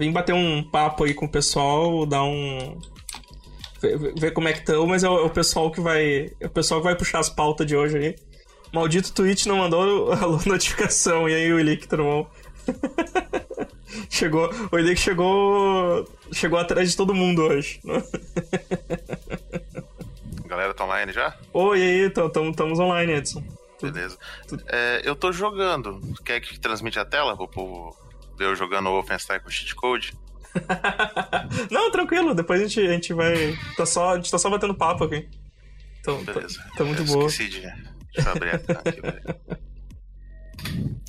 vim bater um papo aí com o pessoal, dar um. ver, ver como é que estão, mas é o, é o pessoal que vai. É o pessoal que vai puxar as pautas de hoje aí. Maldito Twitch não mandou a notificação, e aí o Elick, tudo bom? chegou, o Elick chegou. chegou atrás de todo mundo hoje. Galera, tá online já? Oi, e aí, estamos online, Edson. Beleza. É, eu tô jogando. Quer que transmite a tela pro povo eu jogando Wolfenstein com cheat code? Não, tranquilo, depois a gente, a gente vai. Tá só, a gente tá só batendo papo aqui. Então, tá, Beleza. tá, tá muito eu boa. Esqueci de, deixa eu abrir aqui.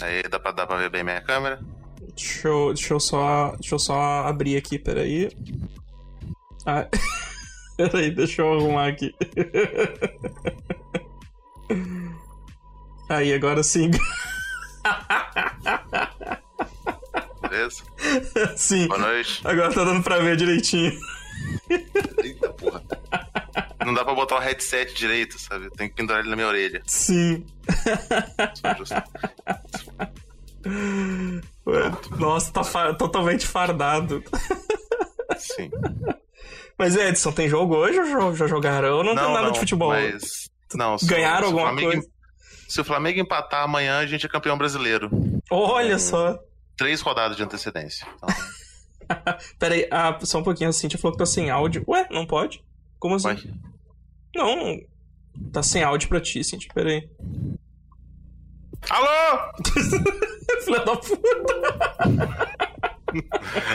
Aí dá pra, dá pra ver bem minha câmera? Deixa eu, deixa eu, só, deixa eu só abrir aqui, peraí. Ah, peraí, deixa eu arrumar aqui. Aí, agora sim. Beleza? Sim. Boa noite. Agora tá dando pra ver direitinho. Eita porra. Não dá pra botar o headset direito, sabe? Tem que pendurar ele na minha orelha. Sim. Nossa, tá totalmente fardado. Sim. Mas Edson, tem jogo hoje ou já jogaram? Ou não, não tem nada não, de futebol? Mas... Não, se, Ganharam se alguma Flamengo- coisa? Se o Flamengo empatar amanhã, a gente é campeão brasileiro. Olha só. Três rodadas de antecedência. Então, Pera aí, ah, só um pouquinho. A Cintia falou que tá sem áudio. Ué, não pode? Como assim? vai. Não. Tá sem áudio pra ti, Cintia. Pera aí. Alô? Filha da puta.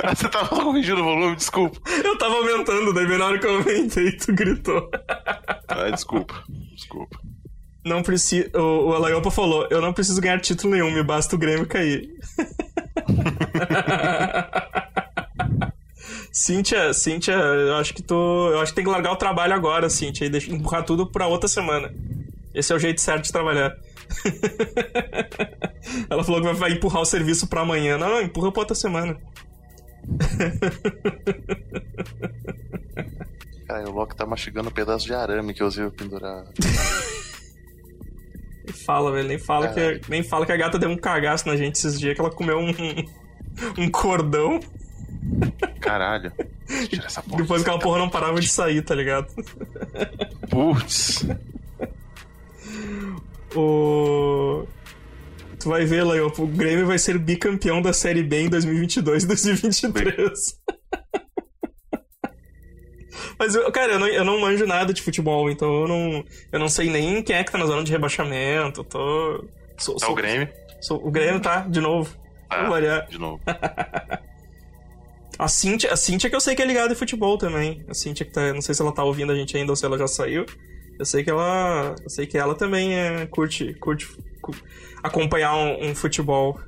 Você tava corrigindo o volume? Desculpa. Eu tava aumentando, daí na hora que eu aumentei, tu gritou. Ah, desculpa. Desculpa. Não precisa. O, o Alaiopa falou: Eu não preciso ganhar título nenhum, me basta o Grêmio cair. Cíntia, Cíntia, eu acho que tu. Eu acho que tem que largar o trabalho agora, Cíntia, e deixar, empurrar tudo pra outra semana. Esse é o jeito certo de trabalhar. Ela falou que vai empurrar o serviço pra amanhã. Não, não, empurra pra outra semana. Cara, o Loki tá mastigando um pedaço de arame que eu usei pra pendurar. Nem fala, velho. Nem fala, que, nem fala que a gata deu um cagaço na gente esses dias, que ela comeu um, um cordão. Caralho. Tirar essa porra. Depois aquela porra não parava de sair, tá ligado? Putz. O. Tu vai ver, Laio, o Grêmio vai ser bicampeão da Série B em 2022 e 2023. Mas, eu, cara, eu não, eu não manjo nada de futebol, então eu não, eu não sei nem quem é que tá na zona de rebaixamento. Tô. Sou, Tá o Grêmio. sou- o Grêmio tá, de novo. Ah, variar. de novo. A Cintia, a Cintia que eu sei que é ligada em futebol também. A Cintia que tá. Não sei se ela tá ouvindo a gente ainda ou se ela já saiu. Eu sei que ela. Eu sei que ela também é, curte, curte cu- acompanhar um, um futebol.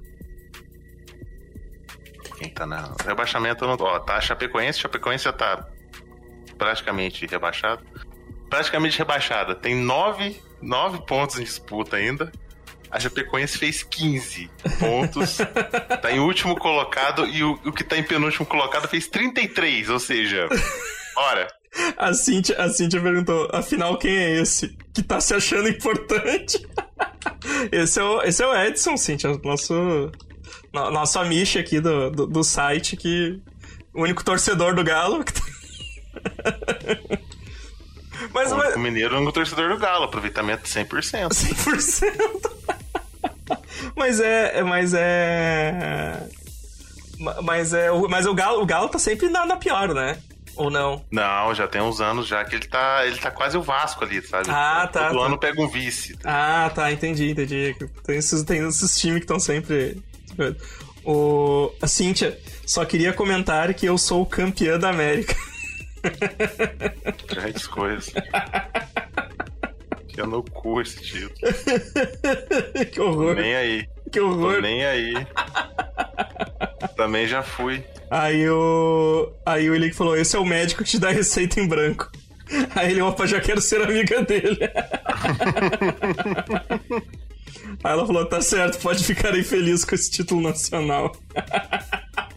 Quem tá na. Rebaixamento não. Ó, tá a Chapecoense. Chapecoense já tá praticamente rebaixado. Praticamente rebaixada. Tem nove, nove pontos em disputa ainda. A Chapecoense fez 15 pontos. tá em último colocado. E o, o que tá em penúltimo colocado fez 33. Ou seja. Ora. A Cintia, a Cintia perguntou: afinal, quem é esse? Que tá se achando importante? esse, é o, esse é o Edson, Cintia, nosso. no- Nosso amiche aqui do, do, do site, que. O único torcedor do Galo. que tá- mas, O mas, mineiro é um torcedor do Galo. Aproveitamento 100%. 100%. mas é. é- Mas é. ma- Mas é. Mas o Galo, o Galo tá sempre na, na pior, né? Ou não? Não, já tem uns anos já que ele tá, ele tá quase o Vasco ali, sabe? Ah, tá, Todo tá. ano pega um vice. Ah, tá, entendi, entendi. Tem esses, tem esses times que estão sempre. O, a Cíntia só queria comentar que eu sou campeã da América. Grandes coisas. Que no cu esse título. que horror, Nem aí. que Tô horror. nem aí. Também já fui. Aí o. Aí o Elick falou: esse é o médico que te dá receita em branco. Aí ele, opa, já quero ser amiga dele. Aí ela falou: tá certo, pode ficar aí feliz com esse título nacional.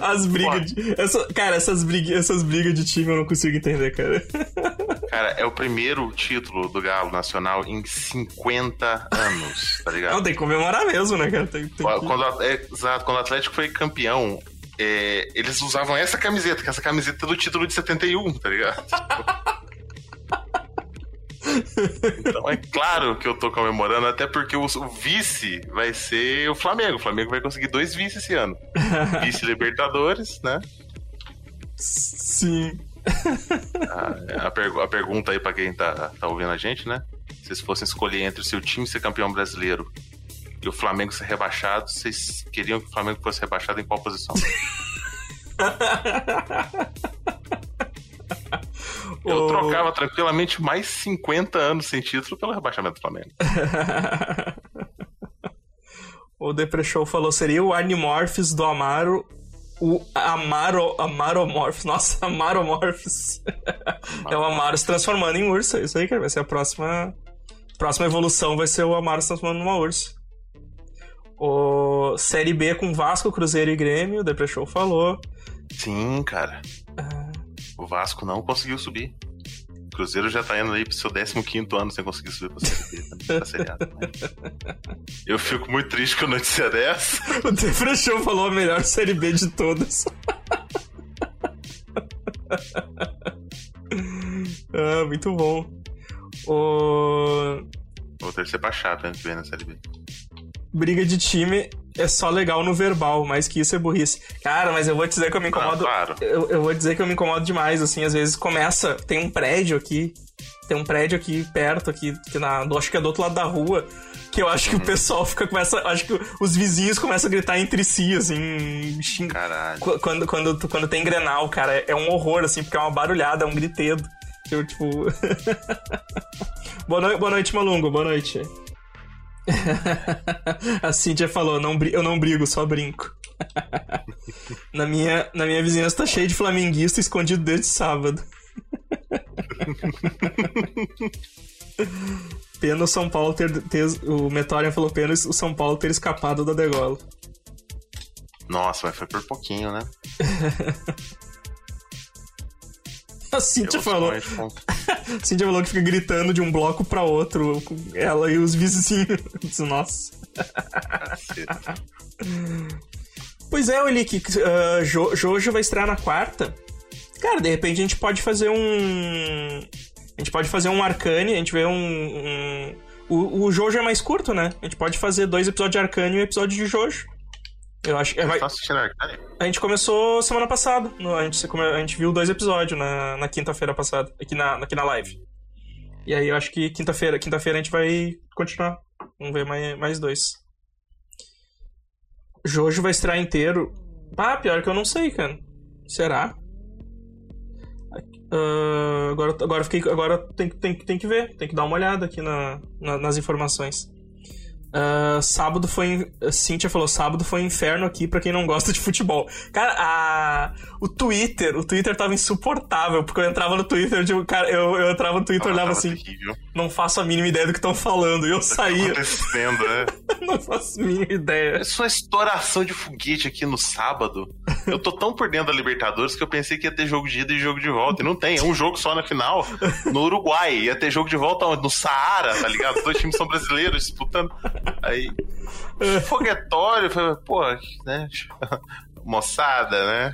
As brigas de. Essa, cara, essas brigas, essas brigas de time eu não consigo entender, cara. Cara, é o primeiro título do Galo Nacional em 50 anos, tá ligado? Não, tem que comemorar mesmo, né, cara? Tem, tem que- Quando, a- é, exato, quando o Atlético foi campeão, é, eles usavam essa camiseta, que é essa camiseta do título de 71, tá ligado? então é claro que eu tô comemorando, até porque o, o, vice vai ser o Flamengo. O Flamengo vai conseguir dois vice esse ano. Vice Libertadores, né? Sim. A, a, pergu a, pergunta aí pra quem tá, tá ouvindo a gente, né? Se vocês fossem escolher entre o seu time ser campeão brasileiro e o Flamengo ser rebaixado, vocês queriam que o Flamengo fosse rebaixado em qual posição? Eu trocava tranquilamente mais 50 anos sem título pelo rebaixamento do Flamengo. o Depresshow falou: seria o Animorphs do Amaro. O Amaro. Amaromorphs. Nossa, Amaromorphs. é o Amaro se transformando em urso. Isso aí, cara. Vai ser a próxima. Próxima evolução vai ser o Amaro se transformando numa urso. O Série B com Vasco, Cruzeiro e Grêmio, o Depresshow falou. Sim, cara. Ah. O Vasco não conseguiu subir. O Cruzeiro já tá indo aí pro seu 15 ano sem conseguir subir pra Série B, tá né? Eu fico muito triste com a notícia dessa. O Depresshow falou a melhor Série B de todas. ah, muito bom. O... Vou torcer pra chata antes de ver na Série B briga de time é só legal no verbal, mas que isso é burrice. Cara, mas eu vou dizer que eu me incomodo. Ah, claro. eu, eu vou dizer que eu me incomodo demais, assim, às vezes começa, tem um prédio aqui, tem um prédio aqui perto, aqui, que na, acho que é do outro lado da rua, que eu acho que o uhum. pessoal fica, começa, acho que os vizinhos começam a gritar entre si, assim, xing... Caralho. Quando, quando, quando tem Grenal, cara, é um horror, assim, porque é uma barulhada, é um gritedo. Eu, tipo... boa, noite, boa noite, Malungo, boa noite. a Cintia falou, não, eu não brigo, só brinco. na, minha, na minha vizinhança tá cheio de flamenguista escondido desde sábado. pena o São Paulo ter, ter o Metorian falou pena o São Paulo ter escapado da degola. Nossa, mas foi por pouquinho, né? A Cintia falou. a Cintia falou que fica gritando de um bloco pra outro, ela e os vizinhos. Nossa. pois é, Olick, uh, jo Jojo vai estrear na quarta. Cara, de repente a gente pode fazer um. A gente pode fazer um Arcane, a gente vê um. um... O, o Jojo é mais curto, né? A gente pode fazer dois episódios de Arcane e um episódio de Jojo. Eu acho que. Vai... Assistindo Arcane? A gente começou semana passada. A gente, a gente viu dois episódios na, na quinta-feira passada, aqui na, aqui na live. E aí eu acho que quinta-feira quinta a gente vai continuar. Vamos ver mais, mais dois. Jojo vai estrear inteiro. Ah, pior que eu não sei, cara. Será? Uh, agora agora, fiquei, agora tem, tem, tem que ver, tem que dar uma olhada aqui na, na nas informações. Uh, sábado foi. Cíntia falou: sábado foi inferno aqui para quem não gosta de futebol. Cara, a, o Twitter, o Twitter tava insuportável, porque eu entrava no Twitter, eu, cara, eu, eu entrava no Twitter e olhava assim. Terrível. Não faço a mínima ideia do que estão falando. E eu tá saía. acontecendo, né? não faço a mínima ideia. É uma estouração de foguete aqui no sábado. Eu tô tão por dentro da Libertadores que eu pensei que ia ter jogo de ida e jogo de volta. E não tem, é um jogo só na final. No Uruguai. Ia ter jogo de volta? No Saara, tá ligado? Os dois times são brasileiros disputando. Aí, foguetório, pô, né? Moçada, né?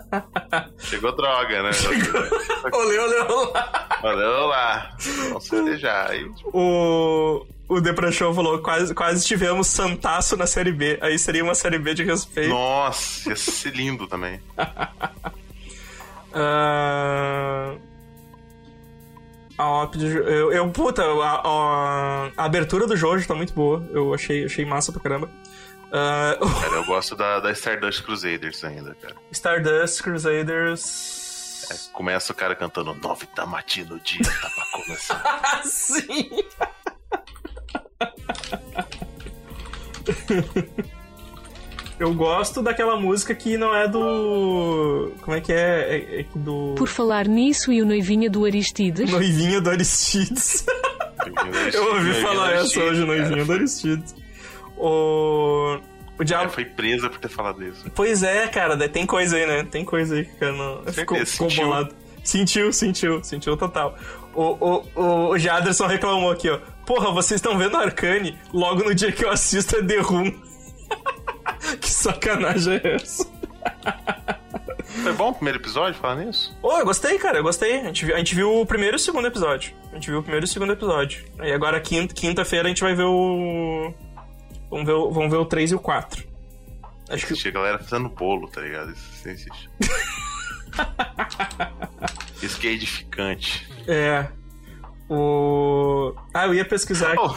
Chegou droga, né? Chegou... olê, olê, olá. Olê, olá. Vamos festejar. Aí, tipo... O... O Deprachão falou, quase, quase tivemos Santaço na Série B. Aí seria uma Série B de respeito. Nossa, ia ser lindo também. uh... A eu, eu, puta, a, a, a, abertura do Jojo tá muito boa. Eu achei, achei massa pra caramba. Uh... Cara, eu gosto da, da Stardust Crusaders ainda, cara. Stardust Crusaders. É, começa o cara cantando Nove da matina, o dia tá pra começar. Sim! Eu gosto daquela música que não é do. Como é que é? é, é do. Por falar nisso e o Noivinha do Aristides. Noivinha do Aristides. Eu ouvi falar essa hoje, Noivinha do Aristides. O. O diabo. foi presa por ter falado isso. Pois é, cara, tem coisa aí, né? Tem coisa aí que cara, não... ficou, ficou bolado. Sentiu, sentiu, sentiu total. O, o, o, o Jaderson reclamou aqui, ó. Porra, vocês estão vendo Arcane? Logo no dia que eu assisto é The Room. que sacanagem é essa? Foi bom o primeiro episódio, falar nisso? Ô, eu gostei, cara, eu gostei. A gente, viu, a gente viu o primeiro e o segundo episódio. A gente viu o primeiro e o segundo episódio. E agora, quinta- quinta-feira, a gente vai ver o. Vamos ver, o- vamos ver o 3 e o 4. Acho que. A galera fazendo bolo, tá ligado? Isso existe. Isso que é edificante. É. O. Ah, eu ia pesquisar. Oh,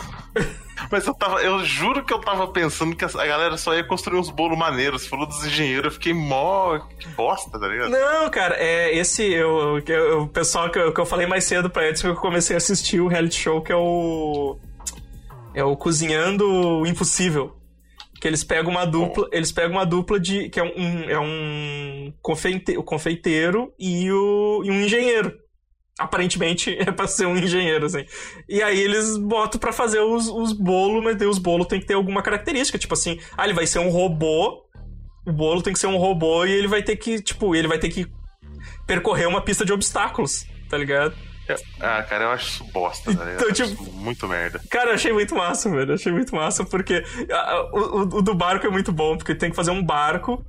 mas eu tava. Eu juro que eu tava pensando que a galera só ia construir uns bolos maneiros. Você falou dos engenheiros, eu fiquei mó. Que bosta, tá ligado? Não, cara, é esse. Eu, eu- o pessoal que eu, que eu falei mais cedo pra Edson que eu comecei a assistir o reality show que é o. É o Cozinhando o Impossível. Que eles pegam uma dupla. Eles pegam uma dupla de. que é um, é um confeite, confeiteiro e, o, e um engenheiro. Aparentemente é pra ser um engenheiro, assim. E aí eles botam pra fazer os, os bolos, mas os bolos tem que ter alguma característica. Tipo assim, ah, ele vai ser um robô o bolo tem que ser um robô e ele vai ter que, tipo, ele vai ter que percorrer uma pista de obstáculos, tá ligado? Ah, cara, eu acho isso bosta, tá? Então, tipo- muito merda. Cara, eu achei muito massa, velho. Eu achei muito massa porque ah, o, o- o do barco é muito bom, porque tem que fazer um barco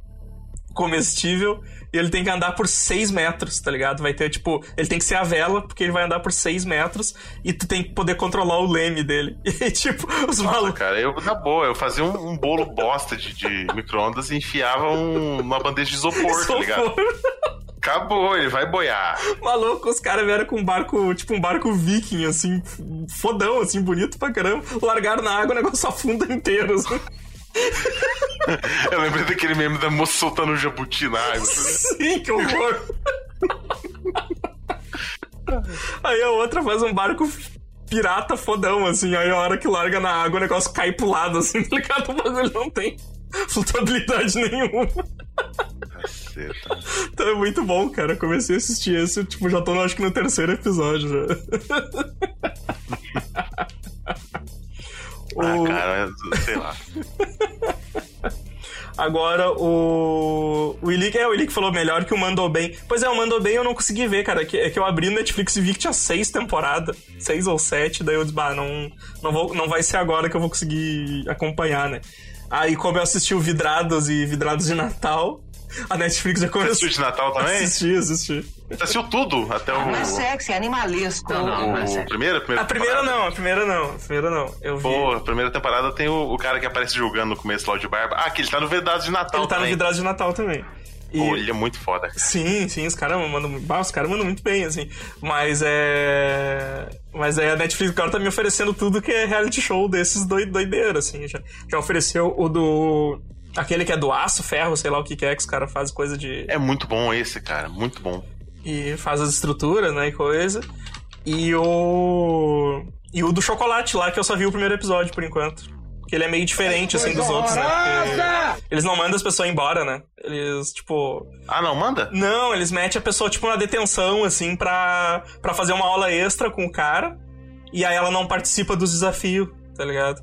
comestível e ele tem que andar por 6 metros, tá ligado? Vai ter, tipo, ele tem que ser a vela, porque ele vai andar por 6 metros e tu tem que poder controlar o leme dele. E, tipo, os malucos. cara, eu, na boa, eu fazia um, um bolo bosta de, de micro-ondas e enfiava um, uma bandeja de isopor, tá ligado? Acabou, ele vai boiar. Maluco, os caras vieram com um barco, tipo um barco viking, assim, fodão, assim, bonito pra caramba. Largaram na água, o negócio afunda inteiro. Assim. Eu lembrei daquele meme da moça soltando um jabuti na água. Sim, que horror. Aí a outra faz um barco pirata fodão, assim. Aí a hora que larga na água, o negócio cai pro lado, assim, tá ligado? O bagulho não tem flutuabilidade nenhuma. Caceta. Então é muito bom, cara. Eu comecei a assistir esse, tipo, já tô, acho que no terceiro episódio já. Ah, O- cara, sei lá. Agora, o. O Ilick, é, o Ilick falou melhor que o Mandou Bem. Pois é, o Mandou Bem eu não consegui ver, cara. É que, é que eu abri no Netflix e vi que tinha seis temporadas. Seis ou sete, daí eu disse, bah, não, não, vou, não vai ser agora que eu vou conseguir acompanhar, né? Aí, como eu assisti o Vidrados e Vidrados de Natal, a Netflix já começou. assistiu de Natal também? Assisti, assisti. Você assistiu tudo? Até o. Não é sexy, é animalesco. o, o primeiro? A primeira, A primeira não, a primeira não, a primeira não. Eu vi. Pô, a primeira temporada tem o, o cara que aparece jogando no começo lá de barba. Ah, que ele tá no Vedados de Natal Ele tá no também. Vidrados de Natal também. E- Pô, ele é muito foda. cara. Sim, sim, os caras mandam, bah, os caras mandam muito bem, assim. Mas é. Mas é a Netflix agora tá me oferecendo tudo que é reality show desses doi- doideiros, assim. Já, já ofereceu o do. Aquele que é do aço, ferro, sei lá o que, que é, que os caras fazem coisa de. É muito bom esse, cara. Muito bom. E faz as estruturas, né, e coisa. E o. E o do chocolate lá, que eu só vi o primeiro episódio por enquanto. Que ele é meio diferente, assim, dos outros, né? Porque eles não mandam as pessoas embora, né? Eles, tipo. Ah, não, manda? Não, eles metem a pessoa, tipo, na detenção, assim, pra, pra fazer uma aula extra com o cara. E aí ela não participa dos desafios, tá ligado?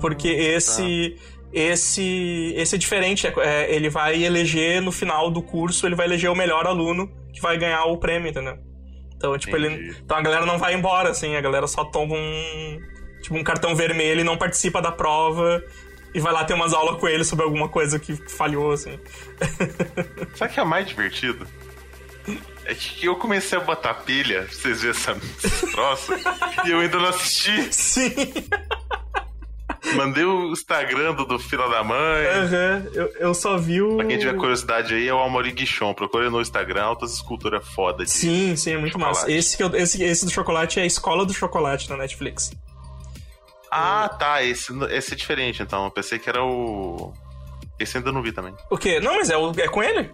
Porque esse. Esse. Esse é diferente. é- é, ele vai eleger no final do curso, ele vai eleger o melhor aluno que vai ganhar o prêmio, entendeu? Então, tipo, ele. Então a galera não vai embora, assim, a galera só toma um. Tipo, um cartão vermelho e não participa da prova. E vai lá ter umas aulas com ele sobre alguma coisa que falhou, assim. Sabe que é mais divertido? É que eu comecei a botar pilha, pra vocês verem essa, esse troço, e eu ainda não assisti. Sim! Mandei o Instagram do, do Fila da Mãe. Aham, eu, eu só vi o. Pra quem tiver curiosidade aí, é o Amori Guichon. Procure no Instagram, altas esculturas foda de Sim, sim, é muito Chocolate. massa. Esse, que eu- esse, esse do chocolate é a escola do chocolate na Netflix. Ah, tá. Esse, esse é diferente, então. Eu pensei que era o. Esse ainda não vi também. O quê? Não, mas é, o, é com ele?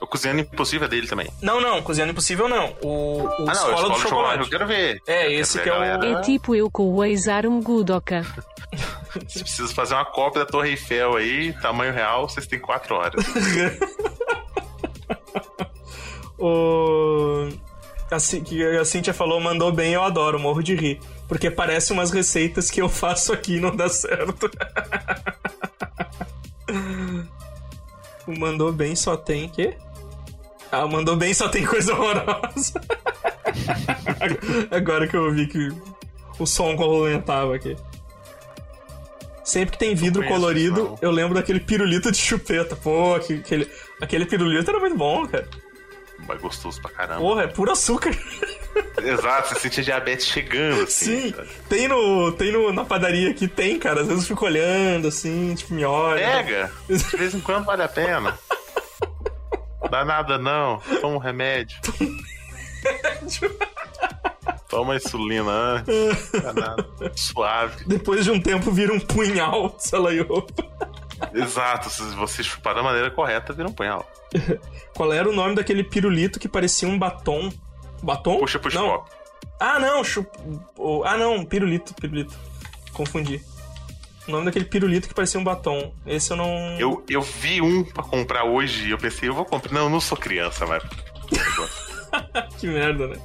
O Cozinhando Impossível é dele também. Não, não, Cozinhando Impossível não. O, o ah, não, Escola, do Chocolate. Eu quero ver. É, Eu esse que é a o-. É tipo eu com o ex-arm Gudoka. Se precisa fazer uma cópia da Torre Eiffel aí, tamanho real, vocês têm quatro horas. O. A, que a Cintia falou, mandou bem, eu adoro, morro de rir. Porque parece umas receitas que eu faço aqui e não dá certo. o mandou bem só tem quê? Ah, mandou bem só tem coisa horrorosa. Agora que eu vi que o som complementava aqui. Sempre que tem vidro colorido, eu lembro daquele pirulito de chupeta. Pô, aquele, aquele, pirulito era muito bom, cara. Mas gostoso pra caramba. Porra, é puro açúcar. Exato, você sentia diabetes chegando, assim. Sim, sabe? tem no, tem no, na padaria aqui, tem, cara. Às vezes eu fico olhando, assim, tipo, me olha. Pega! De vez em quando vale a pena. Dá nada não. Toma um remédio. Toma insulina antes. Suave. Depois de um tempo vira um punhal, salaiou. Exato, se você chupar da maneira correta, vira um punhal. Qual era o nome daquele pirulito que parecia um batom? Batom? Puxa, puxa, não. pop. Ah, não, chup... Ah, não, pirulito, pirulito. Confundi. O nome daquele pirulito que parecia um batom. Esse eu não. Eu, eu vi um pra comprar hoje e eu pensei, eu vou comprar. Não, eu não sou criança, mas. Que merda, né?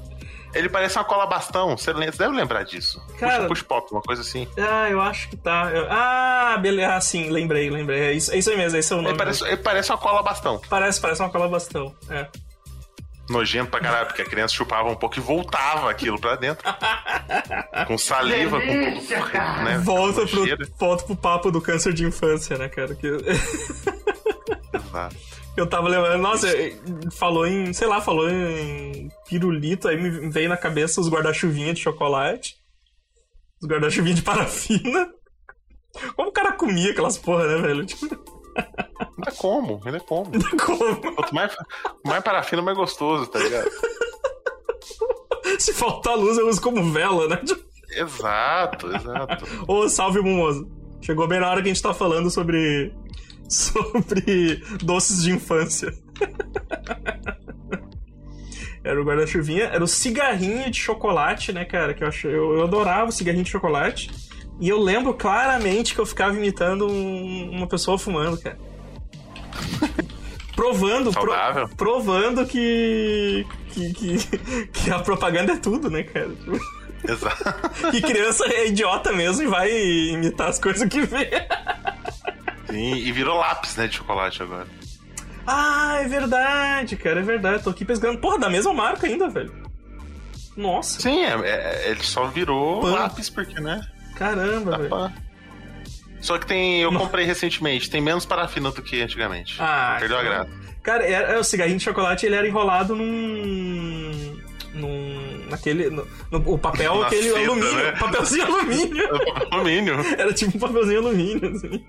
Ele parece uma cola bastão, você deve lembrar disso. Cara- Puxa, puxa pop, uma coisa assim. Ah, eu acho que tá. Eu- Ah, beleza. Ah, sim, lembrei, lembrei. É isso, é isso aí mesmo, esse é o nome. Ele parece, ele parece uma cola bastão. parece, parece uma cola bastão. É. Nojento pra caralho, porque a criança chupava um pouco e voltava aquilo pra dentro. com saliva, com tudo. Né? Volta pro, volta pro papo do câncer de infância, né, cara? Que... Exato. Eu tava lembrando, nossa, falou em, sei lá, falou em pirulito, aí me veio na cabeça os guarda-chuvinha de chocolate, os guarda-chuvinha de parafina. Como o cara comia aquelas porra, né, velho? Tipo, Ainda como, ainda como. como? Quanto mais, mais parafina, mais gostoso, tá ligado? Se faltar luz, eu uso como vela, né? Exato, exato. Ô, salve, Mumoso. Chegou bem na hora que a gente tá falando sobre. sobre doces de infância. era o guarda-chuvinha, era o cigarrinho de chocolate, né, cara? Que eu, ach... eu, eu adorava o cigarrinho de chocolate. E eu lembro claramente que eu ficava imitando um- uma pessoa fumando, cara. provando, pro- provando que, que, que. que a propaganda é tudo, né, cara? Exato. que criança é idiota mesmo e vai imitar as coisas que vê. Sim, e virou lápis, né, de chocolate agora. Ah, é verdade, cara, é verdade. Tô aqui pescando. Porra, da mesma marca ainda, velho. Nossa, Sim, é, é- ele só virou lápis porque, né? caramba, Dá velho. pra- Só que tem. Eu comprei recentemente, tem menos parafina do que antigamente. Ah, Perdeu a cara. graça. Cara, era, o cigarrinho de chocolate ele era enrolado num. num. naquele. No, no- o papel, Na aquele seda, alumínio. né? Papelzinho alumínio. Alumínio. Era tipo um papelzinho alumínio, assim.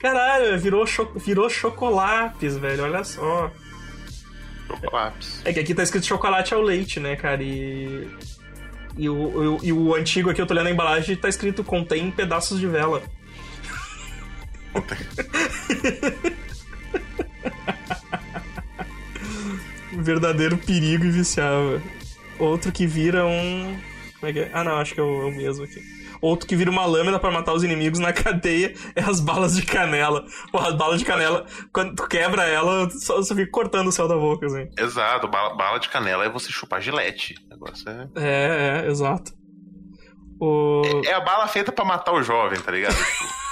Caralho, virou, cho virou chocolates, velho, olha só. Lápis. É que aqui tá escrito chocolate ao leite, né, cara? E. E o, o- e o antigo aqui, eu tô olhando a embalagem, tá escrito contém pedaços de vela. Um verdadeiro perigo e viciava. Outro que vira um. Como é que é? Ah, não, acho que é o, é o mesmo aqui. Outro que vira uma lâmina pra matar os inimigos na cadeia é as balas de canela. Porra, as balas de canela, quando tu quebra ela, só, só fica cortando o céu da boca, assim. Exato, bala, bala de canela é você chupar gilete. O negócio é. É, é, exato. O... É a bala feita pra matar o jovem, tá ligado?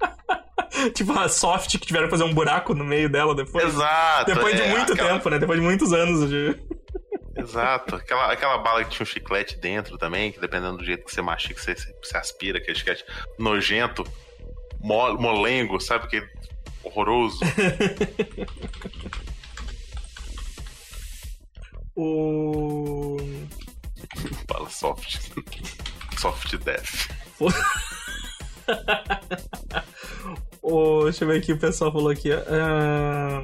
Tipo a soft que tiveram que fazer um buraco no meio dela depois. Exato. Depois de é, muito aquela- tempo, né? Depois de muitos anos de. Exato. Aquela, aquela bala que tinha um chiclete dentro também, que dependendo do jeito que você mastiga, você, você aspira, aquele chiclete nojento, mo- molengo, sabe? Que horroroso. O. bala soft. soft death. o... Deixa eu ver aqui, o pessoal falou aqui. ah,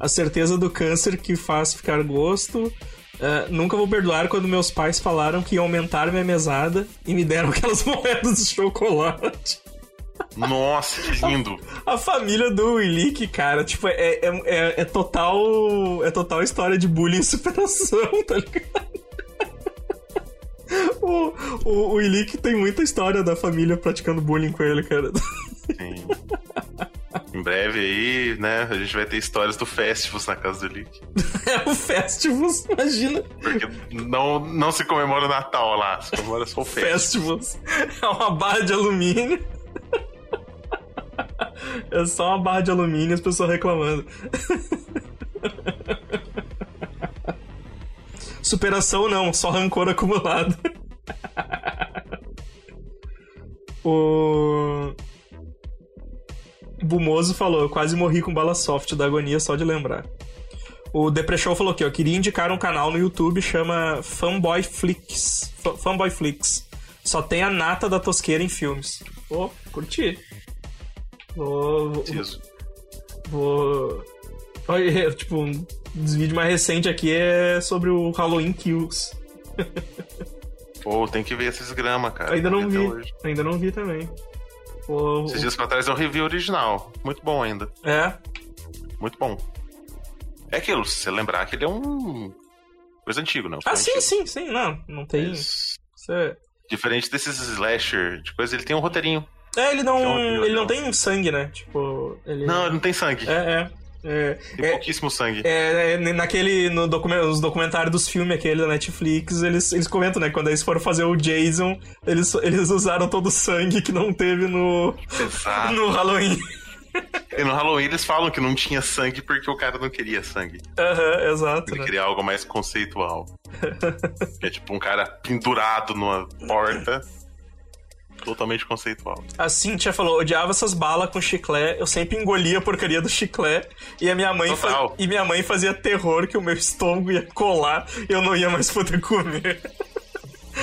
A certeza do câncer que faz ficar gosto. ah, nunca vou perdoar quando meus pais falaram que iam aumentar minha mesada e me deram aquelas moedas de chocolate. Nossa, que lindo. A família do Willick, cara, tipo, é, é, é, é total. É total história de bullying e superação, tá ligado? O, o, o tem muita história da família praticando bullying com ele, cara. Sim. Em breve aí, né, a gente vai ter histórias do Festivus na casa do Lick. É o Festivus, imagina. Porque não, não se comemora o Natal lá, se comemora só o Festivus. Festivus. É uma barra de alumínio. É só uma barra de alumínio e as pessoas reclamando. Superação não, só rancor acumulado. O. Bumoso falou, eu quase morri com bala soft da agonia só de lembrar. O Depression falou aqui, ó, queria indicar um canal no YouTube chama Fanboy Flix. Fa- Fanboy Flix. Só tem a nata da tosqueira em filmes. Pô, curti. Vou, vou, vou... Olha, tipo, um dos vídeos mais recentes aqui é sobre o Halloween Kills. Pô, tem que ver esses grama, cara. Ainda não vi. Ainda não vi também. Pô, Esses dias pra trás é um review original. Muito bom ainda. É, Muito bom. É aquilo, se você lembrar que ele é um. Coisa antiga, não. Ah, sim, antigo. sim, sim. Não, não tem. Mas, Isso é... Diferente desses slasher de coisa, ele tem um roteirinho. É, ele não, Tem um ele não tem sangue, né? Tipo, ele. Não, ele não tem sangue. É, é. É, Tem é, pouquíssimo sangue. é, é, naquele. No document, os documentários dos filmes aquele da Netflix, eles, eles comentam, né? Quando eles foram fazer o Jason, eles, eles usaram todo o sangue que não teve no, Exato. no Halloween. E no Halloween eles falam que não tinha sangue porque o cara não queria sangue. Aham, exato. Ele Né? queria algo mais conceitual. que é tipo um cara pendurado numa porta. Totalmente conceitual. A Cintia falou, odiava essas balas com chiclete, eu sempre engolia a porcaria do chiclete, e a minha mãe, fa- e minha mãe fazia terror que o meu estômago ia colar e eu não ia mais poder comer.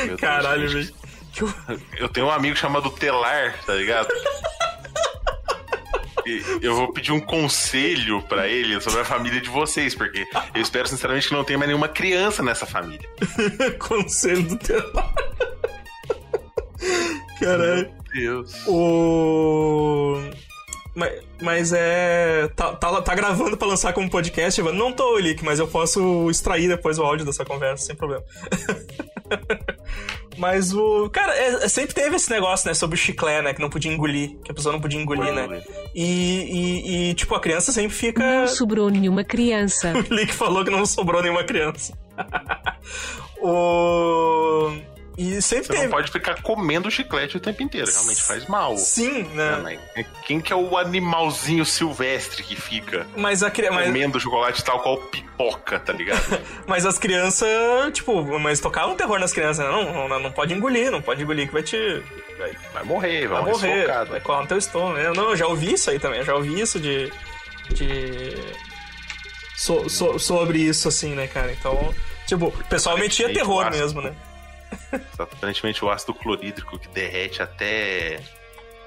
Meu Caralho, velho. Eu- Eu tenho um amigo chamado Telar, tá ligado? Eu vou pedir um conselho pra ele sobre a família de vocês, porque eu espero sinceramente que não tenha mais nenhuma criança nessa família. Conselho do telar. Caralho. Meu Deus. O. Mas, mas é. Tá, tá, tá gravando pra lançar como podcast, Ivan? Não tô, Elick, mas eu posso extrair depois o áudio dessa conversa, sem problema. mas o. Cara, é- é- sempre teve esse negócio, né? Sobre o chiclete, né? Que não podia engolir. Que a pessoa não podia engolir, né? E, e, e, tipo, a criança sempre fica. Não sobrou nenhuma criança. O Lick falou que não sobrou nenhuma criança. o. E sempre Você não teve. pode ficar comendo chiclete o tempo inteiro, realmente faz mal. Sim, né, né? mas Quem que é o animalzinho silvestre que fica Mas a criança. comendo chocolate tal qual pipoca, tá ligado? Mas as crianças, tipo, mas tocavam terror nas crianças, né? Não, não, não pode engolir, não pode engolir que vai te. Vai, Vai morrer, vai, vai morrer, sufocado. vai colar no teu estômago. Eu, não, eu já ouvi isso aí também, eu já ouvi isso de. de. so- so- sobre isso, assim, né, cara? Então, tipo, o pessoal metia Aparentemente, terror mesmo, né? Aparentemente o ácido clorídrico que derrete até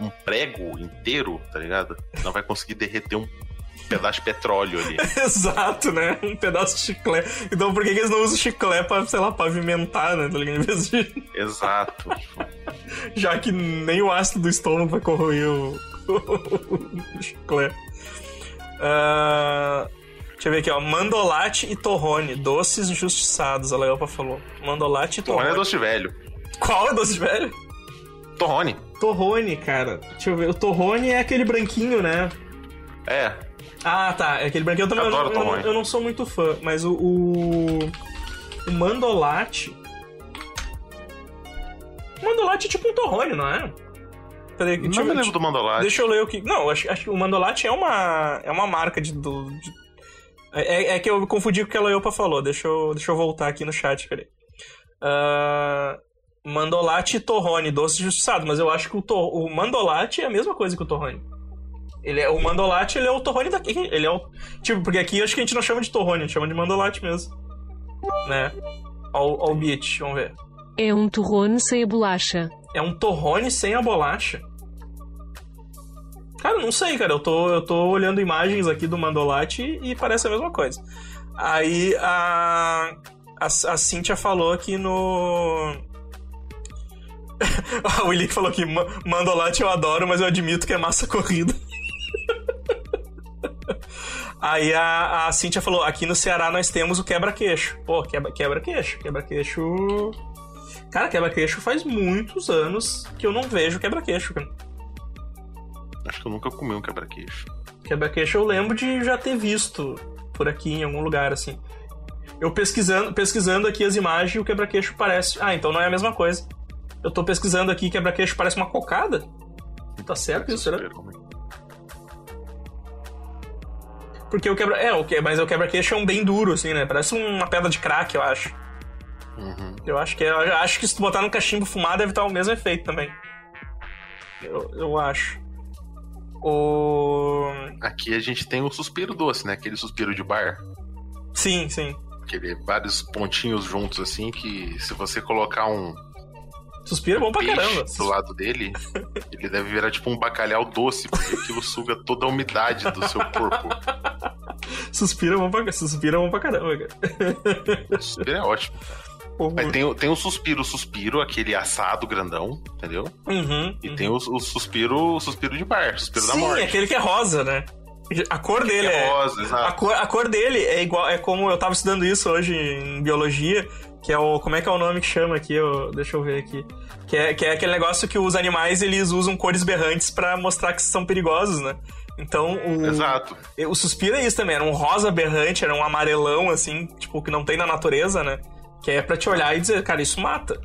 um prego inteiro, tá ligado? Não vai conseguir derreter um pedaço de petróleo ali. Exato, né? Um pedaço de chiclete. Então por que, que eles não usam chiclete pra, sei lá, pavimentar, né? Tá ligado? Em vez de. Exato. Já que nem o ácido do estômago vai corroer o, o chiclete. Ah, deixa eu ver aqui, ó. Mandolate e torrone, doces injustiçados, a Leopa falou. Mandolate e Torrone torrone. é doce velho. Qual é doce velho? Torrone. Torrone, cara. Deixa eu ver. O torrone é aquele branquinho, né? É. Ah, tá. É aquele branquinho. Eu também eu, Adoro não- eu, não- torrone. eu não sou muito fã, mas o. O, o mandolate. O mandolate é tipo um torrone, não é? Peraí, deixa Não eu me lembro do mandolate. Deixa eu ler o que. Não, acho, acho que o Mandolate é uma. É uma marca de. Do, de- É, é que eu confundi com o que a Leopa falou. Deixa eu, deixa eu voltar aqui no chat, peraí. Ah, Mandolate e Torrone, doce justiçado, mas eu acho que o, tor- o Mandolate é a mesma coisa que o Torrone. Ele é, o Mandolate ele é o Torrone daqui. Ele é o. Tipo, porque aqui acho que a gente não chama de Torrone, a gente chama de Mandolate mesmo. Né? Beat, vamos ver. É um torrone sem a bolacha. É um torrone sem a bolacha. Cara, não sei, cara. Eu tô, eu tô olhando imagens aqui do Mandolate e parece a mesma coisa. Aí a. A, a Cintia falou aqui no. o Willick falou "Ma- Mandolate eu adoro, mas eu admito que é massa corrida. Aí a, a Cintia falou: aqui no Ceará nós temos o quebra-queixo. Pô, quebra- quebra-queixo. Quebra-queixo. Cara, quebra-queixo faz muitos anos que eu não vejo quebra-queixo. cara. Acho que eu nunca comi um quebra-queixo. Quebra-queixo eu lembro de já ter visto por aqui em algum lugar, assim. Eu pesquisando, pesquisando aqui as imagens, o quebra-queixo parece. Ah, então não é a mesma coisa. Eu tô pesquisando aqui, quebra-queixo parece uma cocada? Tá certo isso, ruim. Porque o quebra. É, o que... mas o quebra-queixo é um bem duro, assim, né? Parece uma pedra de crack, eu acho. Uhum. Eu acho que é... eu acho que se tu botar no cachimbo fumado deve estar o mesmo efeito também. Eu, eu acho. O. Aqui a gente tem o suspiro doce, né? Aquele suspiro de bar. Sim, sim. Aquele vários pontinhos juntos, assim, que se você colocar um Suspiro é bom pra caramba. do lado dele, ele deve virar tipo um bacalhau doce, porque aquilo suga toda a umidade do seu corpo. Suspiro é bom pra, suspiro é bom pra caramba, cara. Suspiro é ótimo. Tem, tem o suspiro, o suspiro, aquele assado grandão, entendeu? Uhum, E uhum. tem o, o suspiro, o suspiro de bar, o suspiro da Sim, morte. aquele que é rosa, né? A cor dele Que é. rosa, A exato. cor, a cor dele é igual. É como eu tava estudando isso hoje em biologia, que é o. Como é que é o nome que chama aqui? Eu- deixa eu ver aqui. Que é, que é aquele negócio que os animais eles usam cores berrantes pra mostrar que são perigosos, né? Então o. Exato. O suspiro é isso também, era um rosa berrante, era um amarelão, assim, tipo, que não tem na natureza, né? Que é pra te olhar e dizer, cara, isso mata.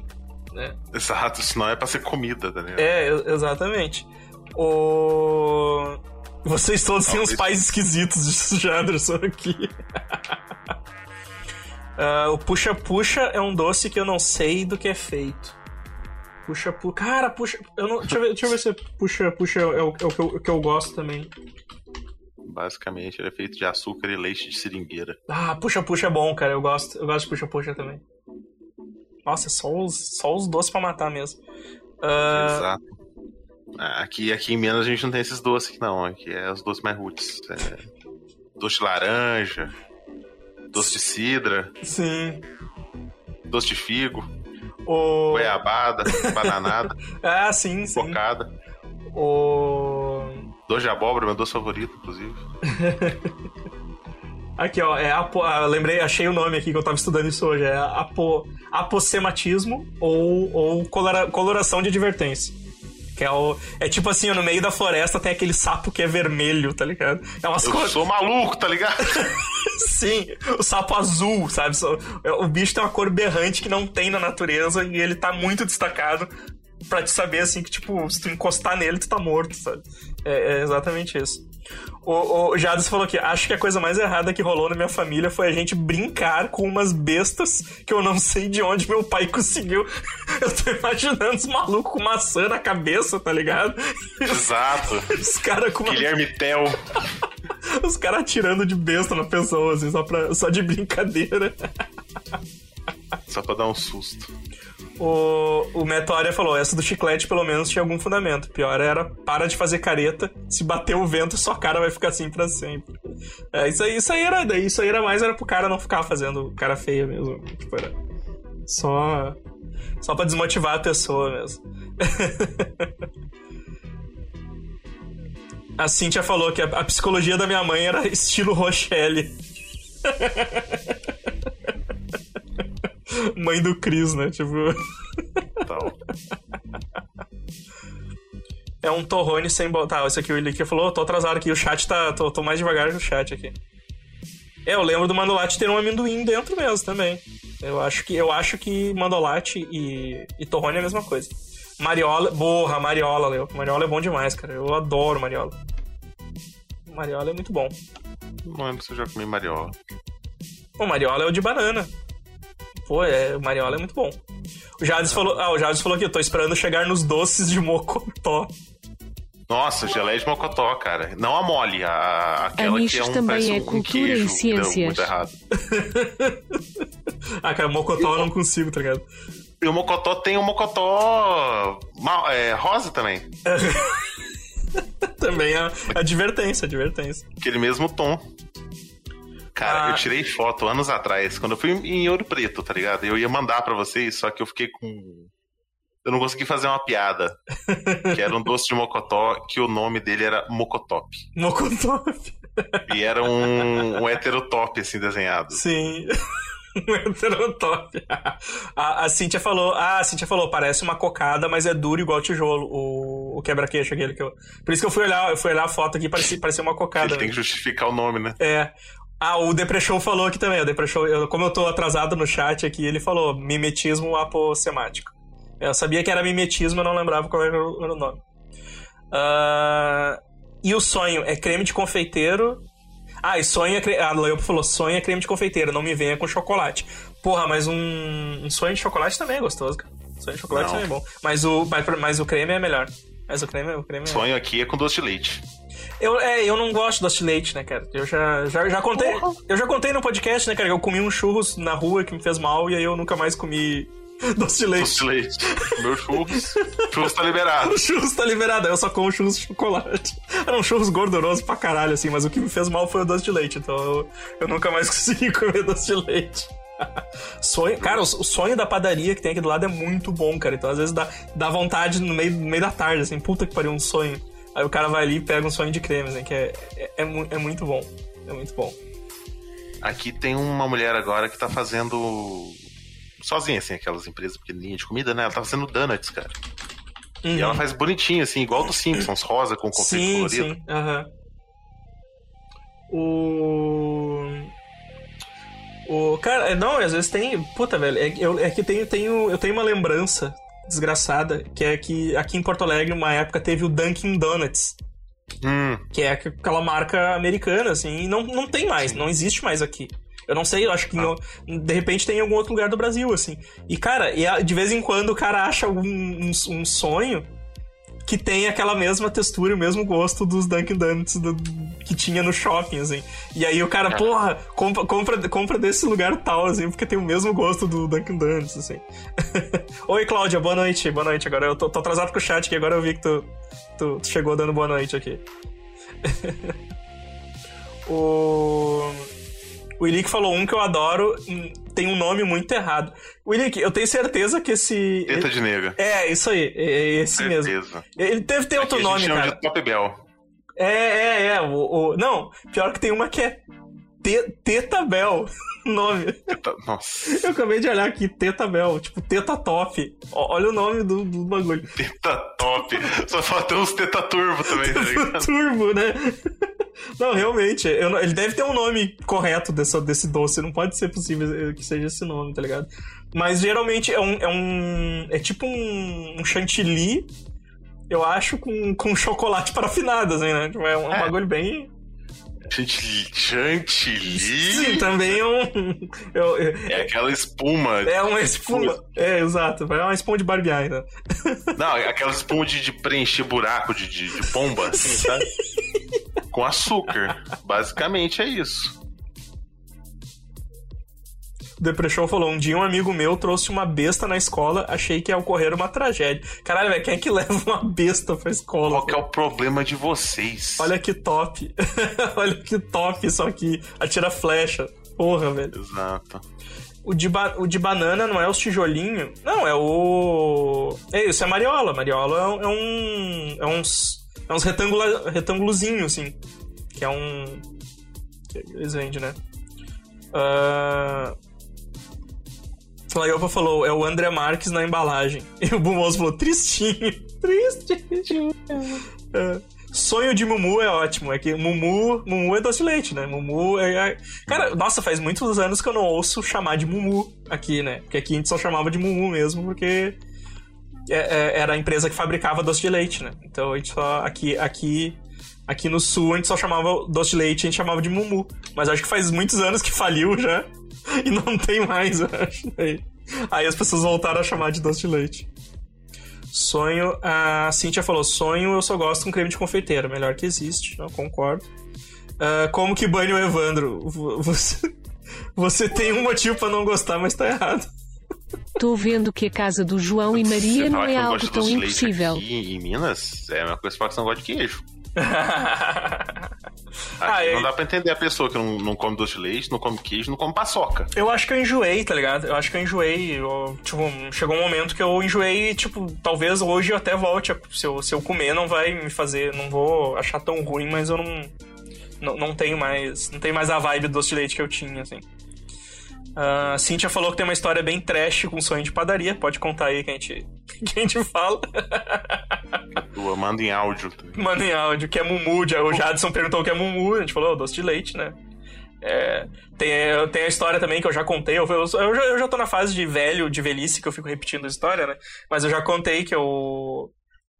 Né? Exato, senão é pra ser comida, tá ligado? É, exatamente. O. Vocês todos têm uns pais esquisitos de Janderson aqui. Ah, o puxa-puxa é um doce que eu não sei do que é feito. Puxa-puxa. Cara, puxa. Eu não... deixa, eu ver, deixa eu ver se puxa-puxa é, o, é o que eu, o que eu gosto também. Basicamente, ele é feito de açúcar e leite de seringueira. Ah, puxa-puxa é bom, cara. Eu gosto. Eu gosto de puxa-puxa também. Nossa, só os, só os doces pra matar mesmo. Ah, Exato. Ah, Aqui, aqui em Minas a gente não tem esses doces aqui, não. Aqui é os doces mais roots. É doce de laranja, doce de cidra, sim. doce de figo, O... goiabada, bananada, Ah, sim, sim. cocada. O... Doce de abóbora, meu doce favorito, inclusive. Aqui, ó, é apo... ah, lembrei, achei o nome aqui que eu tava estudando isso hoje. É apo... apossematismo ou, ou colora... coloração de advertência. Que é o. É tipo assim, no meio da floresta tem aquele sapo que é vermelho, tá ligado? É umas Eu cores. sou maluco, tá ligado? Sim, o sapo azul, sabe? Só- O bicho tem uma cor berrante que não tem na natureza e ele tá muito destacado pra te saber, assim, que, tipo, se tu encostar nele, tu tá morto, sabe? É, é exatamente isso. O, o Jades falou que acho que a coisa mais errada que rolou na minha família foi a gente brincar com umas bestas que eu não sei de onde meu pai conseguiu. Eu tô imaginando os malucos com maçã na cabeça, tá ligado? Exato. Os caras com uma Guilherme Tel. os caras atirando de besta na pessoa, assim, só, pra, só de brincadeira. Só pra dar um susto. O, o Metória falou, essa do chiclete pelo menos tinha algum fundamento. Pior era, para de fazer careta, se bater o vento, sua cara vai ficar assim pra sempre. É, isso aí, isso aí era, isso aí era mais, era pro cara não ficar fazendo cara feia mesmo. Tipo, era só, só pra desmotivar a pessoa mesmo. A Cintia falou que a, a psicologia da minha mãe era estilo Rochelle. Mãe do Cris, né? Tipo. Tal. É um torrone sem botar. Tá, esse aqui o Ilikia falou, tô atrasado aqui, o chat tá. Tô, tô mais devagar que o chat aqui. É, eu lembro do Mandolate ter um amendoim dentro mesmo também. Eu acho que, eu acho que Mandolate e, e torrone é a mesma coisa. Mariola, borra, Mariola, Leo. Mariola é bom demais, cara. Eu adoro Mariola. Mariola é muito bom. Não lembro se eu já comi mariola. O Mariola é o de banana. Pô, é, o Mariola é muito bom. O Jades falou, ah, o Jades falou que eu tô esperando chegar nos doces de Mocotó. Nossa, geleia de mocotó, cara. Não a mole, a, aquela que é um, também é um cultura queijo e ciências. muito errado. Ah, cara, Mocotó eu não consigo, tá ligado? E o mocotó tem um mocotó mal- é, rosa também. Também é advertência, advertência. Aquele mesmo tom. Cara, Ah. eu tirei foto anos atrás, quando eu fui em Ouro Preto, tá ligado? Eu ia mandar pra vocês, só que eu fiquei com. Eu não consegui fazer uma piada. que era um doce de mocotó, que o nome dele era Mocotop. Mocotó. E era um, um heterotop, assim, desenhado. Sim. Um heterotop. A, a Cintia falou, ah, a Cintia falou, parece uma cocada, mas é duro igual tijolo, o, o quebra-queixo aquele que eu. Por isso que eu fui olhar, eu fui olhar a foto aqui, parecia, parecia uma cocada. Ele tem que justificar o nome, né? É. Ah, o Depreshow falou aqui também. O Depreshow, eu, como eu tô atrasado no chat aqui, ele falou mimetismo apossemático. Eu sabia que era mimetismo, eu não lembrava qual era o, nome. Ah, e o sonho é creme de confeiteiro. Ah, e sonho é creme. A Leopo falou: sonho é creme de confeiteiro, não me venha com chocolate. Porra, mas um, um sonho de chocolate também é gostoso, cara. Sonho de chocolate Não. também é bom. Mas o, mas, mas o creme é melhor. Mas o creme, o creme é... Sonho aqui é com doce de leite. Eu, é, eu não gosto de doce de leite, né, cara? Eu já, já, já contei. Eu já contei no podcast, né, cara? que Eu comi um churros na rua que me fez mal e aí eu nunca mais comi doce de leite. Doce de leite. Meu churros. churros tá liberado. O churros tá liberado, eu só como churros de chocolate. Era um churros gorduroso pra caralho, assim, mas o que me fez mal foi o doce de leite, então eu, eu nunca mais consegui comer doce de leite. sonho, cara, o, o sonho da padaria que tem aqui do lado é muito bom, cara. Então às vezes dá, dá vontade no meio, no meio da tarde, assim, puta que pariu, um sonho. Aí o cara vai ali e pega um sonho de creme, assim, que é, é, é, é muito bom. É muito bom. Aqui tem uma mulher agora que tá fazendo. Sozinha, assim, aquelas empresas pequenininhas de comida, né? Ela tá fazendo donuts, cara. E ela faz bonitinho, assim, igual do Simpsons, rosa com confeito Sim, colorido. sim. Aham. O. O. Cara, é, não, às vezes tem. Puta, velho. É, eu, é que tenho, tenho, eu tenho uma lembrança desgraçada, que é que aqui em Porto Alegre, uma época, teve o Dunkin' Donuts. Hum, Que é aquela marca americana, assim, e não, não tem mais, não existe mais aqui. Eu não sei, eu acho que em o- de repente tem em algum outro lugar do Brasil, assim. E, cara, e de vez em quando o cara acha algum um, um sonho que tem aquela mesma textura e o mesmo gosto dos Dunkin' Donuts do- que tinha no shopping, assim. E aí o cara, porra, compra, compra, compra desse lugar tal, assim, porque tem o mesmo gosto do Dunkin' Donuts, assim. Oi, Cláudia, boa noite, boa noite. Agora eu tô, tô atrasado com o chat aqui, agora eu vi que tu, tu, tu chegou dando boa noite aqui. o. O Ilick falou um que eu adoro, hum, tem um nome muito errado. O Ilick, eu tenho certeza que esse. teta de nega. É, isso aí, é é esse mesmo. Ele deve ter outro Aqui a gente nome, chama cara. de Top Bell. É, é, é. O, o- Não, pior que tem uma que é Te- Teta Bell. Nome. Teta- Nossa, Eu acabei de olhar aqui, Teta Bell, tipo Teta Top. Ó, Olha o nome do, do bagulho. teta top. Só falta uns teta turbo também, tá ligado? Turbo, né? Não, realmente, eu não- ele deve ter um nome correto dessa, desse doce, não pode ser possível que seja esse nome, tá ligado? Mas geralmente é um. É, um, é tipo um, um chantilly, eu acho, com, com chocolate parafinado, assim, né? Tipo, É um, é bagulho bem. Chantilly. Chantilly? Sim, também é um. eu- eu- É aquela espuma. é uma espuma. É, exato. É uma espuma de barbear, né? Não, é aquela espuma de, de preencher buraco de, de, de pomba, assim, sabe? Com açúcar. Basicamente é isso. Depression falou: um dia um amigo meu trouxe uma besta na escola, achei que ia ocorrer uma tragédia. Caralho, velho, quem é que leva uma besta pra escola? Qual que é o problema de vocês? Olha que top. Olha que top isso aqui. Atira flecha. Porra, velho. Exato. O de, o de banana não é os tijolinhos. Não, é o. É isso, é mariola. Mariola é um. É, um, é uns. Retângula, retângulozinhos, assim. Que é um. Que eles vendem, né? Ah. O Laiopa falou, é o André Marques na embalagem. E o Bumoso falou, tristinho. Triste. É. Sonho de Mumu é ótimo. É que Mumu, Mumu é doce de leite, né? Mumu é, é- Cara, nossa, faz muitos anos que eu não ouço chamar de Mumu aqui, né? Porque aqui a gente só chamava de Mumu mesmo, porque é- é- era a empresa que fabricava doce de leite, né? Então a gente só. Aqui, aqui, aqui no sul a gente só chamava doce de leite, a gente chamava de Mumu. Mas acho que faz muitos anos que faliu já. E não tem mais, eu acho. Aí, aí as pessoas voltaram a chamar de doce de leite. Sonho, a Cintia falou: sonho eu só gosto com creme de confeiteiro, melhor que existe, eu concordo. Ah, como que banho o Evandro? Vo- Você, você tem um motivo pra não gostar, mas tá errado. Tô vendo que a casa do João e Maria não é algo tão impossível. Aqui em Minas, é a mesma coisa que falar que você não gosta de queijo. Ah, é- não dá pra entender a pessoa que não, não come doce de leite, não come queijo, não come paçoca. Eu acho que eu enjoei, tá ligado? Eu acho que eu enjoei. Eu, tipo, chegou um momento que eu enjoei e, tipo, talvez hoje eu até volte. a- Se eu, se eu comer, não vai me fazer. Não vou achar tão ruim, mas eu não. Não, não tenho mais. Não tenho mais a vibe do doce de leite que eu tinha, assim. A Cintia falou que tem uma história bem trash com sonho de padaria. Pode contar aí que a gente, que a gente fala. Eu mando em áudio. Manda em áudio, que é Mumu. O Jadson perguntou o que é Mumu, a gente falou, "Oh, doce de leite, né? É, tem, tem a história também que eu já contei. Eu, eu, eu já, eu já tô na fase de velho, de velhice, que eu fico repetindo a história, né? Mas eu já contei que eu.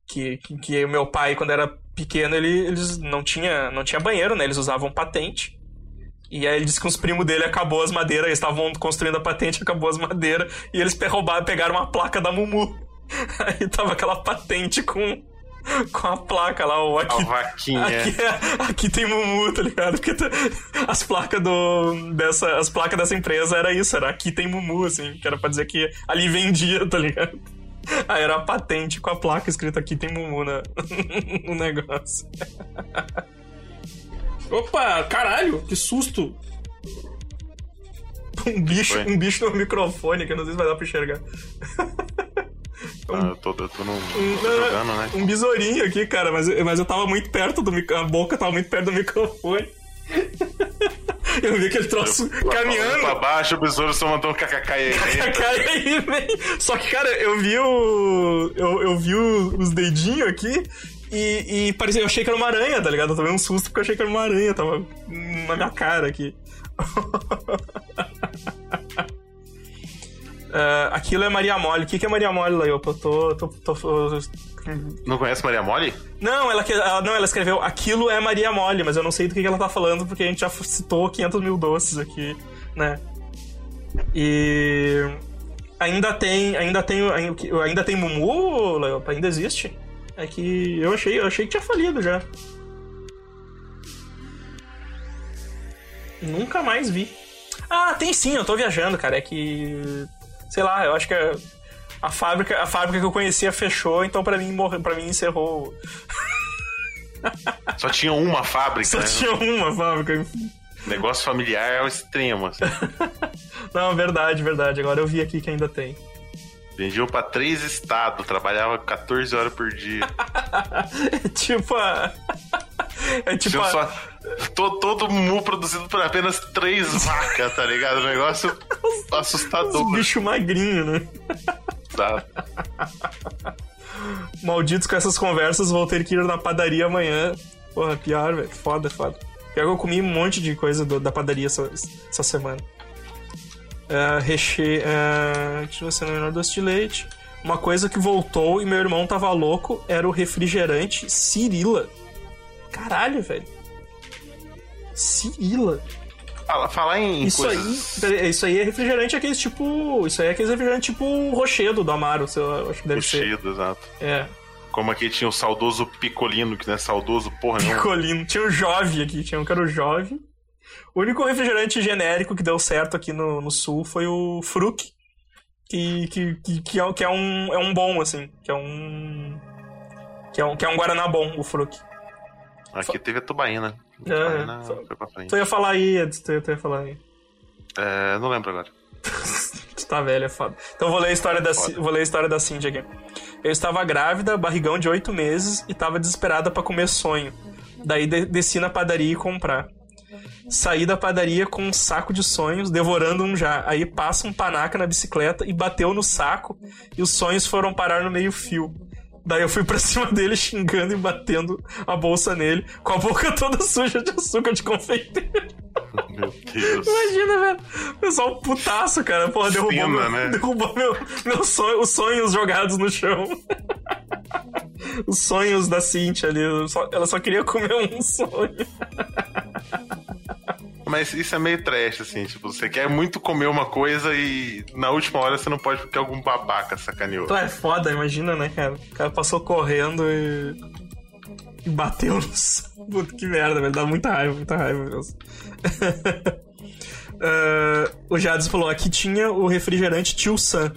Que, que, que o meu pai, quando era pequeno, ele, eles não tinha, não tinha banheiro, né? Eles usavam patente. E aí ele disse que os primos dele acabou as madeiras, eles estavam construindo a patente, acabou as madeiras, e eles roubaram, pegaram uma placa da Mumu. Aí tava aquela patente com, com a placa lá, o A aqui. vaquinha. Aqui, é- aqui tem Mumu, tá ligado? Porque tá- as placas do. Dessa, as placas dessa empresa era isso, era aqui tem Mumu, assim, que era pra dizer que ali vendia, tá ligado? Aí era a patente com a placa escrita aqui tem Mumu na, no negócio. Opa, caralho, que susto! Um bicho, Foi? um bicho no microfone, que eu não sei se vai dar pra enxergar. Ah, eu tô, eu tô, no, Um, tô jogando, né? um besourinho aqui, cara, mas, eu- mas eu tava muito perto do microfone. A boca tava muito perto do microfone. eu vi aquele troço caminhando. Pra baixo, o besouro só mandou um kkk aí. Cara, aí. Só que, cara, eu vi o. Eu, eu vi o- os dedinhos aqui e, e parecia. Eu achei que era uma aranha, tá ligado? Eu tomei um susto porque eu achei que era uma aranha, tava na minha cara aqui. Ah, aquilo é Maria Mole. O que, que é Maria Mole, Laiopa? Eu tô. tô, tô, tô- Não conhece Maria Mole? Não, ela, ela- não, ela escreveu aquilo é Maria Mole, mas eu não sei do que, que ela tá falando porque a gente já citou 500 mil doces aqui, né? E ainda tem, ainda tem, ainda tem Mumu, Leopa? Ainda existe? É que eu achei, eu achei que tinha falido já. Nunca mais vi. Ah, tem sim, eu tô viajando, cara. É que. Sei lá, eu acho que a, a fábrica, a fábrica que eu conhecia fechou, então pra mim morreu, para mim encerrou. Só tinha uma fábrica, Só né? tinha uma fábrica. Negócio familiar é o extremo, assim. Não, verdade, verdade. Agora eu vi aqui que ainda tem. Vendiam pra três estados, trabalhava 14 horas por dia. É tipo a. É tipo a. só to- todo mu produzido por apenas três vacas, tá ligado? Um negócio Os assustador. bicho magrinho, né? Tá? Malditos com essas conversas, vou ter que ir na padaria amanhã. Porra, pior, velho. Foda, foda. Pior que eu comi um monte de coisa do- da padaria essa, essa semana. Uh, recheio. Uh, deixa eu ver se é menor doce de leite. Uma coisa que voltou e meu irmão tava louco era o refrigerante Cirila. Caralho, velho. Cirila. Fala, falar em Isso coisas... aí, isso aí é refrigerante aqueles tipo. Isso aí é aqueles refrigerante tipo rochedo do Amaro, se eu eu acho que deve ser. Cheio, exato. É. Como aqui tinha o saudoso Picolino, que não é saudoso porra nenhuma. Picolino. Tinha o Jove aqui, tinha um que era o Jove. O único refrigerante genérico que deu certo aqui no, no sul foi o Fruc. Que, que, que, que, é, que é, um, é um bom, assim. Que é um. Que é um, que é um Guaraná bom, o Fruc. Aqui teve a Tubaína. É, Tubaína só- foi pra frente. Tu ia falar aí, Eds, tu ia, tu ia falar aí. É, não lembro agora. Tu tá velho, é foda. Então vou ler a história da, Ci- vou ler a história da Cindy aqui. Eu estava grávida, barrigão de oito meses, e tava desesperada pra comer sonho. Daí de- desci na padaria e comprar. Saí da padaria com um saco de sonhos, devorando um já. Aí passa um panaca na bicicleta e bateu no saco, e os sonhos foram parar no meio-fio. Daí eu fui pra cima dele xingando e batendo a bolsa nele, com a boca toda suja de açúcar de confeiteiro. Meu Deus. Imagina, velho. Pessoal putaço, cara. Porra, derrubou, Cena, meu, né? derrubou meu, meu sonho, os sonhos jogados no chão. Os sonhos da Cintia ali. só- ela só queria comer um sonho. Mas isso é meio trash, assim. Tipo, você quer muito comer uma coisa e na última hora você não pode porque algum babaca sacaneou. Tu é foda, imagina, né, cara? O cara passou correndo e. e bateu nos. Puta que merda, velho. Dá muita raiva, muita raiva mesmo. Ah, o Jades falou: aqui tinha o refrigerante Tio Sam,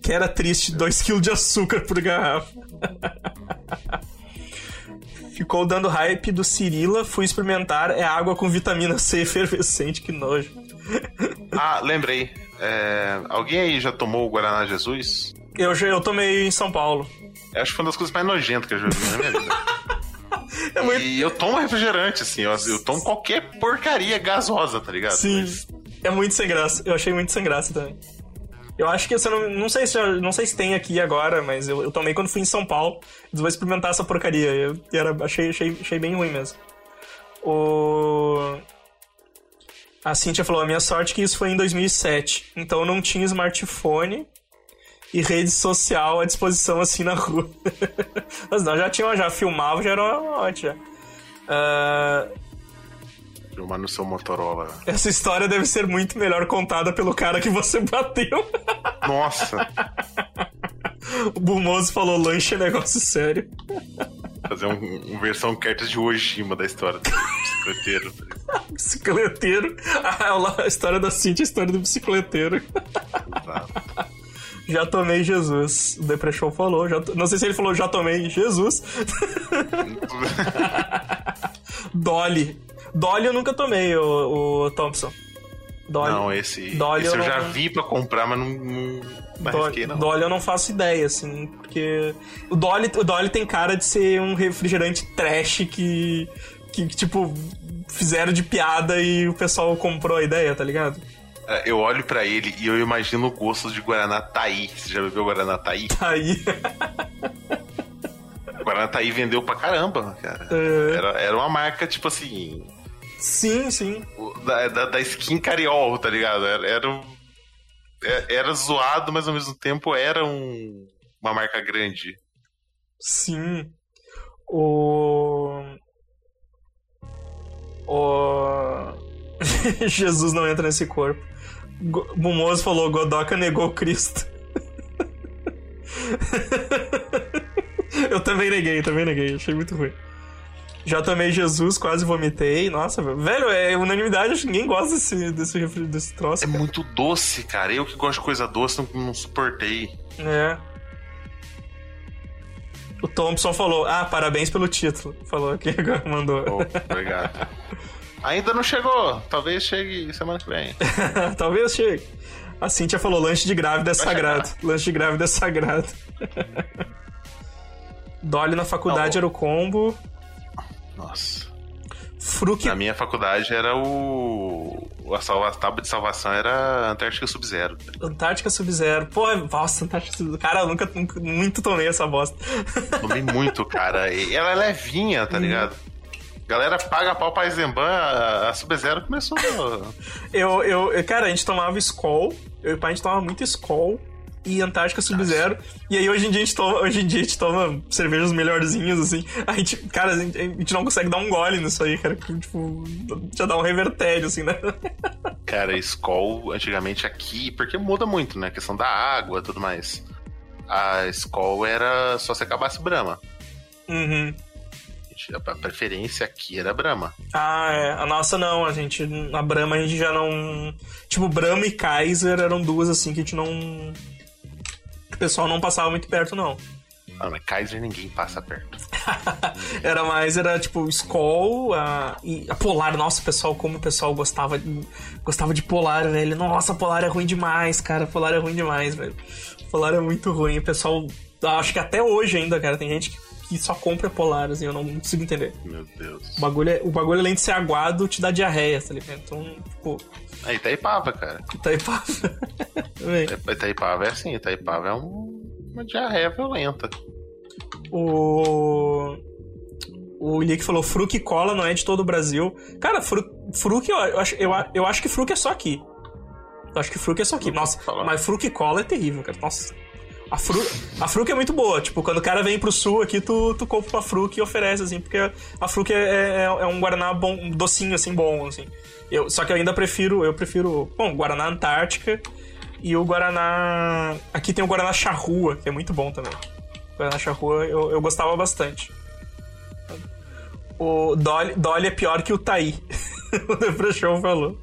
que era triste, 2kg de açúcar por garrafa. Ficou dando hype do Cirila, fui experimentar, é água com vitamina C efervescente, que nojo. Ah, lembrei. É, alguém aí já tomou o Guaraná Jesus? Eu, já- eu tomei em São Paulo. Eu acho que foi uma das coisas mais nojentas que eu já vi na minha vida. É muito E eu tomo refrigerante, assim, eu, eu tomo qualquer porcaria gasosa, tá ligado? Sim, Mas é muito sem graça. Eu achei muito sem graça também. Eu acho que você não, não sei se não sei se tem aqui agora, mas eu, eu tomei quando fui em São Paulo. Vou experimentar essa porcaria. Eu era, achei, achei, achei bem ruim mesmo. O a Cintia falou: a minha sorte é que isso foi em 2007, então eu não tinha smartphone e rede social à disposição assim na rua. Mas não, já tinha, já filmava, já era ótimo. Já. Ah, filmar no seu Motorola. Essa história deve ser muito melhor contada pelo cara que você bateu. Nossa, O Bumoso falou lanche é negócio sério. Fazer um, um versão cartas de Ojima da história do bicicleteiro. Bicicleteiro. Ah, a história da Cintia, a história do bicicleteiro. Exato. Já tomei Jesus. O Depression falou. Já to- Não sei se ele falou já tomei Jesus. Dolly. Dolly eu nunca tomei, o, o Thompson. Dolly. Não, esse, Dolly esse eu eu já não- vi pra comprar, mas não, não, não Dolly, não. Dolly eu não faço ideia, assim, porque. O Dolly, o Dolly tem cara de ser um refrigerante trash que. que, tipo, fizeram de piada e o pessoal comprou a ideia, tá ligado? É, Eu olho pra ele e eu imagino o gosto de Guaraná Taí. Você já bebeu Guaraná Taí? Aí. Guaraná Taí vendeu pra caramba, cara. É. Era, era uma marca, tipo assim, sim, sim. da, da, da skin cariol, tá ligado? Era, era, é- era zoado, mas ao mesmo tempo era um, uma marca grande. Sim. O. O. Jesus não entra nesse corpo. Bumoso falou: Godoka negou Cristo. Eu também neguei, também neguei. Achei muito ruim. Já tomei Jesus, quase vomitei. Nossa, velho, é unanimidade. Acho que ninguém gosta desse, desse, desse troço. É muito doce, cara. Eu que gosto de coisa doce não, não suportei. É. O Thompson falou: Ah, parabéns pelo título. Falou aqui agora, mandou. Oh, obrigado. Ainda não chegou. Talvez chegue semana que vem. Talvez chegue. A Cintia falou: lanche de grávida é Vai sagrado. Lanche de grávida é sagrado. Dolly na faculdade Não, era o combo. Nossa. Fruque. Na minha faculdade era o. A, salva... a tábua de salvação era Antártica Sub-Zero. Antártica Sub-Zero. Pô, nossa, Antártica Sub-Zero. Cara, eu nunca, nunca muito tomei essa bosta. Tomei muito, cara. E ela é levinha, tá ligado? Galera paga pau pra Eisenbahn, a a Sub-Zero começou. Eu, eu, eu- cara, a gente tomava Skol. Eu e o pai a gente tomava muito Skol e Antártica Sub-Zero. E aí hoje em dia a gente toma, hoje em dia a gente toma cervejas melhorzinhas, assim. A gente, cara, a gente, a gente não consegue dar um gole nisso aí, cara. que, Tipo, já dá um revertério, assim, né? Cara, Skol antigamente aqui, porque muda muito, né? A questão da água e tudo mais. A Skol era só se acabasse Brahma. Uhum. A preferência aqui era Brahma. Ah, é. A nossa não, a gente. Na Brahma a gente já não. Tipo, Brahma e Kaiser eram duas assim que a gente não. O pessoal não passava muito perto, não. Ah, mas Kaiser ninguém passa perto. Era mais, era tipo Skol a, e a Polar. Nossa, pessoal, como o pessoal gostava de, gostava de Polar, velho. Nossa, Polar é ruim demais, cara. Polar é ruim demais, velho. Polar é muito ruim. O pessoal, acho que até hoje ainda, cara, tem gente que, que só compra Polar, assim, eu não consigo entender. Meu Deus. O bagulho, é- o bagulho, além de ser aguado, te dá diarreia, tá ligado? Então, tipo, É Itaipava, cara. Itaipava. Também. Itaipava é assim, Itaipava é um- uma diarreia violenta. O. O Lick falou: Fruc cola não é de todo o Brasil. Cara, Fru, Fruc, eu, acho, eu, eu acho que Fruc é só aqui. Eu acho que Fruc é só aqui. Nossa, mas Fruc cola é terrível, cara. Nossa. A, Fru, a Fruc é muito boa. Tipo, quando o cara vem pro sul aqui, tu, tu compra uma Fruc e oferece, assim, porque a Fruc é, é, é um Guaraná bom, um docinho, assim, bom, assim. Eu, só que eu ainda prefiro, eu prefiro, bom, Guaraná Antártica e o Guaraná... Aqui tem o Guaraná Charrua, que é muito bom também. O Guaraná Charrua eu, eu gostava bastante. O Dolly, Dolly é pior que o Taí. o Depression falou.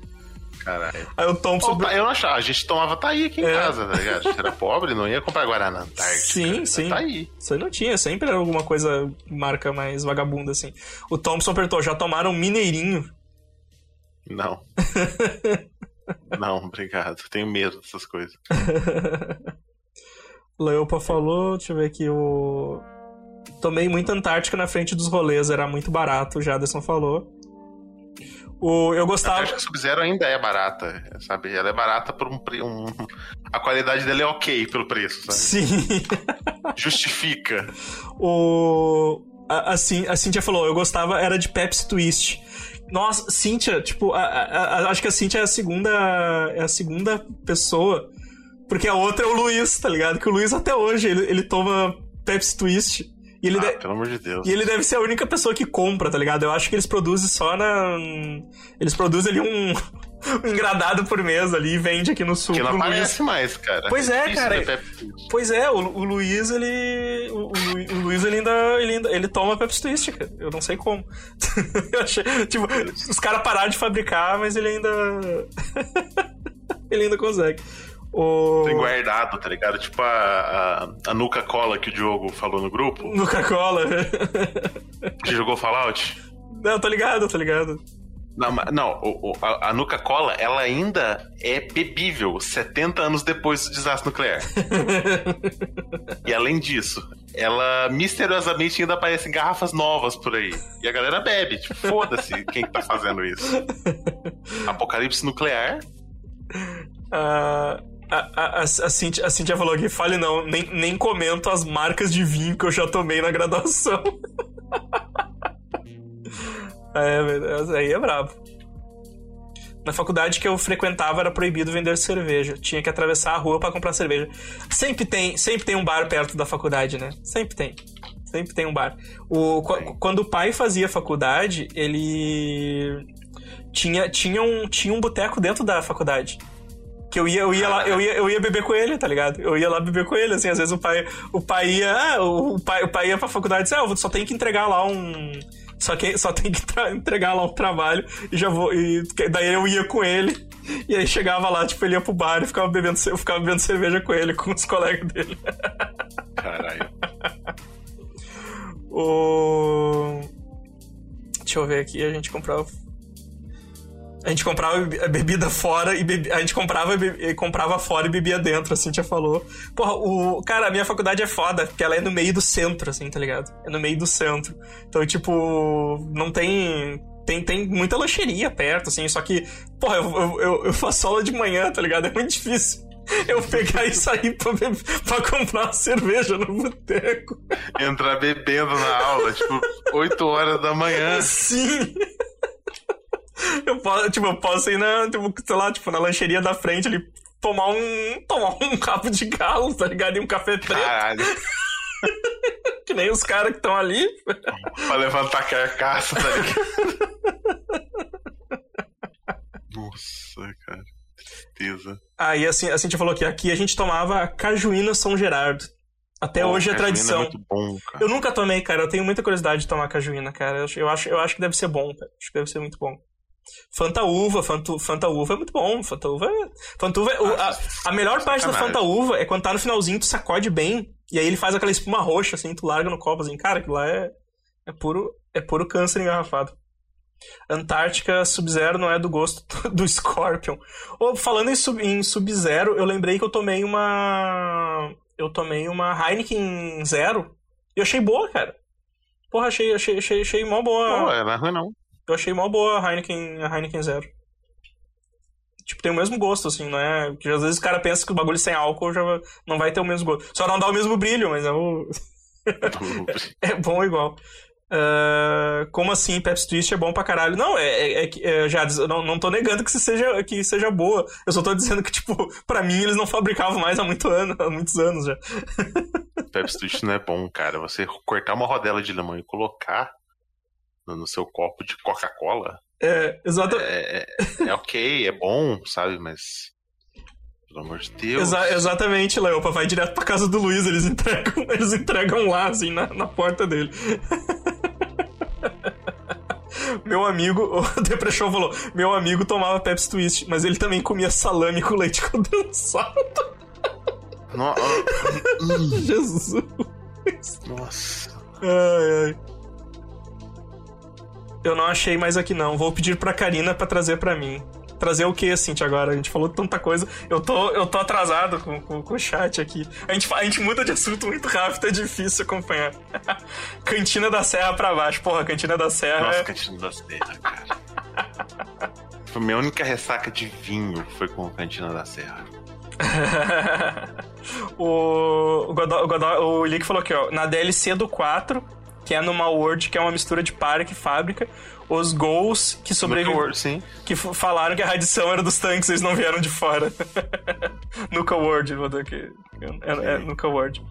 Caralho. Aí o Thompson... Pô, tá- eu não achava, a gente tomava Taí aqui em É. casa, tá ligado? A gente era pobre, não ia comprar Guaraná Antártica. Sim, Era sim. Taí. Isso aí não tinha, sempre era alguma coisa, marca mais vagabunda, assim. O Thompson perguntou, já tomaram Mineirinho? Não. não, obrigado. Tenho medo dessas coisas. Leopa falou, deixa eu ver aqui, o... Tomei muita Antártica na frente dos rolês, era muito barato, o Jaderson falou. O, eu A gostava... Antártica Sub-Zero ainda é barata, sabe? Ela é barata por um, um. A qualidade dela é ok pelo preço, sabe? Sim. Justifica. o... A, a, a Cintia falou, eu gostava, era de Pepsi Twist. Nossa, Cintia, tipo, a- a- a- acho que a Cintia é a segunda. É a segunda pessoa. Porque a outra é o Luiz, tá ligado? Que o Luiz até hoje ele, ele toma Pepsi Twist. E ele, Ah, de- pelo amor de Deus. e ele deve ser a única pessoa que compra, tá ligado? Eu acho que eles produzem só na. Eles produzem ali um. um engradado por mês ali e vende aqui no sul. Que não pro Luiz. aparece mais, cara. Pois é, difícil cara. Pois é, o, o Luiz, ele. O, o o Luiz, ele ainda, ele ainda. Ele toma Pepsi Twist, cara. Eu não sei como. Eu achei, tipo, os caras pararam de fabricar, mas ele ainda. ele ainda consegue. O... Tem guardado, tá ligado? Tipo a, a, a Nuca Cola que o Diogo falou no grupo. Coca-Cola. Que jogou Fallout. não, tô ligado, tô ligado. Não, não a, a Nuca Cola, ela ainda é bebível 70 anos depois do desastre nuclear. e além disso, ela misteriosamente ainda aparece em garrafas novas por aí. E a galera bebe. Tipo, foda-se quem que tá fazendo isso. Apocalipse nuclear. Ah, a, a, a, Cintia, a Cintia falou que fale não, nem, nem comento as marcas de vinho que eu já tomei na graduação. é, aí é brabo. Na faculdade que eu frequentava era proibido vender cerveja. Tinha que atravessar a rua pra comprar cerveja. Sempre tem, sempre tem um bar perto da faculdade, né? Sempre tem. Sempre tem um bar. O, qu- quando o pai fazia faculdade, ele tinha, tinha um, tinha um boteco dentro da faculdade. Que eu ia, eu ia lá, eu ia, eu ia beber com ele, tá ligado? Eu ia lá beber com ele, assim, às vezes o pai, o pai ia, ah, o, pai, o pai ia pra faculdade e disse, ah, eu só tenho que entregar lá um. Só, que, só tem que entregar lá um trabalho e já vou. E daí eu ia com ele. E aí chegava lá, tipo, ele ia pro bar e ficava bebendo, eu ficava bebendo cerveja com ele, com os colegas dele. Caralho. O. Deixa eu ver aqui, a gente comprava. A gente comprava a bebida fora e bebi... a gente comprava, e comprava fora e bebia dentro, assim, já falou. Porra, o. Cara, a minha faculdade é foda, porque ela é no meio do centro, assim, tá ligado? É no meio do centro. Então, tipo, não tem. Tem, tem muita lancheria perto, assim, só que, porra, eu, eu, eu- eu faço aula de manhã, tá ligado? É muito difícil eu pegar e sair pra, beber- pra comprar uma cerveja no boteco. Entrar bebendo na aula, tipo, 8 horas da manhã. Sim! Eu posso, tipo, eu posso ir na, tipo, sei lá, tipo, na lancheria da frente ali, tomar um. tomar um rabo de galo, tá ligado? E um café preto, Caralho. que nem os caras que estão ali. pra levantar a carcaça, tá ligado? Nossa, cara. Tristeza. Aí assim, a Cintia falou que aqui a gente tomava cajuína São Gerardo. Até Pô, hoje é cajuína tradição. muito bom, cara. Eu nunca tomei, cara. Eu tenho muita curiosidade de tomar cajuína, cara. Eu acho, eu acho, eu acho que deve ser bom, cara. Acho que deve ser muito bom. Fanta uva, Fanta, Fanta uva é muito bom. Fanta uva é. Fanta uva é- o- a, a melhor parte da Sacanagem. Fanta uva é quando tá no finalzinho, tu sacode bem, e aí ele faz aquela espuma roxa, assim, tu larga no copo, assim. Cara, aquilo lá é, é puro, é puro câncer engarrafado. Antártica Sub-Zero não é do gosto do Scorpion. Ô, falando em Sub- em Sub-Zero, eu lembrei que eu tomei uma. Eu tomei uma Heineken Zero e eu achei boa, cara. Porra, achei, achei, achei, achei mó boa. Não, é, não é ruim, não. Eu achei mó boa a Heineken, a Heineken Zero. Tipo, tem o mesmo gosto, assim, não é? Porque às vezes o cara pensa que o bagulho sem álcool já não vai ter o mesmo gosto. Só não dá o mesmo brilho, mas é, o... é bom igual. Ah, como assim, Pepsi Twist é bom pra caralho? Não, é, é, é é, já não, não tô negando que, seja, que seja boa. Eu só tô dizendo que, tipo, pra mim eles não fabricavam mais há, muito ano, há muitos anos já. Pepsi Twist não é bom, cara. Você cortar uma rodela de limão e colocar no seu copo de Coca-Cola É, exata, é, é- é ok, é bom, sabe? Mas. Pelo amor de Deus. Exa- exatamente, Leopa. Vai direto pra casa do Luiz, eles entregam, eles entregam lá, assim, na, na porta dele. Meu amigo, o Depressão falou: Meu amigo tomava Pepsi Twist, mas ele também comia salame com leite condensado. No- Hum, Jesus. Nossa. Ai, ai. Eu não achei mais aqui não. Vou pedir pra Karina pra trazer pra mim. Trazer o que, Cintia, agora? A gente falou tanta coisa. Eu tô, eu tô atrasado com, com, com o chat aqui. A gente, a gente muda de assunto muito rápido, é difícil acompanhar. Cantina da Serra pra baixo. Porra, Cantina da Serra. Nossa, é- Cantina da Serra, cara. Foi minha única ressaca de vinho foi com a Cantina da Serra. o, o, Godó, o, Godó, o Lick falou aqui, ó. Na DLC do 4, que é numa World, que é uma mistura de parque e fábrica, os gols que sobreviveram. Que falaram que a radiação era dos tanques, eles não vieram de fora. Nuka World, vou dar aqui. É, é Nuka World.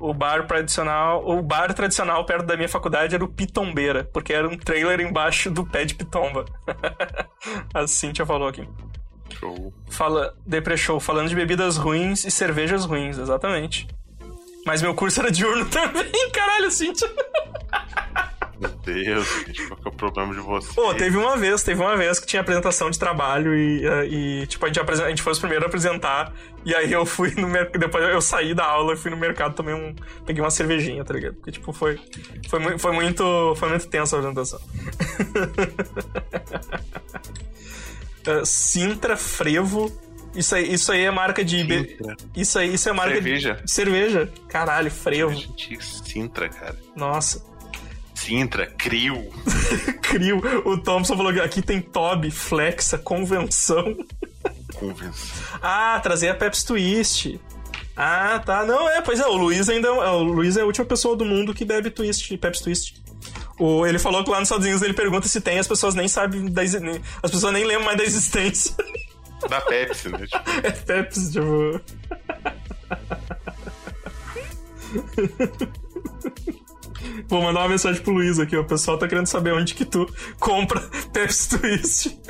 o bar tradicional, o bar tradicional perto da minha faculdade era o Pitombeira, porque era um trailer embaixo do pé de Pitomba. a Cintia falou aqui. Show. Fala, Depre Show, falando de bebidas ruins e cervejas ruins, exatamente. Mas meu curso era diurno também, caralho, Cintia. Meu Deus, gente, qual que é o problema de você? Pô, teve uma vez, teve uma vez que tinha apresentação de trabalho e, e tipo, a gente, a gente foi os primeiros a apresentar. E aí eu fui no mercado. Depois eu saí da aula fui no mercado tomei um. Peguei uma cervejinha, tá ligado? Porque, tipo, foi. Foi, foi muito. Foi muito tensa a apresentação. Eh, Sintra, Frevo. Isso aí, isso aí é marca de. be- Sintra. Isso aí, isso é marca Cerveja. de. Cerveja. Caralho, Frevo. Gente, Sintra, cara. Nossa. Sintra, Crio. Crio. O Thompson falou que aqui tem Toby, Flexa, Convenção. Convenção. Ah, trazer a Pepsi Twist. Ah, tá. Não, é, pois é, o Luiz ainda é, o Luiz é a última pessoa do mundo que bebe Twist, Pepsi Twist. O, ele falou que lá nos Estados Unidos ele pergunta se tem, as pessoas nem sabem da As pessoas nem lembram mais da existência. Da Pepsi, né? Tipo, É Pepsi, tipo. Vou mandar uma mensagem pro Luiz aqui, ó. O pessoal tá querendo saber onde que tu compra Pepsi Twist.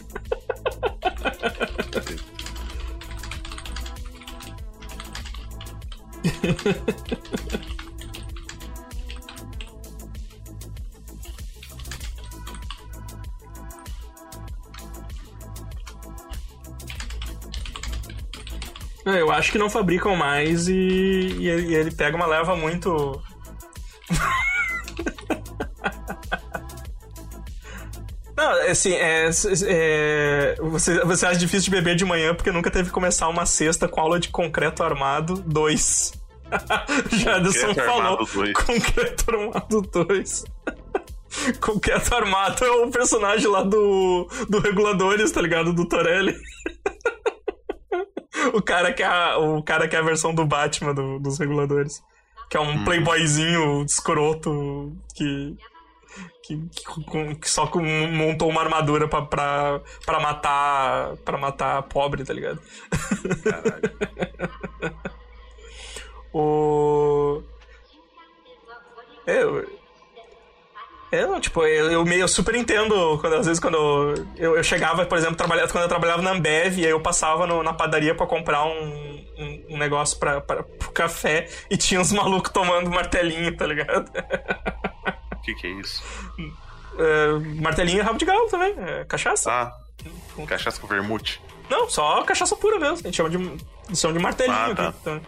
Eu acho que não fabricam mais e, e ele, ele pega uma leva muito. Não, assim, é, é, você, você acha difícil de beber de manhã porque nunca teve que começar uma sexta com aula de concreto armado 2. Jaderson falou. Dois. Concreto armado 2. concreto armado é o personagem lá do, do Reguladores, tá ligado? Do Torelli. O cara que é a, o cara que é a versão do Batman do- dos reguladores. Que é um playboyzinho escroto que. Que, que, com- que só com- montou uma armadura pra, pra, pra matar. para matar pobre, tá ligado? o. É, eu- é, tipo, eu, eu meio eu super entendo quando às vezes quando eu, eu, eu chegava, por exemplo, trabalhava, quando eu trabalhava na Ambev, e aí eu passava no- na padaria pra comprar um, um, um negócio pra, pra, pro café e tinha uns malucos tomando martelinho, tá ligado? o que que é isso? É, martelinho e rabo de galo também, é, cachaça. Ah, cachaça com vermute. Não, só cachaça pura mesmo. A gente chama de, eles chamam de martelinho Ah, tá. aqui.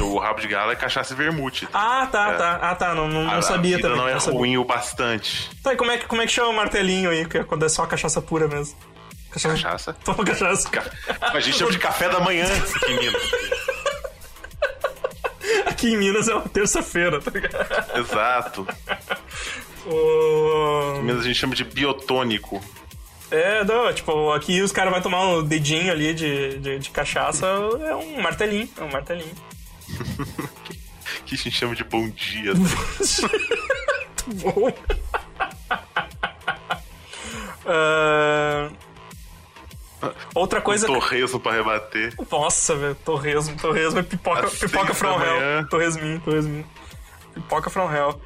O rabo de galo é cachaça e vermute. Ah, tá, É. tá. Ah, tá, não, não, não A- sabia a vida também. não é não ruim o bastante. Tá, e como é, que, como é que chama martelinho aí, é quando é só cachaça pura mesmo? Cachaça. Cachaça? Toma cachaça. A gente chama de café da manhã aqui em Minas. Aqui em Minas é uma terça-feira, tá ligado? Exato. O- Em Minas a gente chama de biotônico. É, não, tipo, aqui os caras vão tomar um dedinho ali de, de, de cachaça, é um martelinho, é um martelinho. Gente chama de bom dia. Bom. Ah, Outra coisa. Torresmo pra rebater. Nossa, velho, torresmo, torresmo é pipoca, Às pipoca from hell. Torresminho, torresminho. Pipoca from hell.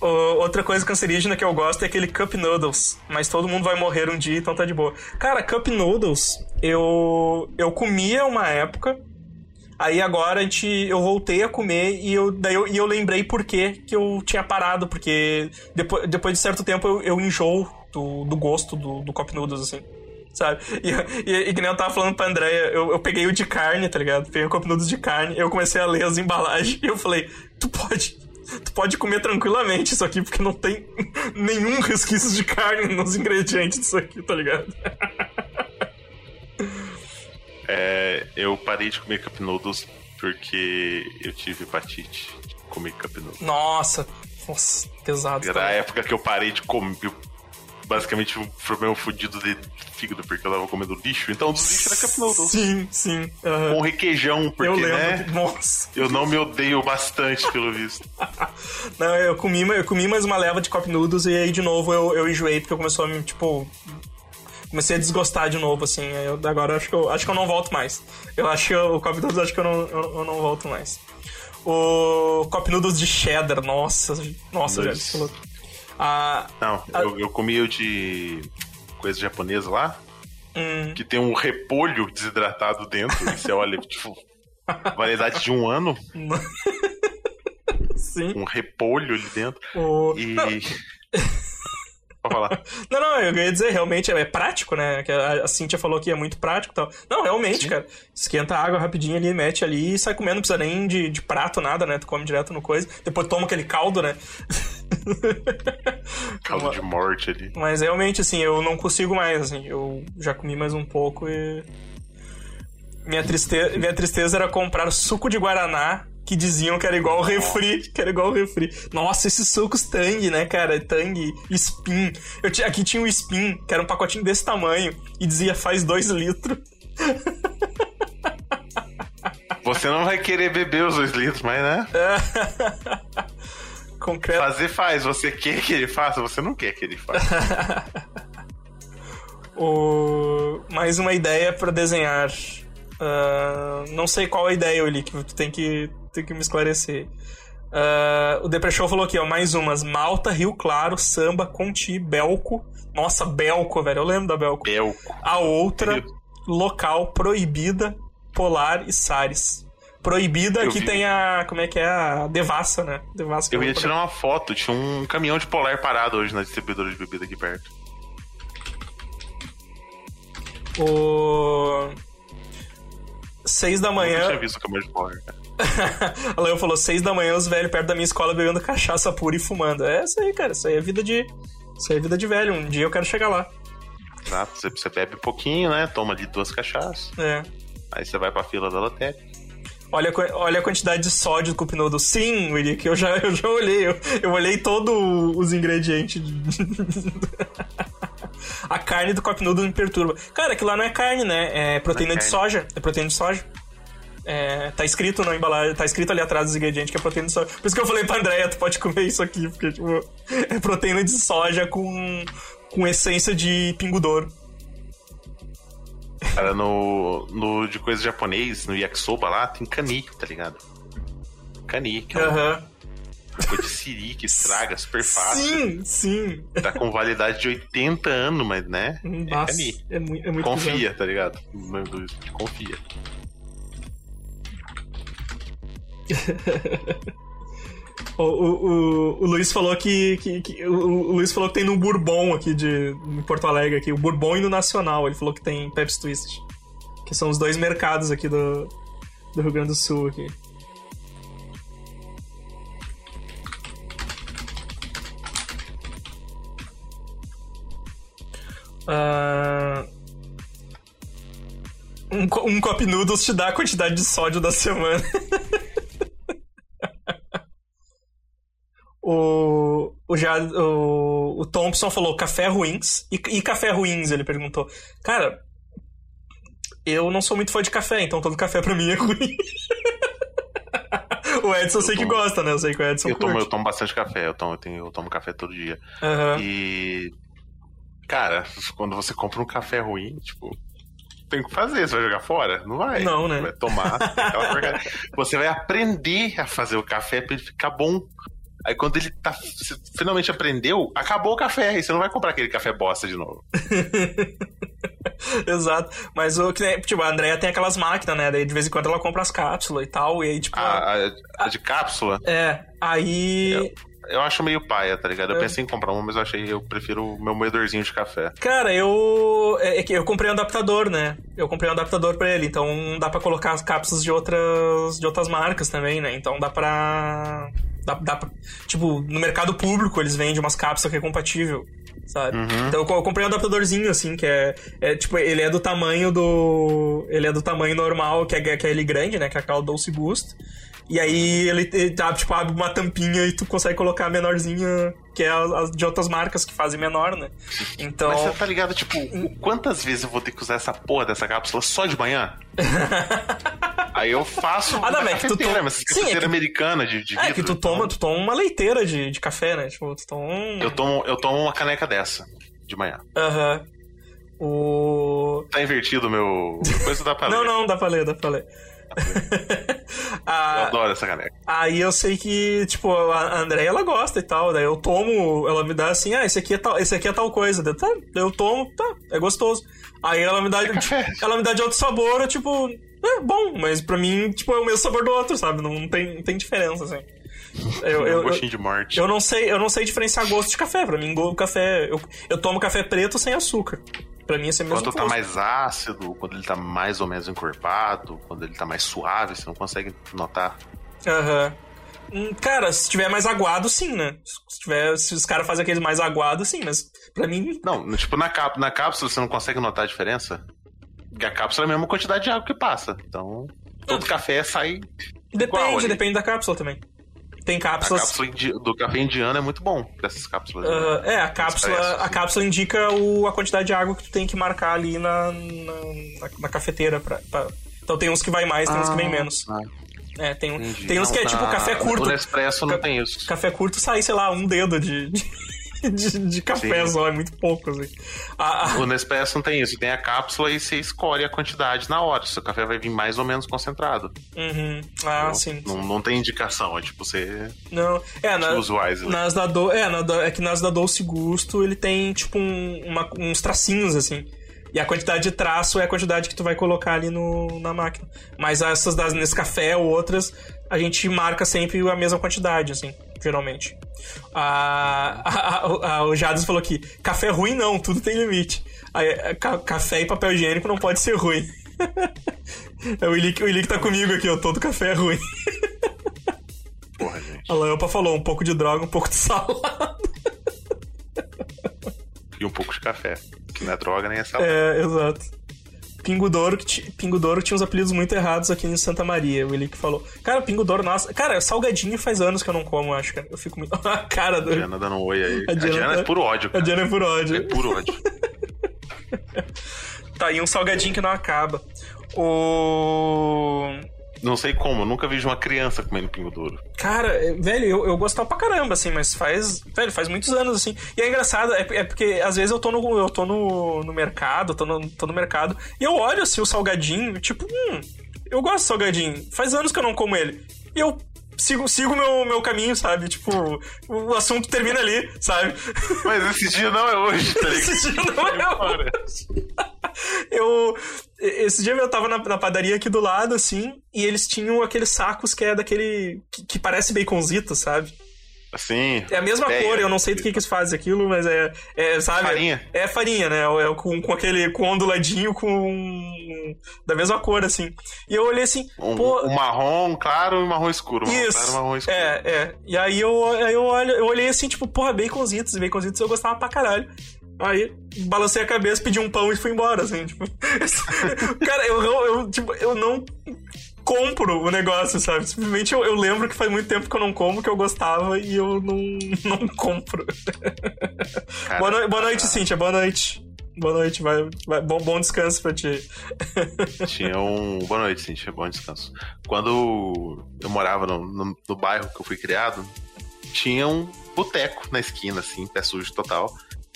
Ô, outra coisa cancerígena que eu gosto é aquele Cup Noodles. Mas todo mundo vai morrer um dia, então tá de boa. Cara, Cup Noodles, eu, eu comia uma época. Aí agora a gente, eu voltei a comer e eu, daí eu, e eu lembrei por que eu tinha parado. Porque depois, depois de certo tempo eu, eu enjoo do, do gosto do, do Cup Noodles, assim sabe? E, e, e que nem eu tava falando pra Andréia, eu, eu peguei o de carne, tá ligado? Peguei o Cup Noodles de carne, eu comecei a ler as embalagens e eu falei, tu pode. Tu pode comer tranquilamente isso aqui, porque não tem nenhum resquício de carne nos ingredientes disso aqui, tá ligado? É, eu parei de comer cup noodles porque eu tive hepatite de comer cup noodles. Nossa, nossa, pesado. Era a época que eu parei de comer. eu- basicamente um problema fudido de fígado porque eu tava comendo lixo. Então dos lixos era cup noodles. Sim, sim. aham. Com requeijão, porque eu lembro. né? Nossa. Eu não me odeio bastante, pelo visto. Não, eu comi, eu comi mais uma leva de Cup Noodles e aí de novo eu, eu enjoei, porque começou a me, tipo. Comecei a desgostar de novo, assim. eu- agora acho que eu, acho que eu não volto mais. Eu acho que eu- o Cup Noodles acho que eu não, eu, eu não volto mais. O Cup Noodles de cheddar, nossa, nossa, falou. Ah, Não, eu, eu comi o de coisa japonesa lá, hum, que tem um repolho desidratado dentro, e você olha, tipo, variedade de um ano, sim. um repolho ali dentro, O... e... Não, Pode falar. não, não, eu ia dizer, realmente é prático, né? Que a a Cintia falou que é muito prático e tal. Não, realmente, cara. Esquenta a água rapidinho ali, mete ali e sai comendo, não precisa nem de, de prato, nada, né? Tu come direto no coisa. Depois toma aquele caldo, né? Caldo de morte ali. Mas realmente, assim, eu não consigo mais, assim. Eu já comi mais um pouco e. Minha, triste... Minha tristeza era comprar suco de Guaraná que diziam que era igual o refri, que era igual refri. Nossa, esses sucos Tang, né, cara? Tang, Spin. Eu tinha... Aqui tinha o Spin, que era um pacotinho desse tamanho, e dizia faz dois litros. Você não vai querer beber os dois litros, mas né? Concreto. Fazer faz. Você quer que ele faça, você não quer que ele faça. O... Mais uma ideia pra desenhar. Ah, não sei qual a ideia, Oli, que tu tem que, tem que me esclarecer. Ah, o Depressão falou aqui, ó, mais umas. Malta, Rio Claro, Samba, Conti, Belco. Nossa, Belco, velho, eu lembro da Belco. Belco. A outra, local, Proibida, Polar e Sares. Proibida, Eu aqui vi. tem a. Como é que é? A Devassa, né? Devassa Eu ia tirar uma foto, tinha um caminhão de polar parado hoje na distribuidora de bebida aqui perto. O. Seis da Eu manhã. nunca tinha visto o caminhão de polar. cara. A Léo falou, seis da manhã, os velhos perto da minha escola bebendo cachaça pura e fumando. É isso aí, cara. Isso aí é vida de. Isso aí é vida de velho. Um dia eu quero chegar lá. Exato, você, você bebe pouquinho, né? Toma ali duas cachaças. É. Aí você vai pra fila da lotérica. Olha, olha a quantidade de sódio do Cup Noodle. Sim, Willi, que eu já, eu já olhei. Eu, eu olhei todos os ingredientes. a carne do Cup Noodle me perturba. Cara, aquilo lá não é carne, né? É proteína é de carne. soja. É proteína de soja. É, tá escrito na embalagem, tá escrito ali atrás dos ingredientes que é proteína de soja. Por isso que eu falei pra Andréia, tu pode comer isso aqui, porque, tipo, é proteína de soja com, com essência de pingudouro. Cara, no, no de coisa japonês, no yakisoba lá, tem cani, tá ligado? Cani, que é uma Aham. coisa de siri que estraga super fácil. Sim, sim. Tá com validade de 80 anos, mas né? É Nossa, cani. é, muito, é muito bizarro. Confia, tá ligado? Confia. O, o, o, o Luiz falou que, que, que- o, Luiz falou que tem no Bourbon aqui de em Porto Alegre aqui, o Bourbon e no Nacional. Ele falou que tem Pepsi Twist, que são os dois mercados aqui do, do Rio Grande do Sul aqui. Ah, um, um Cup Noodles te dá a quantidade de sódio da semana. O, o, o, o Thompson falou café ruins. E, e café ruins? Ele perguntou. Cara, eu não sou muito fã de café, então todo café pra mim é ruim. o Edson eu sei que tomo- gosta, né? Eu sei que o Edson Eu tomo, eu curte. tomo bastante café, eu tomo, eu, tenho, eu tomo café todo dia. Aham. E. Cara, quando você compra um café ruim, tipo. Tem que fazer, você vai jogar fora? Não vai. Não, né? Vai tomar. você vai aprender a fazer o café pra ele ficar bom. Aí quando ele tá. Finalmente aprendeu, acabou o café. Aí você não vai comprar aquele café bosta de novo. Exato. Mas o que tipo, a Andrea tem aquelas máquinas, né? Daí de vez em quando ela compra as cápsulas e tal. E aí, tipo. A, a- a de cápsula, É. Aí. eu acho meio paia, tá ligado? Eu É. pensei em comprar uma, mas eu achei eu prefiro o meu moedorzinho de café. Cara, eu. É é que eu comprei um adaptador, né? Eu comprei um adaptador pra ele, então dá pra colocar as cápsulas de outras, de outras marcas também, né? Então dá pra. Dá, dá pra. Tipo, no mercado público eles vendem umas cápsulas que é compatível, sabe? Uhum. Então eu co- eu comprei um adaptadorzinho, assim, que é, é. Tipo, ele é do tamanho do. Ele é do tamanho normal, que é, que é ele grande, né? Que é aquela Dulce Boost. E aí ele, ele tá, tipo, abre uma tampinha e tu consegue colocar a menorzinha, que é as de outras marcas que fazem menor, né? Então. Mas você tá ligado, tipo, quantas vezes eu vou ter que usar essa porra dessa cápsula só de manhã? Aí eu faço Ah, não, é que tu toma- mas Sim, é cafeteira que- americana de, de É que vidro, tu toma, então tu toma uma leiteira de, de café, né? Tipo, tu toma um. Eu tomo, eu tomo uma caneca dessa de manhã. Aham. O. Tá invertido o meu. Depois dá pra Não, ler. não, dá pra ler, dá pra ler. Eu Ah, adoro essa caneca. Aí eu sei que, tipo, a Andréia ela gosta e tal. Daí eu tomo, ela me dá assim, ah, esse aqui é tal, esse aqui é tal coisa. Daí, tá, daí eu tomo, tá, é gostoso. Aí ela me dá, café. ela me dá de outro sabor, eu, tipo, é bom, mas pra mim, tipo, é o mesmo sabor do outro, sabe? Não tem, não tem diferença, assim. Eu, um eu, eu, gostinho de morte. eu não sei, eu não sei diferenciar gosto de café. Pra mim, café, eu, eu tomo café preto sem açúcar. Pra mim, esse é mesmo Quando tá mais ácido, quando ele tá mais ou menos encorpado, quando ele tá mais suave, você não consegue notar. Aham. Hum, Cara, se tiver mais aguado, sim, né? Se tiver, se os caras fazem aqueles mais aguados, sim, mas pra mim. Não, tipo, na, cap na cápsula você não consegue notar a diferença? Porque a cápsula é a mesma quantidade de água que passa. Então, todo café sai. Depende, igual depende da cápsula também. Tem A cápsulas. cápsula indi- do café indiano é muito bom dessas cápsulas. né? ah, é, a cápsula, Expresso, a cápsula indica o, a quantidade de água que tu tem que marcar ali na, na, na- na cafeteira. Pra, pra- Então tem uns que vai mais, tem uns que vem menos. Ah, É, tem, entendi. tem uns que é Não, tipo na- café curto. No Nespresso não tem isso. Café curto sai, sei lá, um dedo de, de, de- de café Sim. só, é muito pouco, assim. A- a- O Nespresso não tem isso. Tem a cápsula e você escolhe a quantidade na hora. Seu café vai vir mais ou menos concentrado. Uhum. Ah, Não- sim. Não, não tem indicação. É tipo você. Não, é, na, wisely. nas da Do, é, na é que nas da Dolce Gusto ele tem tipo um- uma- uns tracinhos assim. E a quantidade de traço é a quantidade que tu vai colocar ali no, na máquina. Mas essas das Nescafé ou outras, a gente marca sempre a mesma quantidade, assim, geralmente. A, a- a- o Jades falou aqui: café ruim não, tudo tem limite. É, ca- café e papel higiênico não pode ser ruim. é o Ilick, o Ilick tá comigo aqui, ó, todo café é ruim. Porra, gente. A Laelpa falou: um pouco de droga, um pouco de salada. E um pouco de café. Que não é droga nem é salada. É, exato. Pingo Douro, Pingo Douro tinha uns apelidos muito errados aqui em Santa Maria, o Eli que falou. Cara, Pingo Douro, nossa. Cara, salgadinho faz anos que eu não como, acho, cara. Eu fico muito. A cara do. A Diana dando um oi aí. A A Diana Diana, tá- é puro ódio. A Cara. Diana é por É ódio. puro ódio. Tá aí um salgadinho que não acaba. O. Não sei como, nunca vejo uma criança comendo pingo duro. Cara, é, velho, eu, eu gostava pra caramba, assim, mas faz. Velho, faz muitos anos, assim. E é engraçado, é, é porque às vezes eu tô no, eu tô no, no mercado, tô no, tô no mercado, e eu olho assim o salgadinho, tipo, hum, eu gosto de salgadinho. Faz anos que eu não como ele. E eu sigo sigo meu, meu caminho, sabe? Tipo, o assunto termina ali, sabe? Mas esse dia não é hoje, tá ligado? Esse dia não é Bora. Eu. Esse dia eu tava na, na padaria aqui do lado, assim, e eles tinham aqueles sacos que é daquele. que, que parece baconzito, sabe? Assim. É a mesma ideia. cor, eu não sei do que, que eles fazem aquilo, mas é. é sabe? Farinha. É farinha, né? É com, com aquele. com onduladinho, com. da mesma cor, assim. E eu olhei assim, Um, pô. um marrom claro e um marrom escuro. Um marrom claro e Isso. um marrom escuro. É, é. E aí eu, aí eu, olho, eu olhei assim, tipo, porra, baconzitos. Baconzitos eu gostava pra caralho. Aí, balancei a cabeça, pedi um pão e fui embora, assim, tipo. Cara, eu, eu, eu, tipo, eu não compro o negócio, sabe? Simplesmente eu, eu lembro que faz muito tempo que eu não como, que eu gostava e eu não, não compro. Cara, boa, noi- boa noite, Cíntia, boa noite. Boa noite, vai, vai- bom, bom descanso pra ti. Tinha um. Boa noite, Cintia. Bom descanso. Quando eu morava no, no- no bairro que eu fui criado, tinha um boteco na esquina, assim, pé sujo total.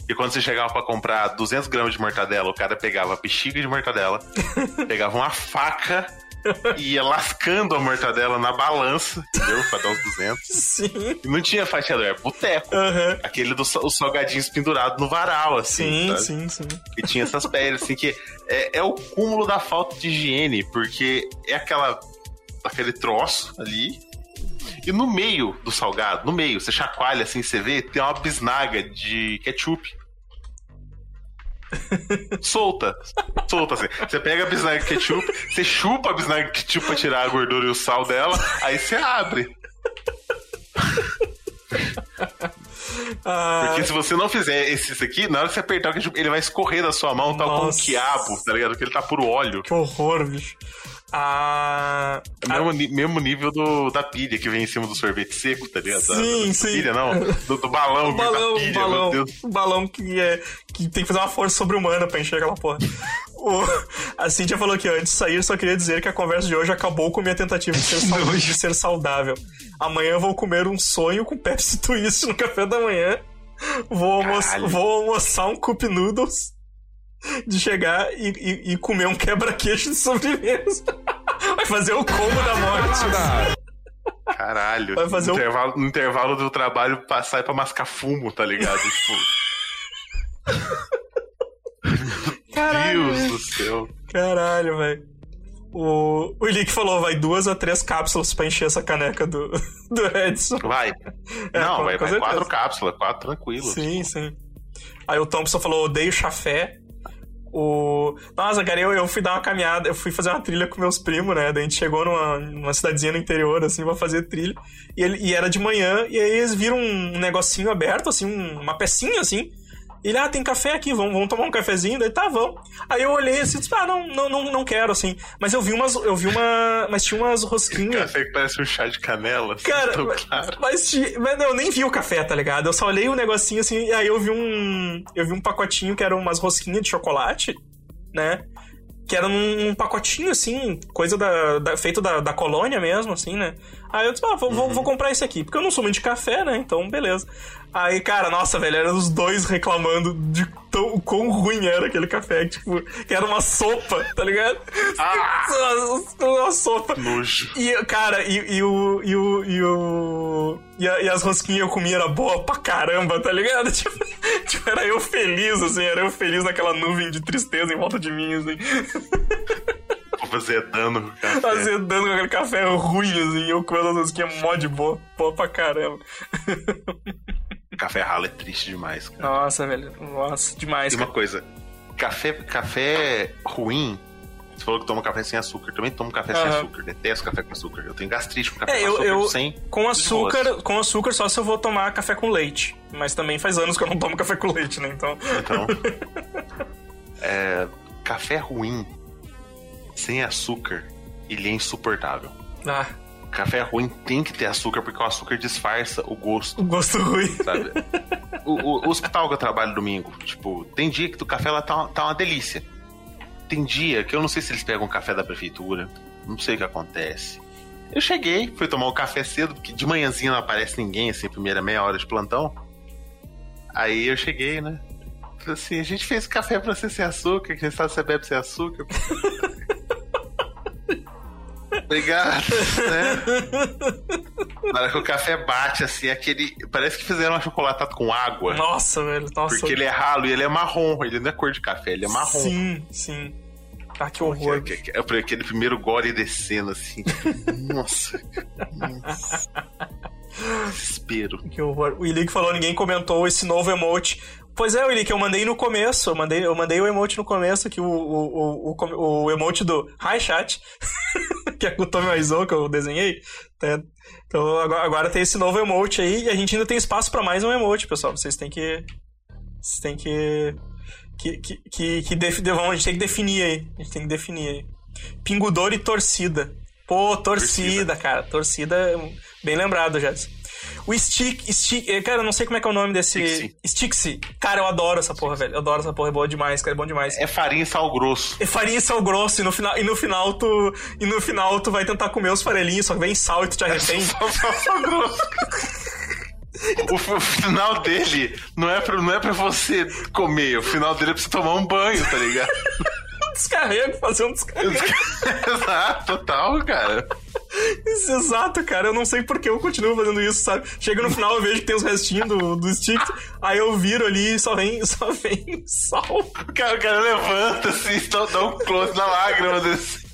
E quando você chegava pra comprar 200 gramas de mortadela, o cara pegava a bexiga de mortadela, pegava uma faca e ia lascando a mortadela na balança, entendeu? Pra dar os 200. Sim. E não tinha fatiador, era boteco. Aham. Aquele dos os salgadinhos pendurados no varal, assim. Sim, sabe? sim, sim. E tinha essas pedras, assim, que é, é o cúmulo da falta de higiene, porque é aquela aquele troço ali. E no meio do salgado, no meio, você chacoalha assim, você vê, tem uma bisnaga de ketchup. Solta. Solta assim. Você pega a bisnaga ketchup, você chupa a bisnaga ketchup pra tirar a gordura e o sal dela, aí você abre. Ah, Porque se você não fizer esse isso aqui, na hora que você apertar o ketchup, ele vai escorrer da sua mão, tal como um quiabo, tá ligado? Porque ele tá puro óleo. que horror, bicho. Ah, É o mesmo, mesmo nível do, da pilha que vem em cima do sorvete seco, tá ligado? Sim, da, sim. Pilha, não. Do, do balão, o balão, pilha, o balão, meu Deus. o balão que é que tem que fazer uma força sobre-humana pra encher aquela porra. O, a Cintia falou que antes de sair só queria dizer que a conversa de hoje acabou com minha tentativa de ser, sau- de ser saudável. Amanhã eu vou comer um sonho com Pepsi Twist no café da manhã. Vou, vou almoçar um Cup Noodles de chegar e, e- e comer um quebra-queixo de sobremesa. Vai fazer o combo da morte. Caralho. Vai fazer no, um- intervalo, no intervalo do trabalho pa- sai pra mascar fumo, tá ligado? tipo, Caralho, Deus do céu. Caralho, velho. O, o Ilick falou, vai duas a três cápsulas pra encher essa caneca do, do Edson. Vai. É, Não, com- vai, com vai quatro cápsulas, quatro tranquilo. Sim, sim. Aí o Thompson falou, odeio chafé. O... Nossa, cara, eu, eu fui dar uma caminhada, eu fui fazer uma trilha com meus primos, né? Daí a gente chegou numa, numa cidadezinha no interior, assim, pra fazer trilha. E, ele, e era de manhã, e aí eles viram um negocinho aberto, assim, um- uma pecinha, assim. E ele, ah, tem café aqui, vamos, vamos tomar um cafezinho? Daí, tá, vamos. Aí eu olhei assim, disse, ah, não, não, não, não quero, assim. Mas eu vi umas, eu vi uma, mas tinha umas rosquinhas. Café que parece um chá de canela. assim, Cara, mas, claro. mas, ti- mas eu nem vi o café, tá ligado? Eu só olhei o negocinho assim, e aí eu vi um. Eu vi um pacotinho que era umas rosquinhas de chocolate, né? Que era num, um pacotinho, assim, coisa da, da- feito da, da colônia mesmo, assim, né? Aí eu disse, ah, vou, vou, vou comprar esse aqui, porque eu não sou muito de café, né? Então, beleza. Aí, cara, nossa, velho, eram os dois reclamando de tão, quão ruim era aquele café, que, tipo, que era uma sopa, tá ligado? uma sopa. Nojo. E, cara, e, e o. E o. E, o e, a- e as rosquinhas eu comia era boa pra caramba, tá ligado? Tipo, tipo, era eu feliz, assim, era eu feliz naquela nuvem de tristeza em volta de mim, assim. Dano com café. Azedando com aquele café ruim, assim, eu comendo as rosquinhas mó de boa, boa pra caramba. Café ralo é triste demais, cara. Nossa, velho. Nossa, demais, E uma cara. coisa, café, café ruim. Você falou que toma café sem açúcar. Também tomo café sem Aham. açúcar. Detesto café com açúcar. Eu tenho gastrite com café É, com eu, açúcar eu sem. com açúcar, com açúcar só se eu vou tomar café com leite. Mas também faz anos que eu não tomo café com leite, né? Então. Então. é, café ruim sem açúcar, ele é insuportável. Ah, Café ruim tem que ter açúcar porque o açúcar disfarça o gosto, o gosto ruim. sabe? o, o- o hospital que eu trabalho domingo, tipo, tem dia que o café lá tá, uma- tá uma delícia. Tem dia que eu não sei se eles pegam café da prefeitura, não sei o que acontece. Eu cheguei, fui tomar um café cedo, porque de manhãzinha não aparece ninguém, assim, primeira meia hora de plantão. Aí eu cheguei, né? Falei assim, a gente fez café pra você sem açúcar, que a gente sabe que você bebe sem açúcar. Obrigado, né? Na hora que o café bate, assim, aquele. Parece que fizeram um achocolatado com água. Nossa, velho. Nossa. Porque ele é ralo e ele é marrom. Ele não é cor de café, ele é marrom. Sim, sim. Ah, que horror. Que- que- Aquele primeiro gole descendo, assim. tipo, Nossa. Nossa. Desespero. Que horror. O Ilick falou, ninguém comentou esse novo emote. Pois é, Ilick, eu mandei no começo. Eu mandei, eu mandei o emote no começo, que o, o, o, o, emote do Hi Chat, que é o Tommy Wiseau que eu desenhei. tá? Então agora, tem esse novo emote aí e a gente ainda tem espaço pra mais um emote, pessoal. Vocês têm que. Vocês têm que. Que, que, que, que a gente tem que definir aí. A gente tem que definir aí. Pingudor e torcida. Pô, torcida, cara. Torcida, bem lembrado, Jadson. O Stick, Stick, eh, cara, eu não sei como é que é o nome desse. Stixi. Cara, eu adoro essa porra, velho. Eu adoro essa porra, é boa demais, cara, é bom demais. É farinha e sal grosso. É farinha e sal grosso, e no final, e no final tu. E no final tu vai tentar comer os farelinhos, só que vem sal e tu te arrepende. Sal, sal, sal grosso. O final dele não é, pra, não é pra você comer, o final dele é pra você tomar um banho, tá ligado? Descarrego, fazer um descarrego. Exato, total, cara. Isso, exato, cara. Eu não sei por que eu continuo fazendo isso, sabe? Chega no final, eu vejo que tem os restinhos do, do stick, aí eu viro ali e só vem, só vem sal. O cara, o cara levanta assim, dá, dá um close na lágrima desse.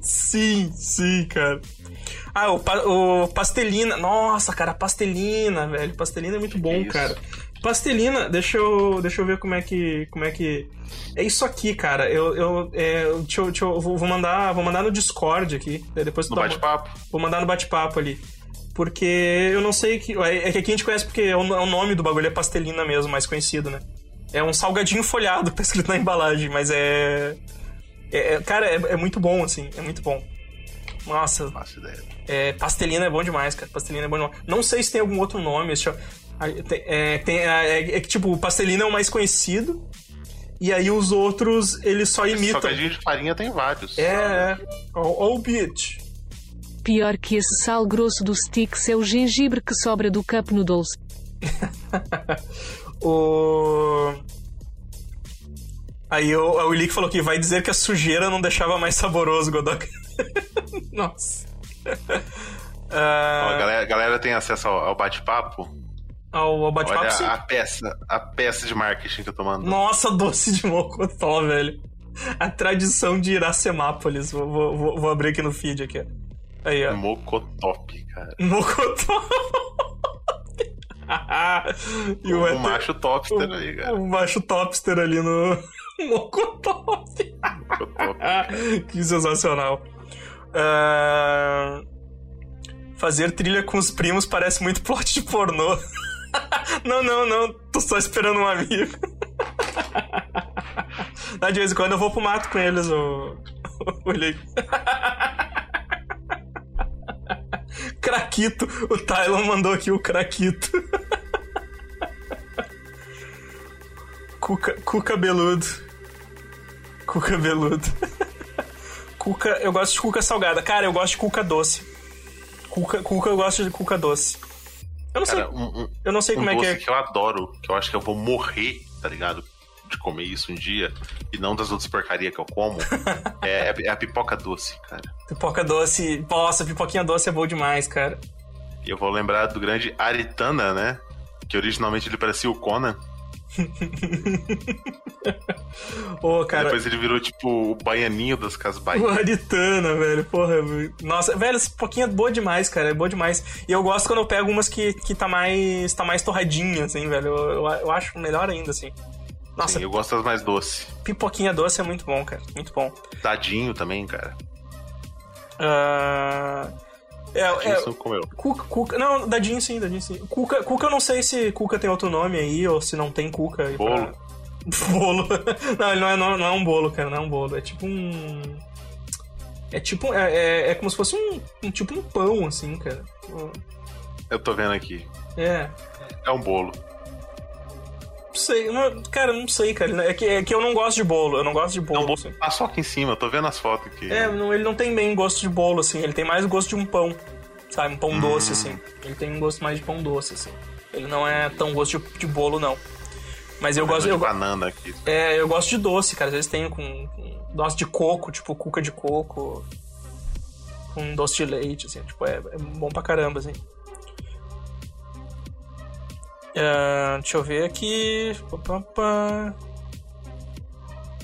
Sim, sim, cara. Ah, o, pa- o Pastelina. Nossa, cara, Pastelina, velho. Pastelina é muito bom, isso? cara. Pastelina, deixa eu, deixa eu ver como é que. Como é que. É isso aqui, cara. Eu, eu, é, deixa eu, deixa eu vou mandar, vou mandar no Discord aqui. daí Depois No dá uma- bate-papo. Vou mandar no bate-papo ali. Porque eu não sei que. É que aqui a gente conhece porque é o, é o nome do bagulho, é pastelina mesmo, mais conhecido, né? É um salgadinho folhado tá escrito na embalagem, mas é. é- é- cara, é, é muito bom, assim, é muito bom. Nossa, Faço ideia. é, pastelina é bom demais, cara. Pastelina é bom demais. Não sei se tem algum outro nome. deixa eu- tem- É, tem- é- é que, tipo, o pastelina é o mais conhecido. E aí os outros, eles só imitam. Salgadinho de farinha tem vários. É, é. Oh, oh, bitch. Pior que esse sal grosso do Sticks é o gengibre que sobra do Cup Noodles. Aí o, o Ilick falou que vai dizer que a sujeira não deixava mais saboroso, Godok. Nossa. Ó, a, Ah, galera, a galera tem acesso ao, ao bate-papo. Ao, ao bate-papo, Olha sim. a peça, a peça de marketing que eu tô mandando. Nossa, doce de mocotó, velho. A tradição de Iracemápolis. Vou, vou, vou- abrir aqui no feed aqui. Aí, ó. Mocotop, cara. Mocotó. e o, O macho topster aí, cara. o macho topster ali no Mocotó. Mocotop. que sensacional. Ah, Fazer trilha com os primos parece muito plot de pornô. não, não, não. Tô só esperando um amigo. Ah, De vez em quando eu vou pro mato com eles, o. Olha aí. Craquito. O Tylon mandou aqui o Craquito. Cuca, cu cabeludo. Cu cabeludo. Cuca, eu gosto de cuca salgada. Cara, eu gosto de cuca doce. Cuca, cuca eu gosto de cuca doce. Eu não sei, Cara, um, um, eu não sei um como é que é. que eu adoro, que eu acho que eu vou morrer, tá ligado? De comer isso um dia, e não das outras porcarias que eu como, é, é a pipoca doce, cara. Pipoca doce. Nossa, pipoquinha doce é bom demais, cara. E eu vou lembrar do grande Aritana, né? Que originalmente ele parecia o Conan. Ô, cara. Depois ele virou tipo o baianinho das casas O Bahia. Aritana, velho. Porra, nossa, velho, essa pipoquinha é boa demais, cara. É boa demais. E eu gosto quando eu pego umas que, que tá mais. tá mais torradinha, assim, velho. Eu, eu, eu acho melhor ainda, assim. Nossa, Sim, eu gosto das mais doces. pipoquinha doce é muito bom, cara. Muito bom. Dadinho também, cara. Ah, É, é. Cuca, Cuca. Não, dadinho sim, dadinho sim. Cuca, Cuca eu não sei se Cuca tem outro nome aí, ou se não tem Cuca. aí pra- Bolo. Bolo. Não, ele não é, não, não é um bolo, cara, não é um bolo. É tipo um. É tipo. É, é, é como se fosse um, um Tipo um pão, assim, cara. Eu tô vendo aqui. É. É um bolo. Não sei. não- cara, não sei, cara. É que, é que eu não gosto de bolo. Eu não gosto de É bolo. bolo assim. com paçoca em cima, eu tô vendo as fotos aqui. É, não, ele não tem bem gosto de bolo, assim. Ele tem mais gosto de um pão. Sabe? Um pão doce, assim. Ele tem um gosto mais de pão doce, assim. Ele não é tão gosto de, de bolo, não. Mas eu vendo gosto. de Eu, banana aqui. é, eu gosto de doce, cara. Às vezes tem com, com doce de coco, tipo cuca de coco. Com doce de leite, assim. Tipo, é, é bom pra caramba, assim. Ah, deixa eu ver aqui.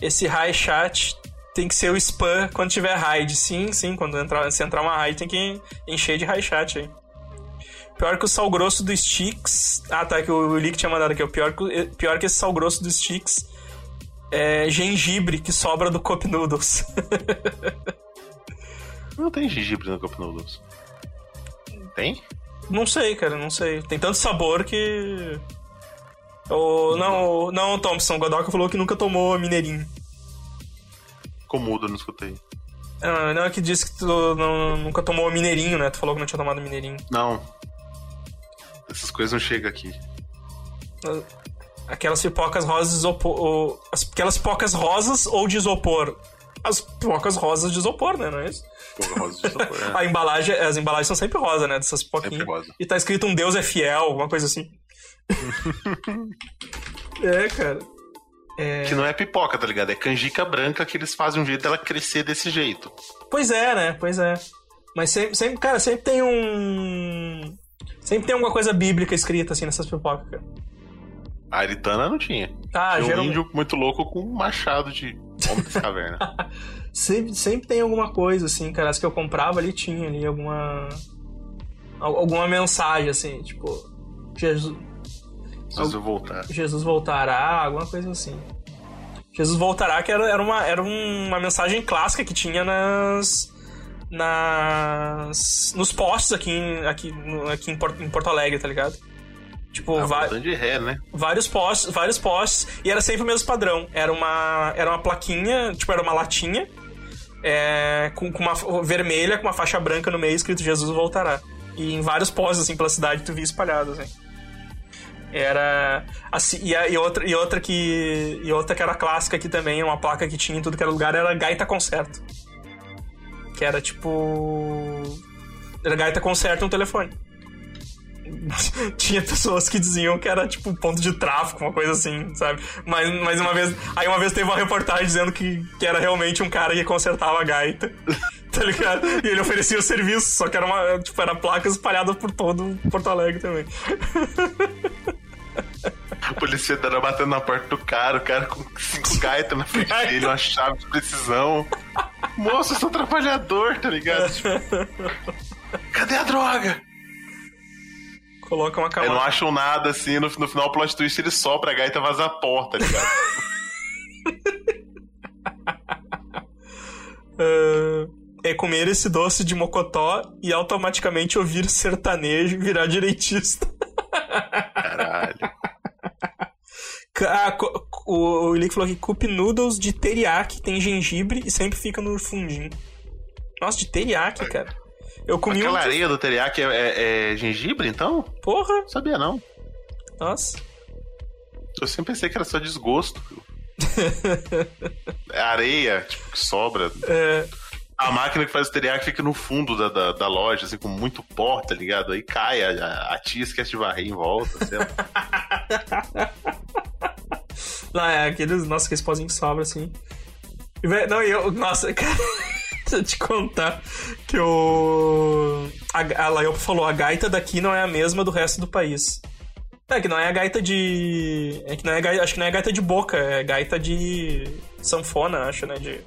Esse high chat tem que ser o spam quando tiver raid. Sim, sim. Quando entrar, se entrar uma raid tem que encher de high chat aí. Pior que o sal grosso do Sticks. Ah, tá, que o Lick tinha mandado aqui. Pior que, pior que esse sal grosso do Sticks é gengibre que sobra do Cup Noodles. Não tem gengibre no Cup Noodles. Tem? Não sei, cara, não sei. Tem tanto sabor que. O, não, não, Thompson, Godoka falou que nunca tomou mineirinho. Eu não escutei. Ah, não, é que disse que tu não- nunca tomou mineirinho, né? Tu falou que não tinha tomado mineirinho. Não. Essas coisas não chegam aqui. Aquelas pipocas rosas isopor. Aquelas pipocas rosas ou de isopor? As pipocas rosas de isopor, né? Não é isso? Rosa de é. A embalagem, as embalagens são sempre rosa, né? Dessas pipoquinhas. Rosa. E tá escrito um Deus é fiel, alguma coisa assim. é, cara. É... Que não é pipoca, tá ligado? É canjica branca que eles fazem um jeito dela crescer desse jeito. Pois é, né? Pois é. Mas sempre, sempre, cara, sempre tem um. Sempre tem alguma coisa bíblica escrita assim nessas pipocas, cara. A Aritana não tinha. Ah, Tinha um geralmente. índio muito louco com um machado de homem das cavernas. Sempre, sempre tem alguma coisa, assim, cara. As que eu comprava ali tinha ali alguma. al- Alguma mensagem, assim, tipo. Jesus, eu voltar. Jesus voltará, alguma coisa assim. Jesus voltará, que era, era, uma, era uma mensagem clássica que tinha nas. nas. nos postos aqui, aqui, aqui em, Porto, em Porto Alegre, tá ligado? Tipo, Ah, va- voltando de ré, né? vários postes, vários postes, e era sempre o mesmo padrão. Era uma, era uma plaquinha, tipo, era uma latinha, é, com, com uma vermelha, com uma faixa branca no meio, escrito Jesus voltará. E em vários postes, assim, pela cidade, tu via espalhados, assim. Era. Assim, e, a- e outra, e outra que. E outra que era clássica aqui também, uma placa que tinha em tudo que era lugar, era Gaita Concerto. Que era tipo. Era Gaita Concerto no telefone. tinha pessoas que diziam que era tipo ponto de tráfico, uma coisa assim, sabe? Mas, mas uma vez. Aí uma vez teve uma reportagem dizendo que, que era realmente um cara que consertava a gaita. Tá ligado? E ele oferecia o serviço, só que era uma. Tipo, era placas espalhadas por todo Porto Alegre também. O polícia dando batendo na porta do cara, o cara com cinco gaitas na frente Gaita. dele, uma chave de precisão. Moço, eu sou trabalhador, tá ligado? Cadê a droga? Coloca uma Aí não camada. acham nada assim, no, no final o plot twist ele sopra a gaita vaza a porta, tá ligado? Ah, é comer esse doce de mocotó e automaticamente ouvir sertanejo e virar direitista. Caralho. Ah, o o Lick falou que cup noodles de teriyaki tem gengibre e sempre fica no fundinho. Nossa, de teriyaki, cara. Eu comi um. Aquela de- areia do teriyaki é, é- é gengibre, então? Porra! Não sabia não. Nossa. Eu sempre pensei que era só desgosto. É areia, tipo, que sobra. É, A máquina que faz o teriyaki fica no fundo da, da, da loja, assim, com muito pó, tá ligado? Aí cai, a, a, tia esquece de varrer em volta, sei lá. Não, é aqueles. Nossa, aqueles pozinhos que sobra assim. Não, e eu. Nossa, cara. Deixa eu te contar que o. A, a Laiopa falou: a gaita daqui não é a mesma do resto do país. É que não é a gaita de. É que não é gaita, acho que não é gaita de boca, é gaita de sanfona, acho, né? De.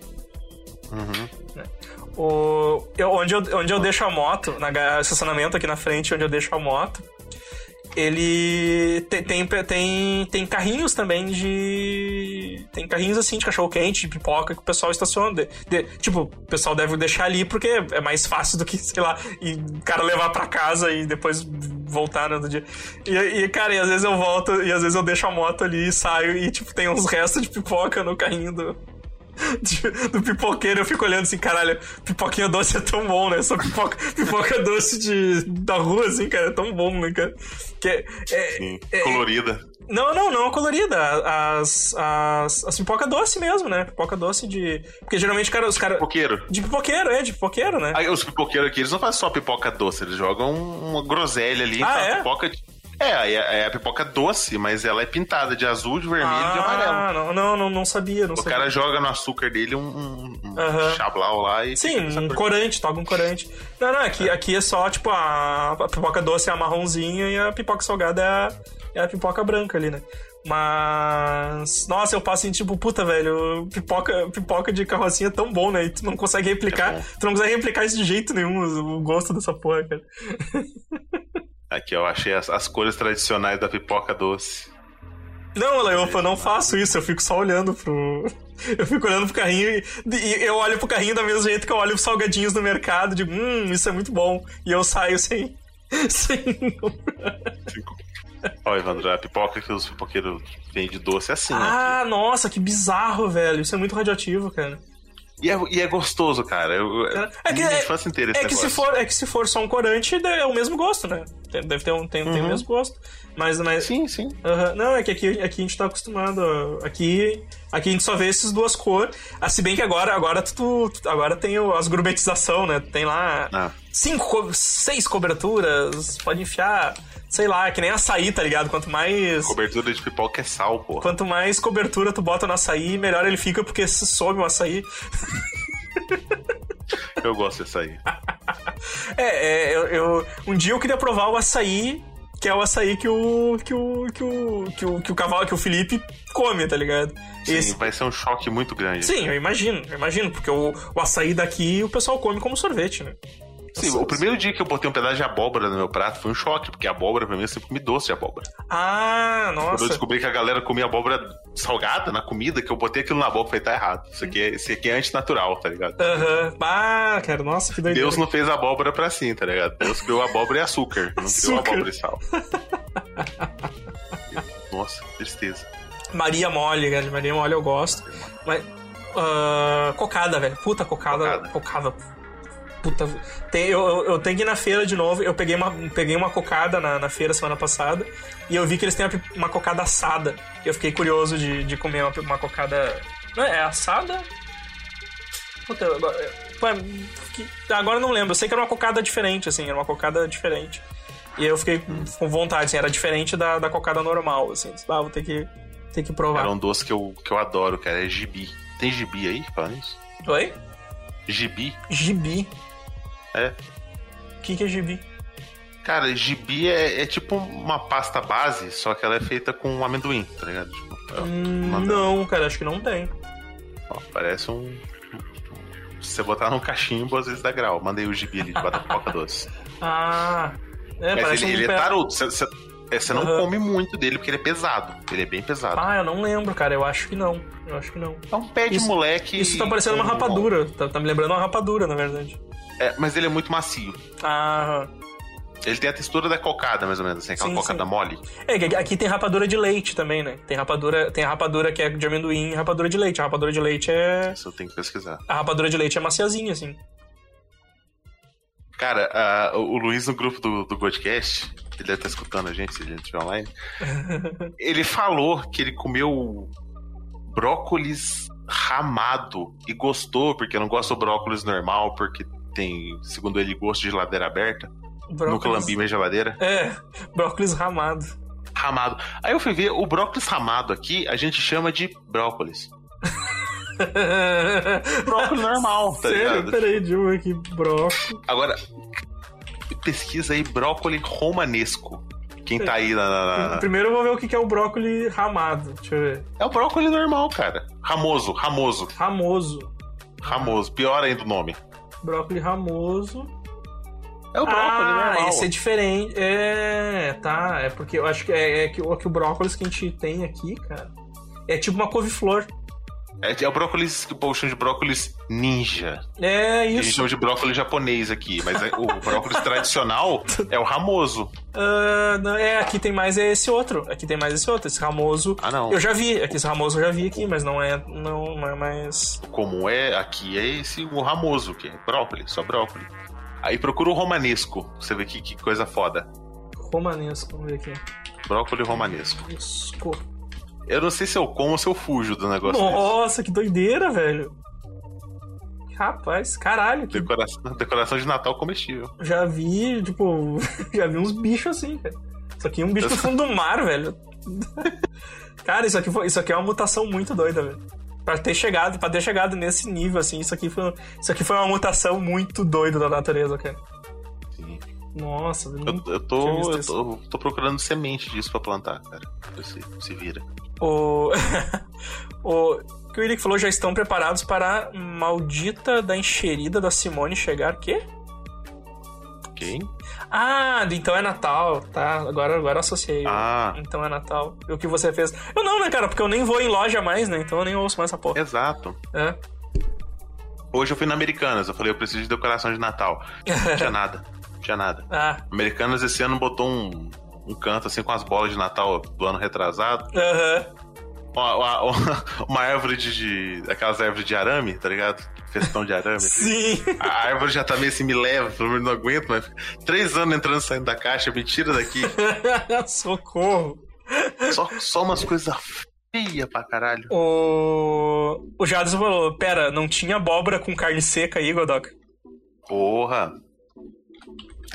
Uhum. O, eu, onde, eu, onde eu deixo a moto, na estacionamento aqui na frente, onde eu deixo a moto, ele te- tem, tem, tem carrinhos também de. Tem carrinhos assim de cachorro-quente, de pipoca que o pessoal estaciona. De- de- tipo, o pessoal deve deixar ali porque é mais fácil do que, sei lá, e o cara levar pra casa e depois voltar no outro dia. E, e, cara, e às vezes eu volto e às vezes eu deixo a moto ali e saio e, tipo, tem uns restos de pipoca no carrinho do do pipoqueiro, eu fico olhando assim, caralho, pipoquinha doce é tão bom, né? Só pipoca, pipoca doce de, da rua, assim, cara, é tão bom, né, cara? Que é, é- Sim, é- colorida. não, não, não colorida. As, as, as pipoca doce mesmo, né? Pipoca doce de. Porque geralmente, cara, os caras. Pipoqueiro. De pipoqueiro, é, de pipoqueiro, né? Aí, os pipoqueiros aqui, eles não fazem só pipoca doce, eles jogam uma groselha ali. Ah, é? pipoca de- É, é, é a pipoca doce, mas ela é pintada de azul, de vermelho e de amarelo. ah, não, não, não, não sabia, não O sabia. cara joga no açúcar dele um, um, um Aham. chablau lá e. Sim, um cor. corante, toca um corante. Não, não, aqui, aqui é só, tipo, a, a pipoca doce é a marronzinha e a pipoca salgada é a, é a pipoca branca ali, né? Mas. Nossa, eu passo em tipo, puta, velho, pipoca, pipoca de carrocinha é tão bom, né? E tu não consegue replicar. É tu não consegue replicar isso de jeito nenhum, o, o gosto dessa porra, cara. Aqui, eu achei as, as cores tradicionais da pipoca doce. Não, Leopa, eu não faço isso, eu fico só olhando pro. Eu fico olhando pro carrinho e, e eu olho pro carrinho da mesma jeito que eu olho pros salgadinhos no mercado, digo, hum, isso é muito bom. E eu saio sem. sem. Ó, Evandro, a pipoca que os pipoqueiros vendem doce é assim, ó. Ah, nossa, que bizarro, velho. Isso é muito radioativo, cara. E é, e é gostoso, cara. Eu, É que, é, inteira esse é que se for, é que se for só um corante, é o mesmo gosto, né? Deve ter, um, tem, tem o Uhum. mesmo gosto. Mas, mas Sim, sim. Aham. Não, é que aqui, aqui a gente tá acostumado. Aqui, aqui a gente só vê essas duas cores. Ah, se bem que agora, agora tu, tu- agora tem as gourmetização, né? Tem lá Ah. cinco, co- seis coberturas, pode enfiar, sei lá, que nem açaí, tá ligado? Quanto mais Cobertura de pipoca é sal, pô. quanto mais cobertura tu bota no açaí, melhor ele fica porque se some o açaí. Eu gosto dessa aí. É, é, eu, eu- um dia eu queria provar o açaí, que é o açaí que o que o que o que o, que o cavalo, que o Felipe come, tá ligado? Sim, Esse- vai ser um choque muito grande. Sim, eu imagino, eu imagino, porque o, o açaí daqui o pessoal come como sorvete, né? Sim, o primeiro dia que eu botei um pedaço de abóbora no meu prato foi um choque, porque abóbora pra mim eu sempre comi doce de abóbora. Ah, Quando eu nossa. descobri que a galera comia abóbora salgada na comida, que eu botei aquilo na boca e falei, tá errado. Isso aqui é, isso aqui é antinatural, tá ligado? Aham. Ah, cara, nossa, que doideira. Deus não fez abóbora pra assim, tá ligado? Deus criou abóbora e açúcar, não criou abóbora e sal. Nossa, tristeza. Maria mole, cara, Maria mole eu gosto. Mas. ah, cocada, velho. Puta, cocada. Cocada. Cocada. Puta. Tem, eu, eu, tenho que ir na feira de novo. Eu peguei uma, peguei uma cocada na, na feira semana passada. E eu vi que eles têm uma, uma cocada assada. E eu fiquei curioso de, de comer uma, uma cocada. Não é, é assada? Puta, agora, agora não lembro. Eu sei que era uma cocada diferente, assim. Era uma cocada diferente. E eu fiquei com vontade, assim, era diferente da, da cocada normal, assim. Ah, vou ter que, ter que provar. Era um doce que eu, que eu adoro, cara. É gibi. Tem gibi aí falando isso? Oi? Gibi? Gibi. É. O que, que é gibi? Cara, gibi é, é tipo uma pasta base, só que ela é feita com amendoim, tá ligado? Tipo, é Hum, uma- não, cara, acho que não tem. ó, parece um. Se você botar num cachimbo, às vezes dá grau. Mandei o gibi ali de batata coca doce. Ah. É, Mas parece ele, um ele é pé- tarudo. Você, você- é, você não come muito dele porque ele é pesado. Ele é bem pesado. Ah, eu não lembro, cara. Eu acho que não. Eu acho que não. É um pé de Isso- moleque. Isso tá parecendo uma rapadura. Tá, tá me lembrando uma rapadura, na verdade. É, mas ele é muito macio. Ah. Ele tem a textura da cocada, mais ou menos, assim, aquela Sim, cocada sim. mole. É, aqui tem rapadura de leite também, né? Tem rapadura, tem a rapadura que é de amendoim e rapadura de leite. A rapadura de leite é. Isso eu tenho que pesquisar. A rapadura de leite é maciazinha, assim. Cara, a- o Luiz no grupo do, do Godcast, ele deve estar escutando a gente se ele não estiver online. ele falou que ele comeu brócolis ramado e gostou, porque não gosta do brócolis normal, porque tem, segundo ele, gosto de geladeira aberta. Nunca lambi minha geladeira. É, brócolis ramado. Ramado. Aí eu fui ver, o brócolis ramado aqui, a gente chama de brócolis. Brócolis normal, tá Sério? ligado? Peraí, ver aqui. Brócolis. Agora, pesquisa aí brócolis romanesco. Quem tá aí na. na- Primeiro eu vou ver o que que é o brócolis ramado. Deixa eu ver. É o brócolis normal, cara. Ramoso, ramoso, Ramoso. ramoso. Pior ainda o nome. Brócolis ramoso. É o brócolis ah, normal. esse é diferente. É, tá. É porque eu acho que é, é que, o- que o brócolis que a gente tem aqui, cara, é tipo uma couve-flor. É, é o brócolis que o povo chama de brócolis ninja. É Que A gente isso. chama de brócolis japonês aqui, mas é- o brócolis tradicional é o ramoso. Ah, não, é, aqui tem mais esse outro. Aqui tem mais esse outro. Esse ramoso. Ah, não. Eu já vi. Aqui, esse ramoso eu já vi aqui, mas não é, não, não é mais. O comum é aqui é esse o ramoso, que é brócolis, só brócolis. Aí procura o romanesco, você ver que, que coisa foda. Romanesco. Vamos ver aqui. Brócolis romanesco. Esco. Eu não sei se eu como ou se eu fujo do negócio desse. Nossa, que doideira, velho. Rapaz, caralho, que Decoração, decoração de Natal comestível. já vi, tipo, já vi uns bichos assim, cara. Isso aqui é um bicho do fundo do mar, velho. Cara, isso aqui, foi, isso aqui é uma mutação muito doida, velho. Pra ter chegado, pra ter chegado nesse nível, assim, isso aqui foi, isso aqui foi uma mutação muito doida da natureza, cara. Nossa, Eu, eu tinha tô, eu tô, tô procurando semente disso pra plantar, cara. Se, se vira. O... o que o Eric falou, já estão preparados para a maldita da encherida da Simone chegar, quê? Quem? Ah, então é Natal, tá? Agora, agora associei. Ah, Então é Natal. E o que você fez? Eu não, né, cara? Porque eu nem vou em loja mais, né? Então eu nem ouço mais essa porra. exato. É. Hoje eu fui na Americanas, eu falei, eu preciso de decoração de Natal. Não tinha nada. Tinha nada. Ah, Americanas esse ano botou um, um canto assim com as bolas de Natal do ano retrasado. aham. Uma, uma- uma árvore de, de. aquelas árvores de arame, tá ligado? Festão de arame. assim. Sim. A árvore já tá meio assim, me leva, pelo menos não aguento, mas três anos entrando e saindo da caixa, me tira daqui. Socorro. Só, só umas coisas feias pra caralho. O. O Jadson falou: Pera, não tinha abóbora com carne seca aí, Godok? Porra.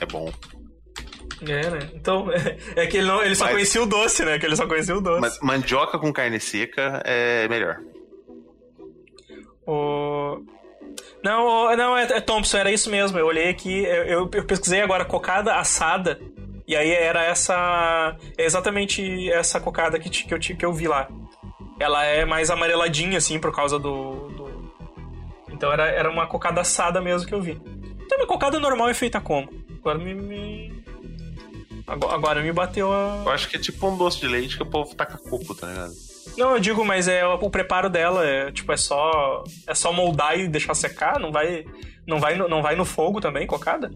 É bom. É, né? Então, é, que ele, não, ele só Mas- conhecia o doce, né? Que ele só conhecia o doce. Mas mandioca com carne seca é melhor. O... Não, não é, é Thompson, era isso mesmo. Eu olhei aqui, eu, eu- pesquisei agora cocada assada. E aí era essa. É exatamente essa cocada que, que, eu, que eu vi lá. Ela é mais amareladinha, assim, por causa do. do- Então era, era uma cocada assada mesmo que eu vi. Então, uma cocada normal é feita como? Agora me. me- Agora, agora me bateu a. Eu acho que é tipo um doce de leite que o povo taca coco, tá ligado? Não, eu digo, mas é o, preparo dela é tipo é só é só moldar e deixar secar, não vai não vai no, não vai no fogo também, cocada?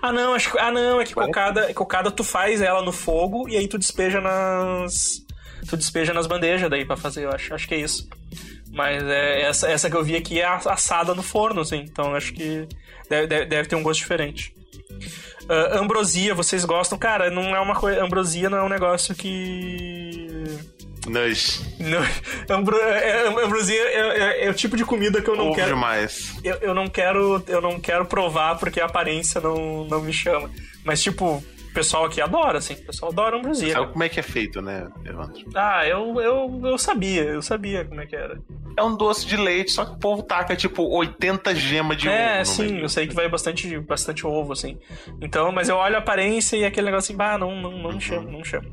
Ah, não, acho que- ah não, é que cocada, cocada tu faz ela no fogo e aí tu despeja nas tu despeja nas bandejas daí pra fazer, eu acho, acho que é isso. Mas é, essa, essa que eu vi aqui é assada no forno, assim, então acho que deve, deve, deve ter um gosto diferente. Ah, ambrosia, vocês gostam? Cara, não é uma coisa. Ambrosia não é um negócio que. Não, ambro, é, é- ambrosia é, é- é o tipo de comida que eu não Ovo quero. demais. Eu, eu não quero. Eu não quero provar porque a aparência não, não me chama. Mas, tipo, pessoal aqui adora, assim. O pessoal adora ambrosia. Sabe como é que é feito, né, Evandro? Ah, eu, eu, eu sabia, eu sabia como é que era. É um doce de leite, só que o povo taca, tipo, 80 gemas de ovo. É, sim, meio. eu sei que vai bastante, bastante ovo, assim. Então, mas eu olho a aparência e aquele negócio assim, bah, não, não, não chama, não chama.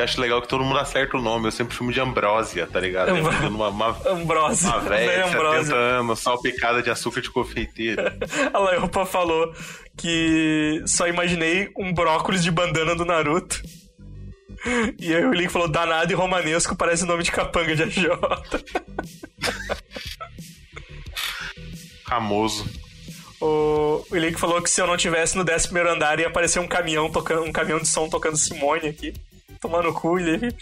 Eu acho legal que todo mundo acerta o nome. Eu sempre chamo de Ambrósia, tá ligado? Ambro- É uma, uma, Ambrose. uma velha de 70 Ambrose. anos, salpicada de açúcar de confeiteiro. A Laiopa falou que só imaginei um brócolis de bandana do Naruto. E aí o Link falou, danado e romanesco, parece nome de capanga de AJ. Famoso. O, o Link falou que se eu não tivesse no 11 andar ia aparecer um caminhão tocando, um caminhão de som tocando Simone aqui. Tomando cu, Link.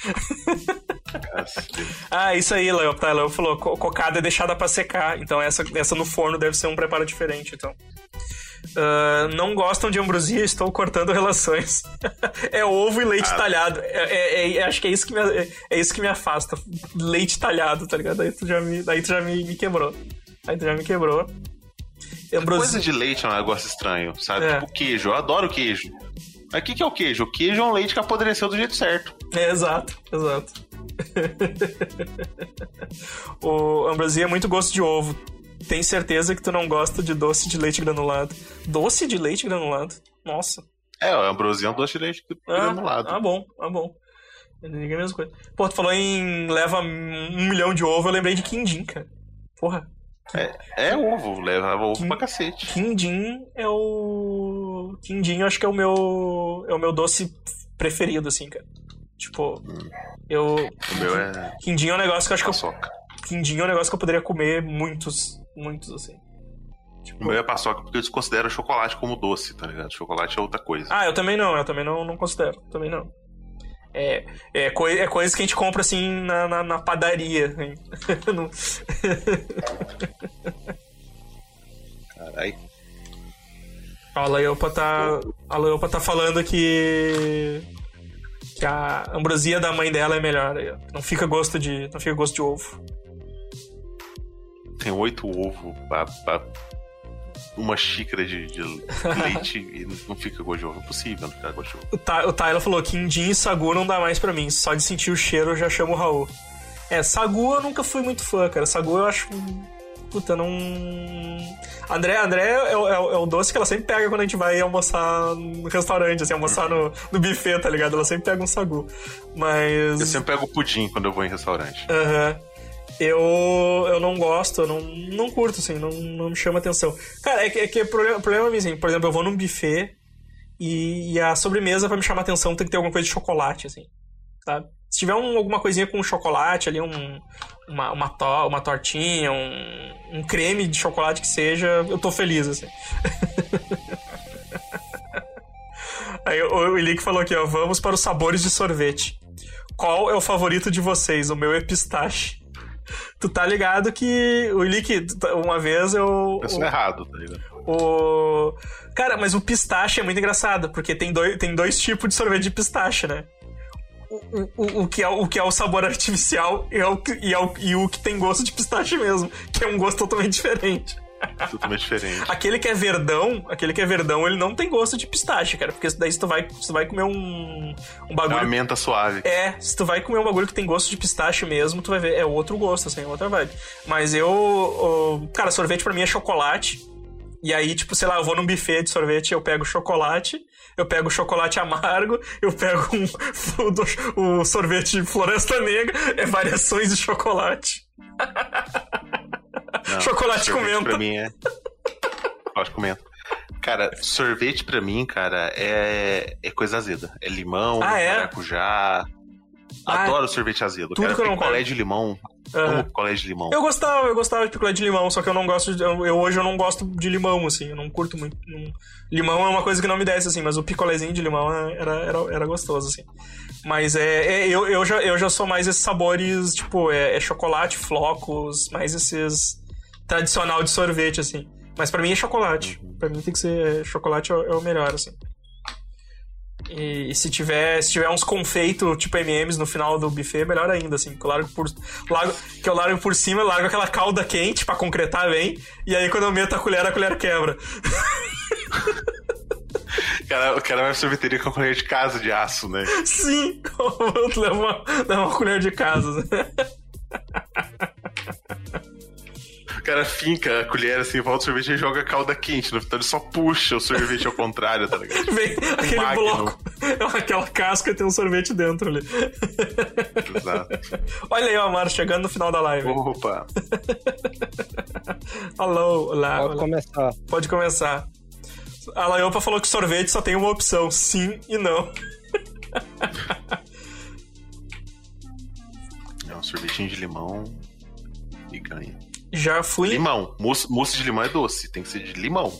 Cacete. Ah, isso aí, Léo. Tá, Léo falou, co- cocada é deixada pra secar. Então essa, essa no forno deve ser um preparo diferente, então. Ah, não gostam de ambrosia, estou cortando relações. é ovo e leite Ah. talhado. É, é- é- acho que é isso que, me, é, é isso que me afasta. Leite talhado, tá ligado? Aí tu já me, aí tu já me, me quebrou. Aí tu já me quebrou. Ambrosia. Coisa de leite é um negócio estranho, sabe? É. Tipo queijo. Eu adoro queijo. Mas o que, que é o queijo? O queijo é um leite que apodreceu do jeito certo. É, exato, exato. o ambrosia é muito gosto de ovo. Tem certeza que tu não gosta de doce de leite granulado. Doce de leite granulado? Nossa. É, o ambrosia é um doce de leite granulado. Ah, ah, bom, ah, bom. Eu digo a mesma coisa. Pô, tu falou em leva um milhão de ovo, eu lembrei de quindim, cara. Porra. É, é ovo, leva ovo pra cacete. Quindim é o. Quindim acho que é o meu. É o meu doce preferido, assim, cara. Tipo, eu. O meu é Quindim é um negócio que eu acho que eu paçoca. Quindim é um negócio que eu poderia comer muitos, muitos, assim. O meu é paçoca porque eu desconsidero chocolate como doce, tá ligado? Chocolate é outra coisa. Ah, eu também não, eu também não, não considero, também não. É, é, coi é coisa que a gente compra, assim, na, na, na padaria. Não- Caralho. a Leopa tá, a tá falando que... Que a ambrosia da mãe dela é melhor. Não fica gosto de, não fica gosto de ovo. Tem oito ovos uma xícara de, de leite e não fica gosto de ovo. É possível não ficar gosto de ovo. O, Ty, o Tyler falou: Quindim e Sagu não dá mais pra mim. Só de sentir o cheiro eu já chamo o Raul. É, Sagu eu nunca fui muito fã, cara. Sagu eu acho. Puta, não. André, André é, o- é o- é o doce que ela sempre pega quando a gente vai almoçar no restaurante, assim, almoçar no, no buffet, tá ligado? Ela sempre pega um Sagu. Mas. Eu sempre pego pudim quando eu vou em restaurante. Aham. Eu, eu não gosto, eu não, não curto, assim, não, não me chama atenção. Cara, é que, é que o problema, problema é assim, por exemplo, eu vou num buffet e, e a sobremesa pra me chamar atenção tem que ter alguma coisa de chocolate, assim, sabe? Se tiver um- alguma coisinha com chocolate ali, um, uma, uma, to- uma tortinha, um, um creme de chocolate que seja, eu tô feliz, assim. Aí o, o falou aqui, ó, vamos para os sabores de sorvete. Qual é o favorito de vocês? O meu é pistache. Tu tá ligado que o Ilick, tu tá- uma vez eu. Eu sou errado, tá ligado? O... Cara, mas o pistache é muito engraçado, porque tem dois, tem dois tipos de sorvete de pistache, né? O, o, o, o que, é, o que é o sabor artificial e, é o, e, é o, e o que tem gosto de pistache mesmo, que é um gosto totalmente diferente. Totalmente diferente. Aquele que é verdão, aquele que é verdão, ele não tem gosto de pistache, cara, porque daí se tu vai, se tu vai comer um, um É uma bagulho menta suave. é, se tu vai comer um bagulho que tem gosto de pistache mesmo, tu vai ver, é outro gosto, assim, é outra vibe. Mas eu, o- cara, sorvete pra mim é chocolate. E aí, tipo, sei lá, eu vou num buffet de sorvete, eu pego chocolate, eu pego chocolate amargo, eu pego um, o, o sorvete de floresta negra, é variações de chocolate. Não, Chocolate com menta. Pra mim é. Chocolate com menta. Cara, sorvete pra mim, cara, é, é coisa azeda. É limão, Ah, é? maracujá. Ah, Adoro sorvete azedo. tudo cara, que eu não picolé de limão. Amo picolé de limão. Eu gostava, eu gostava de picolé de limão, só que eu não gosto de, eu, eu- hoje eu não gosto de limão, assim, eu não curto muito. não- limão é uma coisa que não me desce, assim, mas o picolézinho de limão era, era, era gostoso, assim. Mas é, é- eu, eu, já, eu já sou mais esses sabores, tipo, é, é chocolate, flocos, mais esses tradicional de sorvete, assim. Mas pra mim é chocolate. Pra mim tem que ser chocolate é, o- é o melhor, assim. E, e se tiver, se tiver uns confeitos tipo M&M's no final do buffet, melhor ainda, assim. Que eu largo por, largo, que eu largo por cima, largo aquela calda quente pra concretar bem. E aí quando eu meto a colher, a colher quebra. cara, o cara vai sorveteria com a colher de casa de aço, né? Sim! leva, uma, leva uma colher de casa. O cara finca a colher assim, volta o sorvete e joga a calda quente. No final ele só puxa o sorvete ao contrário, tá ligado? Vem aquele Magnum. bloco. Aquela casca tem um sorvete dentro ali. Exato. Olha aí, ó, Amaro, chegando no final da live. Opa! Alô, olá. Pode olá. começar. Pode começar. A Laiopa falou que sorvete só tem uma opção, sim e não. É um sorvetinho de limão e ganha. Já fui. Limão. Mousse, mousse de limão é doce, tem que ser de limão.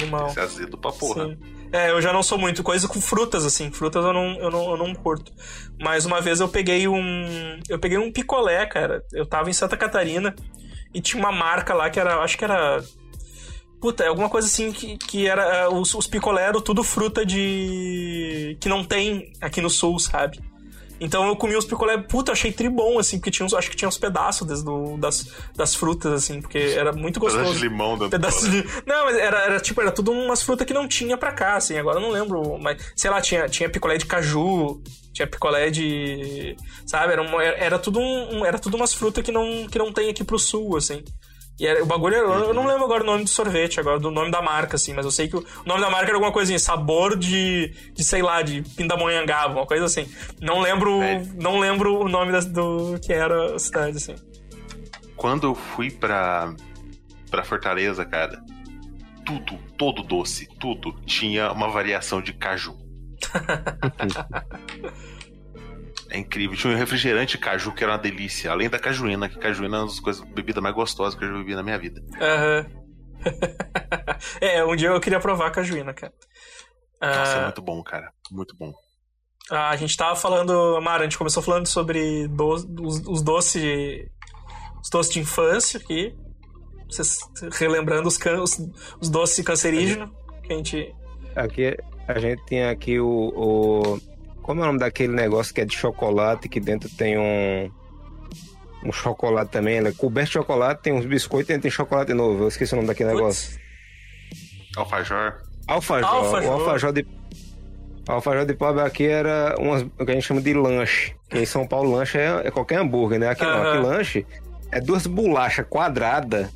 Limão. Tem que ser azedo pra porra. Sim. É, eu já não sou muito. Coisa com frutas, assim. Frutas eu não, eu não, eu não curto. Mas uma vez eu peguei um. Eu peguei um picolé, cara. Eu tava em Santa Catarina e tinha uma marca lá que era. Acho que era. Puta, é alguma coisa assim que, que era. é, Os, os picolé eram tudo fruta de. que não tem aqui no sul, sabe? Então eu comi os picolé, puta, achei tribom, assim, porque tinha uns, acho que tinha uns pedaços des- do- das, das frutas, assim, porque era muito gostoso. Pedaço de limão do Pedaço de... Não, mas era, era tipo, era tudo umas frutas que não tinha pra cá, assim. Agora eu não lembro, mas sei lá, tinha, tinha picolé de caju, tinha picolé de. Sabe? Era, uma- era tudo um- era tudo umas frutas que não, que não tem aqui pro sul, assim. E era, o bagulho era, Eu não lembro agora o nome do sorvete, agora, do nome da marca, assim, mas eu sei que o, nome da marca era alguma coisinha, sabor de, de sei lá, de pindamonhangaba, uma coisa assim. Não lembro. É. Não lembro o nome das- do que era a cidade, assim. Quando eu fui pra, pra Fortaleza, cara, tudo, todo doce, tudo tinha uma variação de caju. é incrível. Tinha um refrigerante caju que era uma delícia. Além da cajuína, que cajuína é uma das coisas, bebida mais gostosas que eu já bebi na minha vida. Aham. é, um dia eu queria provar a cajuína, cara. Nossa, é Ah, muito bom, cara. Muito bom. a gente tava falando, Mara, a gente começou falando sobre do, os, os doces. Os doces de infância aqui. Vocês relembrando os, can, os, os doces cancerígenos que a gente. Aqui a gente tem aqui o, o- Como é o nome daquele negócio que é de chocolate, que dentro tem um. Um chocolate também, ele é coberto de chocolate, tem uns biscoitos e tem chocolate novo. Eu esqueci o nome daquele negócio. Alfajor. Alfajor. Alfajor. O alfajor de. Alfajor de pobre aqui era umas, o que a gente chama de lanche. Que em São Paulo, lanche é, é qualquer hambúrguer, né? Aqui não. Aham. Aqui lanche é duas bolachas quadradas,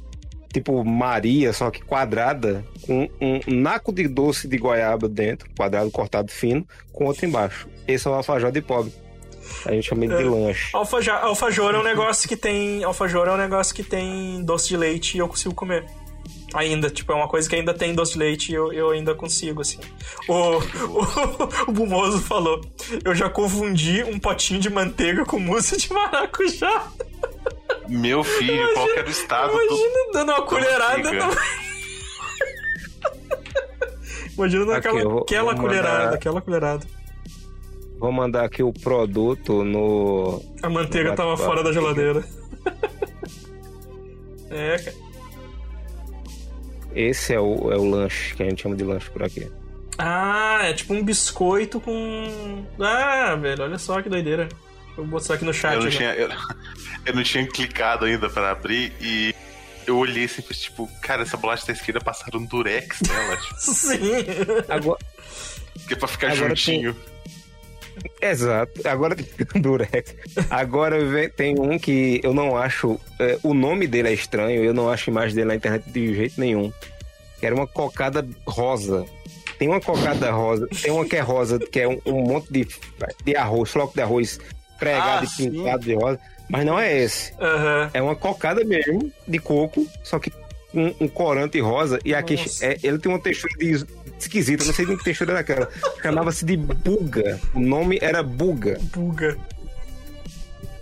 tipo Maria, só que quadrada, com um naco de doce de goiaba dentro, quadrado cortado fino, com outro embaixo. Esse é o alfajor de pobre. A gente chama ele de É. lanche. alfaja- alfajor é um negócio que tem. Alfajor é um negócio que tem doce de leite e eu consigo comer. Ainda, tipo, é uma coisa que ainda tem doce de leite e eu, eu ainda consigo, assim. O, o, o Bumoso falou: Eu já confundi um potinho de manteiga com mousse de maracujá. Meu filho, qual que era o estado do. Imagina dando uma colherada. no- Imagina dando Aqui, aquela, eu vou- aquela vou colherada, mandar- aquela colherada. Vou mandar aqui o produto no. A manteiga No tava fora da geladeira. é, cara. Esse é o, é o lanche, que a gente chama de lanche por aqui. Ah, é tipo um biscoito com. Ah, velho, olha só que doideira. Vou botar aqui no chat. Eu não, tinha, eu, eu não tinha clicado ainda pra abrir e eu olhei assim, tipo, cara, essa bolacha da esquerda passaram um durex nela, tipo, Sim. Agora, que é pra ficar Agora juntinho. Exato. Agora tem Durex. Agora vem- tem um que eu não acho. é, o nome dele é estranho, eu não acho imagem dele na internet de jeito nenhum. Que era uma cocada rosa. Tem uma cocada rosa, tem uma que é rosa, que é um, um monte de, de arroz, floco de arroz pregado Ah, e sim. pintado de rosa. Mas não é esse. Aham. É uma cocada mesmo, de coco, só que com um corante rosa. E aqui é- ele tem uma textura de, esquisita, não sei nem que textura era aquela. Chamava-se de buga. O nome era buga. Buga.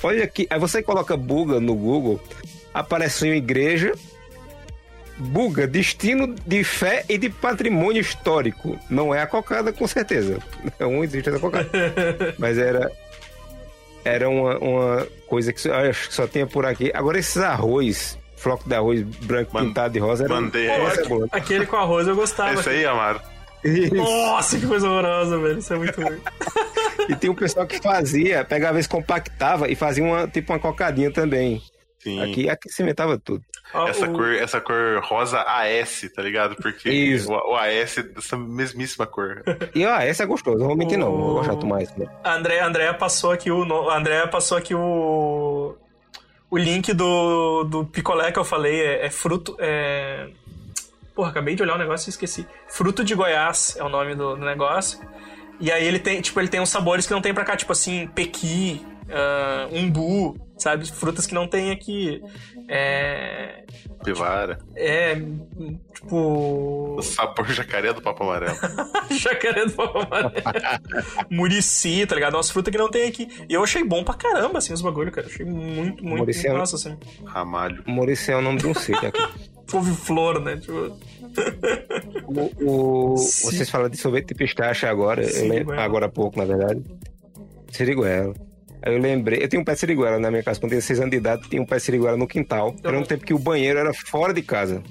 Olha aqui, aí você coloca buga no Google, aparece uma igreja. Buga, destino de fé e de patrimônio histórico. Não é a cocada, com certeza. É um existe essa cocada. Mas era. Era uma, uma coisa que só- eu acho que só tinha por aqui. Agora, esses arroz, floco de arroz branco Man- pintado de rosa, era mandei era aí. uma Pô, cebola. aque- aquele com arroz eu gostava. Esse aí, Amaro. Isso. Nossa, que coisa horrorosa, velho. Isso é muito ruim. E tem um pessoal que fazia, pegava esse compactava e fazia uma, tipo uma cocadinha também. Sim. Aqui, aqui se inventava tudo. Ó, Essa, o- cor, essa cor rosa AS, tá ligado? Porque o, o AS é dessa mesmíssima cor. E ó, esse é gostoso, não vou mentir não, não vou chato mais. Né? A André, a Andrea passou aqui o. no- A Andrea passou aqui o. O link do, do picolé que eu falei é, é fruto. É... Porra, acabei de olhar o negócio e esqueci. Fruto de Goiás é o nome do, do negócio. E aí ele tem, tipo, ele tem uns sabores que não tem pra cá, tipo assim, pequi, ah, umbu, sabe? Frutas que não tem aqui. É. Pivara. É. Tipo. O sabor jacaré do papo amarelo. Jacaré do Papo Amarelo. Murici, tá ligado? Umas frutas que não tem aqui. E eu achei bom pra caramba, assim, os bagulho, cara. Achei muito, muito, Murici muito é massa, assim. Ramalho. Murici é o nome de um sítio aqui. Couve-flor, né? Tipo, O, o- vocês falam de sorvete de pistache agora, eu lembro, Siriguela. agora há pouco, na verdade. Siriguela. Aí eu lembrei, eu tinha um pé de siriguela na minha casa, quando eu tinha 6 anos de idade, tinha um pé de siriguela no quintal. Era um tempo que o banheiro era fora de casa.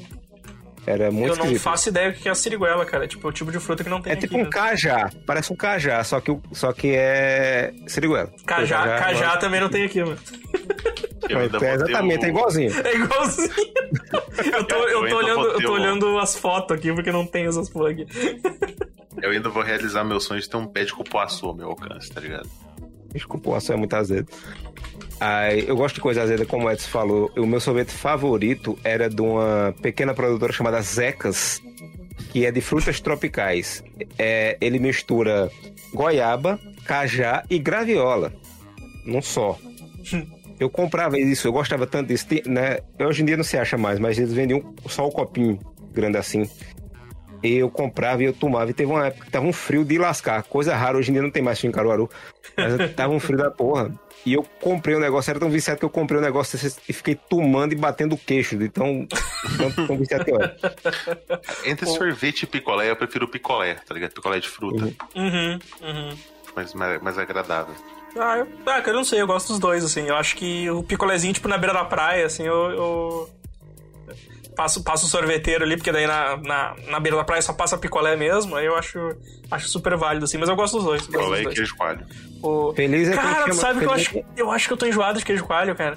Era muito eu não esquisito. faço ideia do que é a siriguela, cara. É tipo o tipo de fruta que não tem É aqui. tipo um né? cajá, parece um cajá, só que, só que é siriguela. Cajá, cajá também não tem aqui, mano. Eu ainda É, exatamente, o- é igualzinho. É igualzinho. eu tô, eu Eu tô olhando, eu tô o- olhando as fotos aqui porque não tem essas porra aqui. Eu ainda vou realizar meu sonho de ter um pé de cupuaçu ao meu alcance, tá ligado? Desculpa, o aço é muito azedo. Aí, eu gosto de coisa azeda, como o Edson falou. O meu sorvete favorito era de uma pequena produtora chamada Zecas, que é de frutas tropicais. É, ele mistura goiaba, cajá e graviola. Num só. Eu comprava isso, eu gostava tanto disso. Né? Hoje em dia não se acha mais, mas eles vendiam só o copinho grande assim. Eu comprava e eu tomava. E teve uma época que tava um frio de lascar. Coisa rara, hoje em dia não tem mais frio em Caruaru. Mas tava um frio da porra. E eu comprei um negócio, era tão viciado que eu comprei um negócio e fiquei tomando e batendo o queixo. De tão, tão, tão viciado que eu era. Entre sorvete e picolé, eu prefiro o picolé, tá ligado? Picolé de fruta. Uhum, uhum. Mais, mais, mais agradável. Ah, eu, ah, cara, eu não sei, eu gosto dos dois, assim. Eu acho que o picolézinho, tipo, na beira da praia, assim, eu. eu passo, passo o sorveteiro ali, porque daí na, na, na beira da praia só passa picolé mesmo. Aí eu acho, acho super válido, assim. Mas eu gosto dos dois. Picolé e queijo coalho. O- Feliz é Cara, chama- sabe que eu feliz acho, é eu acho que eu tô enjoado de queijo coalho, cara.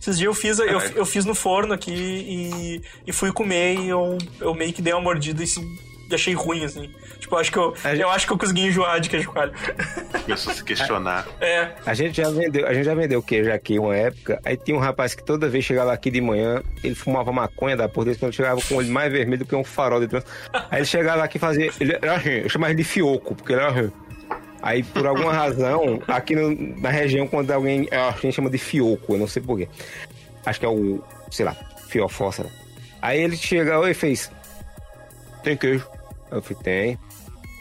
Esses dias eu fiz, eu, Caralho. eu fiz no forno aqui e, e fui comer e eu, eu meio que dei uma mordida e, se- e achei ruim, assim. Tipo, acho que eu, A gente- eu acho que eu consegui enjoar de queijo coalho. Começou a se questionar. é. A gente já vendeu, a gente já vendeu queijo aqui uma época. Aí tinha um rapaz que toda vez chegava aqui de manhã, ele fumava maconha da porra desse, quando chegava com o olho mais vermelho do que um farol de trânsito. Aí ele chegava aqui e fazia. Ele era eu chamava ele de fioco, porque ele era. Aí, por alguma razão, aqui no- na região, quando alguém. A gente chama de fioco, eu não sei porquê. Acho que é o, sei lá, fiofósforo. Aí ele chegou e fez. Tem queijo? Eu falei, tem.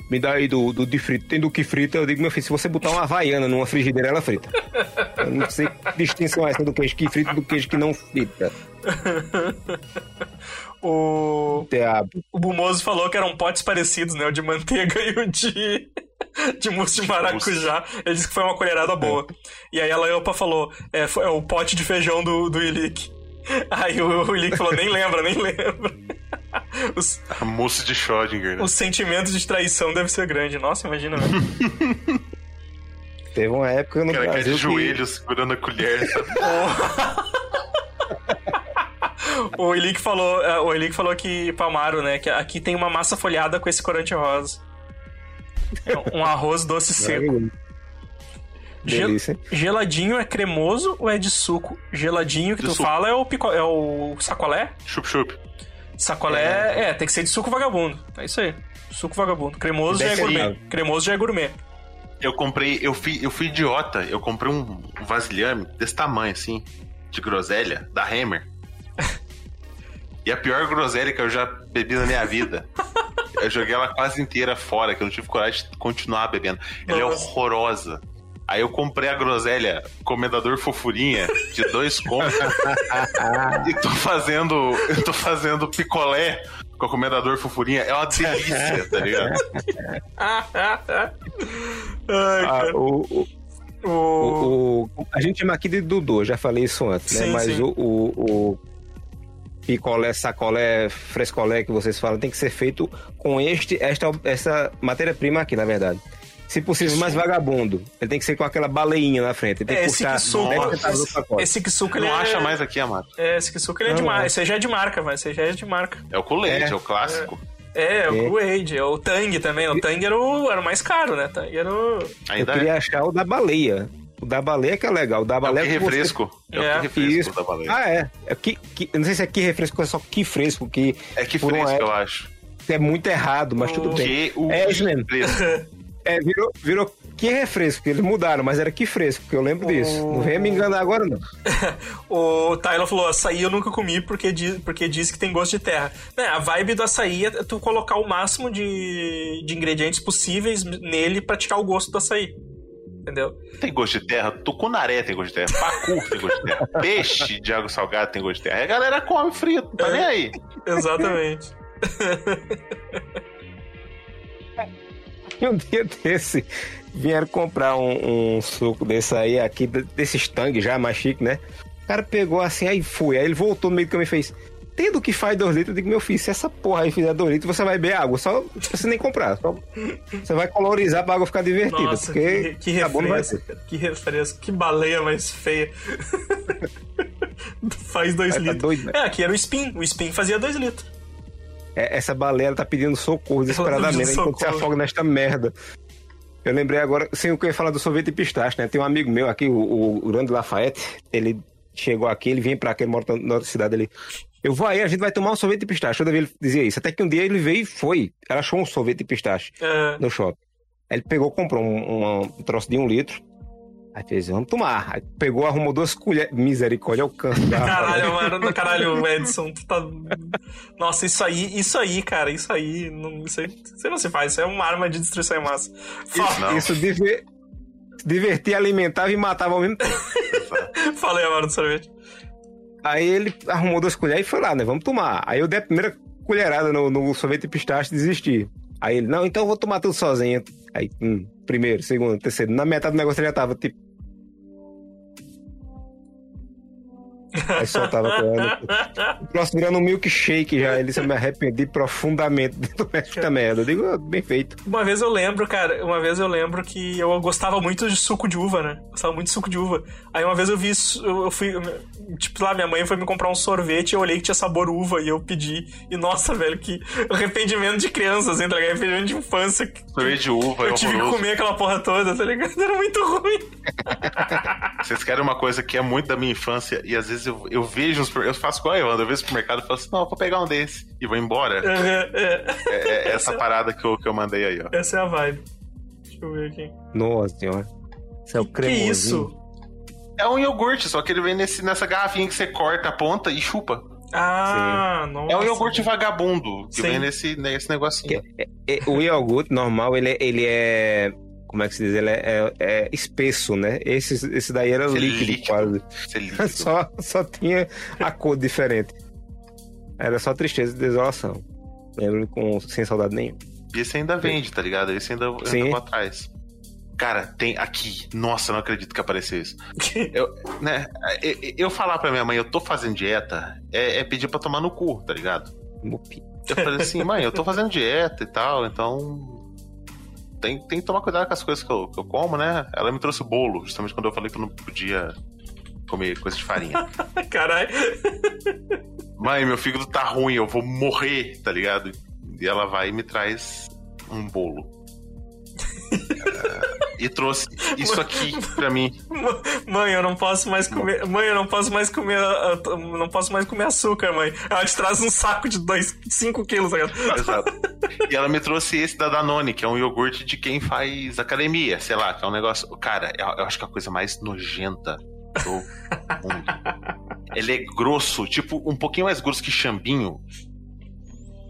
Me dá aí do, do de frito. Tem do que frita? Eu digo, meu filho, se você botar uma havaiana numa frigideira, ela frita. Eu não sei que distinção é essa do queijo que frita e do queijo que não frita. O, Teabo. o Bumoso falou que eram potes parecidos, né? O de manteiga e o de, de mousse de maracujá. Ele disse que foi uma colherada boa. E aí a Laiopa falou: é, foi- é o pote de feijão do, do Ilick. Aí o, o Ilick falou: nem lembra, nem lembra. Os, A mousse de Schrödinger, né? os sentimentos de traição devem ser grandes. Nossa, imagina, velho. Teve uma época no O cara cai de Brasil que... joelhos segurando a colher? O Elick falou, é, o Elick falou que Palmaro, né, que aqui tem uma massa folhada com esse corante rosa. Um arroz doce seco. Gel- geladinho é cremoso ou é de suco? Geladinho que De tu suco. fala é o pico, é o sacolé? Chup-chup. Sacolé é. tem que ser de suco vagabundo. É isso aí. Suco vagabundo. Cremoso já é gourmet. legal. Cremoso já é gourmet. Eu comprei, eu fui, eu fui idiota. Eu comprei um, um vasilhame desse tamanho, assim, de groselha, da Hammer. E a pior groselha que eu já bebi na minha vida. Eu joguei ela quase inteira fora, que eu não tive coragem de continuar bebendo. Ela é Nossa. horrorosa. Aí eu comprei a groselha Comendador Fofurinha de dois contos. e tô fazendo. Eu tô fazendo picolé com a Comendador Fofurinha. É uma delícia, tá ligado? Ai, Ah, o, o, O... o- a gente chama aqui de Dudu, já falei isso antes, né? Sim, Mas sim. O, o, o picolé, sacolé, frescolé que vocês falam tem que ser feito com este, esta, essa matéria-prima aqui, na verdade. Se possível, mais vagabundo. Ele tem que ser com aquela baleinha na frente. Ele tem É, que esse custar Kisuko, 10 centavos no esse, esse Kisuko, ele Não é... acha mais aqui, Amado. É, esse Kisuko, ele é de Não, marca. é. Esse aí já é de marca, vai. Esse já é de marca. É o Kool-Aid, É. é. o clássico. É, é o É. Kool-Aid, é o Tang também. O Tang era o, era o mais caro, né? Tang era o... Eu Ainda queria é. achar o da baleia. O da baleia que é legal. O da É o baleia que que você- refresco. É, É. o que refresco Isso. da baleia. Ah, é. é que, que- eu não sei se é que refresco ou é só que fresco, que é que por uma fresco, eu acho. é muito errado, mas tudo bem. Que o É isso mesmo. É, virou, virou que refresco, que eles mudaram, mas era que fresco, que eu lembro disso. Não venha me enganar agora, não. O Tyler falou, açaí eu nunca comi porque diz, porque diz que tem gosto de terra. Né, a vibe do açaí é tu colocar o máximo de, de ingredientes possíveis nele pra tirar o gosto do açaí. Entendeu? Tem gosto de terra, tucunaré tem gosto de terra, pacu tem gosto de terra, peixe de água salgada tem gosto de terra. Aí a galera come frito, não tá É. nem aí. Exatamente. E um dia desse, vieram comprar um, um suco desse aí, aqui, desses tangue já, mais chique, né? O cara pegou assim, aí foi. Aí ele voltou no meio do caminho e fez. Tendo que faz dois litros, eu digo, meu filho, se essa porra aí fizer dois litros, você vai beber água. Só você nem comprar. Só, você vai colorizar pra água ficar divertida. Nossa, porque que, que refresco. Que refresco. Que baleia mais feia. Faz dois Vai tá litros. doido, né? É, aqui era o Spin. O Spin fazia dois litros. É, essa baleia tá pedindo socorro desesperadamente pedindo enquanto se socorro. afoga nesta merda. Eu lembrei agora, sem o que eu ia falar do sorvete de pistache, né? Tem um amigo meu aqui, o, o Grande Lafayette, ele chegou aqui, ele vinha pra cá, ele mora na outra cidade ali. Eu vou aí, a gente vai tomar um sorvete de pistache. Toda vez ele dizia isso. Até que um dia ele veio e foi. Ela achou um sorvete de pistache É, no shopping. Aí ele pegou, comprou um, um- um troço de um litro. Aí fez, vamos tomar. Aí pegou, arrumou duas colheres. Misericórdia, é o rapaz. Caralho, mano, caralho, Edson, tu tá. Nossa, isso aí, isso aí, cara, isso aí, não, isso aí, isso aí não se faz, isso é uma arma de destruição em massa. Fala, Não. Isso diver... divertia, alimentava e matava ao mesmo tempo. fala aí agora do sorvete. Aí ele arrumou duas colheres e foi lá, né? Vamos tomar. Aí eu dei a primeira colherada no, no sorvete de pistache e desisti. Aí ele, não, então eu vou tomar tudo sozinho. Aí, hum, primeiro, segundo, terceiro. Na metade do negócio ele já tava, tipo... Aí soltava. O próximo virando um milkshake já. Ele disse, eu me arrependi profundamente do resto da merda. Eu digo, "Ah, bem feito. Uma vez eu lembro, cara, uma vez eu lembro que eu gostava muito de suco de uva, né? Gostava muito de suco de uva. Aí uma vez eu vi, isso- eu fui, tipo, lá minha mãe foi me comprar um sorvete, eu olhei que tinha sabor uva e eu pedi. E nossa, velho, que arrependimento de criança, assim, tá ligado? Arrependimento de infância. Sorvete de uva é Eu tive que comer aquela porra toda, tá ligado? Era muito ruim. Vocês querem uma coisa que é muito da minha infância e às vezes eu, eu vejo, uns eu faço igual eu ando, eu vejo no supermercado e falo assim, não, eu vou pegar um desse e vou embora. É, é. É, é essa parada que eu, que eu mandei aí, ó. Essa é a vibe. Deixa eu ver aqui. Nossa senhora. Isso é o Que cremosinho. isso? É um iogurte, só que ele vem nesse, nessa garrafinha que você corta a ponta e chupa. Ah, nossa. é um iogurte vagabundo que Sim. vem nesse, nesse negocinho. É, o iogurte normal, ele, é- ele é. Como é que se diz? Ele é, é- é espesso, né? Esse, esse daí era Esse líquido, líquido. quase. Líquido. Só, só tinha a cor diferente. Era só tristeza e desolação. Lembro com sem saudade nenhuma. E esse ainda vende, tá ligado? Esse ainda, ainda Sim. vou atrás. Cara, tem aqui. Nossa, não acredito que apareceu isso. Eu, né, eu, eu falar pra minha mãe, eu tô fazendo dieta, é, é pedir pra tomar no cu, tá ligado? Eu falei assim, mãe, eu tô fazendo dieta e tal, então. Tem, tem que tomar cuidado com as coisas que eu, que eu como, né? Ela me trouxe bolo, justamente quando eu falei que eu não podia comer coisa de farinha. Caralho. mãe, meu fígado tá ruim, eu vou morrer, tá ligado? E ela vai e me traz um bolo. E trouxe isso aqui pra mim. Mãe, eu não posso mais comer. Mãe, eu não posso mais comer. Não posso mais comer açúcar, mãe. Ela te traz um saco de 5 quilos, tá? Exato. E ela me trouxe esse da Danone, que é um iogurte de quem faz academia, sei lá, que é um negócio. Cara, eu, eu acho que é a coisa mais nojenta do mundo. Ele é grosso, tipo, um pouquinho mais grosso que chambinho.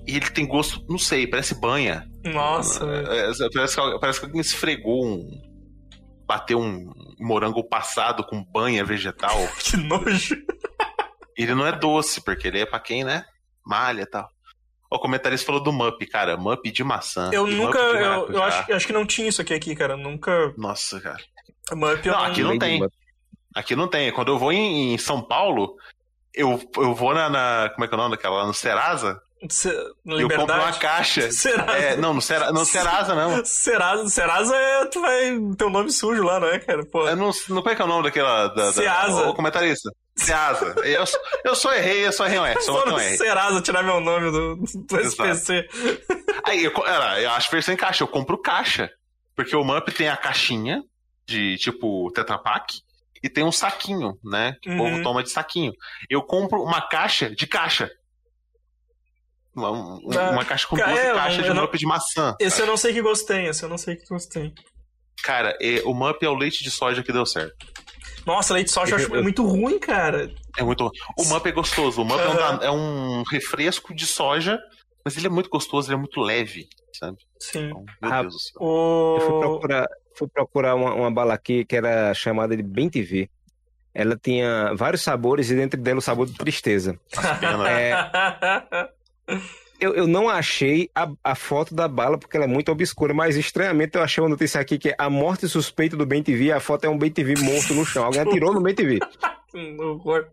E ele tem gosto, não sei, parece banha. Nossa, velho. É, é, parece, que, parece que alguém esfregou um. Bateu um morango passado com banha vegetal. que nojo. Ele não é doce, porque ele é pra quem, né? Malha e tal. O comentarista falou do Mup, cara. Mup de maçã. Eu nunca. Eu, eu acho, eu acho que não tinha isso aqui, aqui, cara. Nunca. Nossa, cara. Mup, Não, aqui não tem. Aqui não tem. Quando eu vou em, em São Paulo, eu, eu vou na, na- Como é que é o nome daquela? Lá no Serasa. Eu compro uma caixa. Serasa. É, não, no, Sera, no Serasa mesmo. Serasa, Serasa é. Tu vai. Teu nome sujo lá, não é, cara? Pô. Eu não, não como é que é o nome daquela. Da, da, Ceasa. O comentarista. Ceasa. Eu, eu só errei, eu só errei um R. Só um R. Serasa tirar meu nome do, do. SPC. Aí, eu, era, eu acho versão em caixa, eu compro caixa. Porque o Mup tem a caixinha de tipo Tetra Pak e tem um saquinho, né? Que o Uhum. povo toma de saquinho. Eu compro uma caixa de caixa. Uma, um- Ah, uma caixa com duas é, caixas de não- Mup de maçã. Esse eu não sei que gostei, esse eu não sei que gostei. Cara, é, o Mup é o leite de soja que deu certo. Nossa, leite de soja eu acho Eu- muito ruim, cara. É muito. O Mup é gostoso. O Mup é, um, é um refresco de soja, mas ele é muito gostoso, ele é muito leve, sabe? Sim. Então, meu Ah, Deus do céu. O... Eu fui procurar, fui procurar uma, uma bala aqui que era chamada de Bem TV. Ela tinha vários sabores e dentro dela o sabor de tristeza. Pena. É, eu, eu não achei a, a foto da bala porque ela é muito obscura, mas estranhamente eu achei uma notícia aqui que é a morte suspeita do Bem TV. A foto é um Bem TV morto no chão. Alguém atirou no Bem TV. Horror.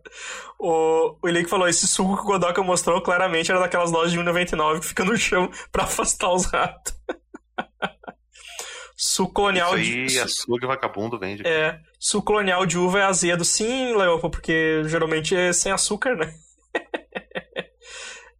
O, o Elick falou: esse suco que o Godoka mostrou claramente era daquelas lojas de 1,99 que fica no chão pra afastar os ratos. suco colonial Isso aí, de. açougue vagabundo vende. É, suco colonial de uva é azedo. Sim, Leopa, porque geralmente é sem açúcar, né?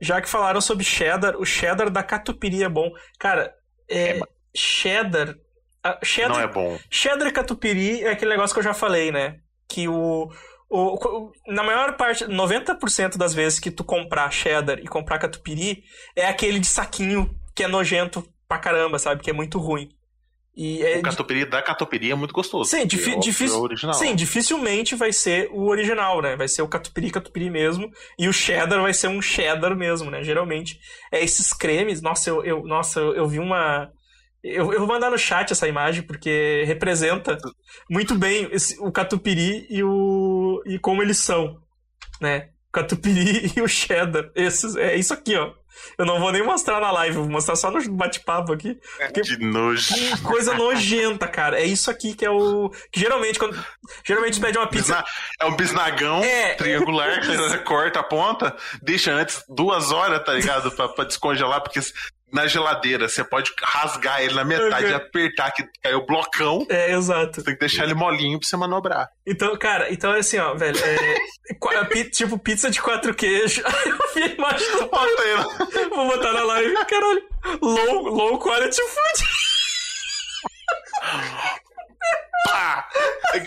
Já que falaram sobre cheddar, o cheddar da catupiry é bom. Cara, é, cheddar. a- cheddar Não é bom. Cheddar e catupiry é aquele negócio que eu já falei, né? Que o, o, o- na maior parte, 90% das vezes que tu comprar cheddar e comprar catupiry é aquele de saquinho que é nojento pra caramba, sabe? Que é muito ruim. E é O catupiry da catupiry é muito gostoso. Sim, difi- é difícil- é original. Sim, dificilmente vai ser o original, né? Vai ser o catupiry catupiry mesmo. E o cheddar vai ser um cheddar mesmo, né? Geralmente é esses cremes. Nossa, eu, eu- nossa, eu, eu vi uma. Eu, eu vou mandar no chat essa imagem porque representa muito bem esse- o catupiry e o e como eles são, né? O catupiry e o cheddar. Esses, é isso aqui, ó. Eu não vou nem mostrar na live, vou mostrar só no bate-papo aqui. Que nojo. Que coisa nojenta, cara. É isso aqui que é o. Que geralmente, quando. Geralmente pede uma pizza. Bisna- É um bisnagão É. triangular, que você corta a ponta, deixa antes duas horas, tá ligado? Pra, pra descongelar, porque na geladeira você pode rasgar ele na metade e apertar que caiu o blocão. É, exato. Você tem que deixar ele molinho pra você manobrar. Então, cara, então é assim, ó, velho. É, tipo pizza de quatro queijos. Aí eu vi a imagem do. Bota ele. Vou botar na live, caralho. Low, low quality food. Pá!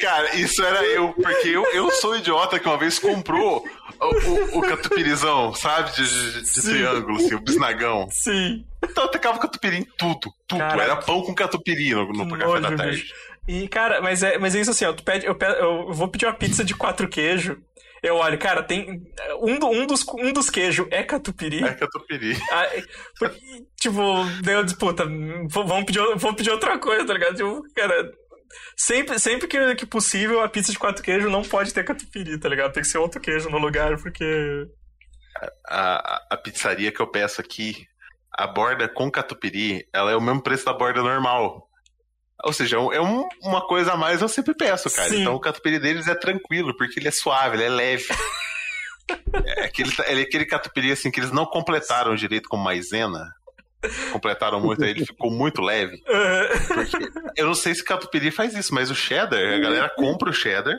Cara, isso era eu, porque eu, eu sou idiota que uma vez comprou o, o, o catupirizão, sabe? De, de- de triângulo, assim, o bisnagão. Sim. Então eu tacava catupiry em tudo, tudo. Caraca. Era pão com catupiry no, no café da nojo, tarde. bicho. E, cara, mas é, mas é isso assim, ó. Tu pede, eu, pe- eu vou pedir uma pizza de quatro queijos. Eu olho, cara, tem. Um, do- um, dos, um dos queijos é catupiry. É catupiry. Ah, porque, tipo, deu disputa. Vamos pedir, vamos pedir outra coisa, tá ligado? Tipo, cara. Sempre, sempre que, que possível, a pizza de quatro queijos não pode ter catupiry, tá ligado? Tem que ser outro queijo no lugar, porque. A, a- a pizzaria que eu peço aqui, a borda com catupiry, ela é o mesmo preço da borda normal. Ou seja, é um- é um- uma coisa a mais eu sempre peço, cara. Sim. Então o catupiry deles é tranquilo, porque ele é suave, ele é leve. é aquele, é aquele catupiry assim que eles não completaram direito com maisena. Completaram muito, aí ele ficou muito leve. Porque eu não sei se catupiry faz isso, mas o cheddar, a galera compra o cheddar,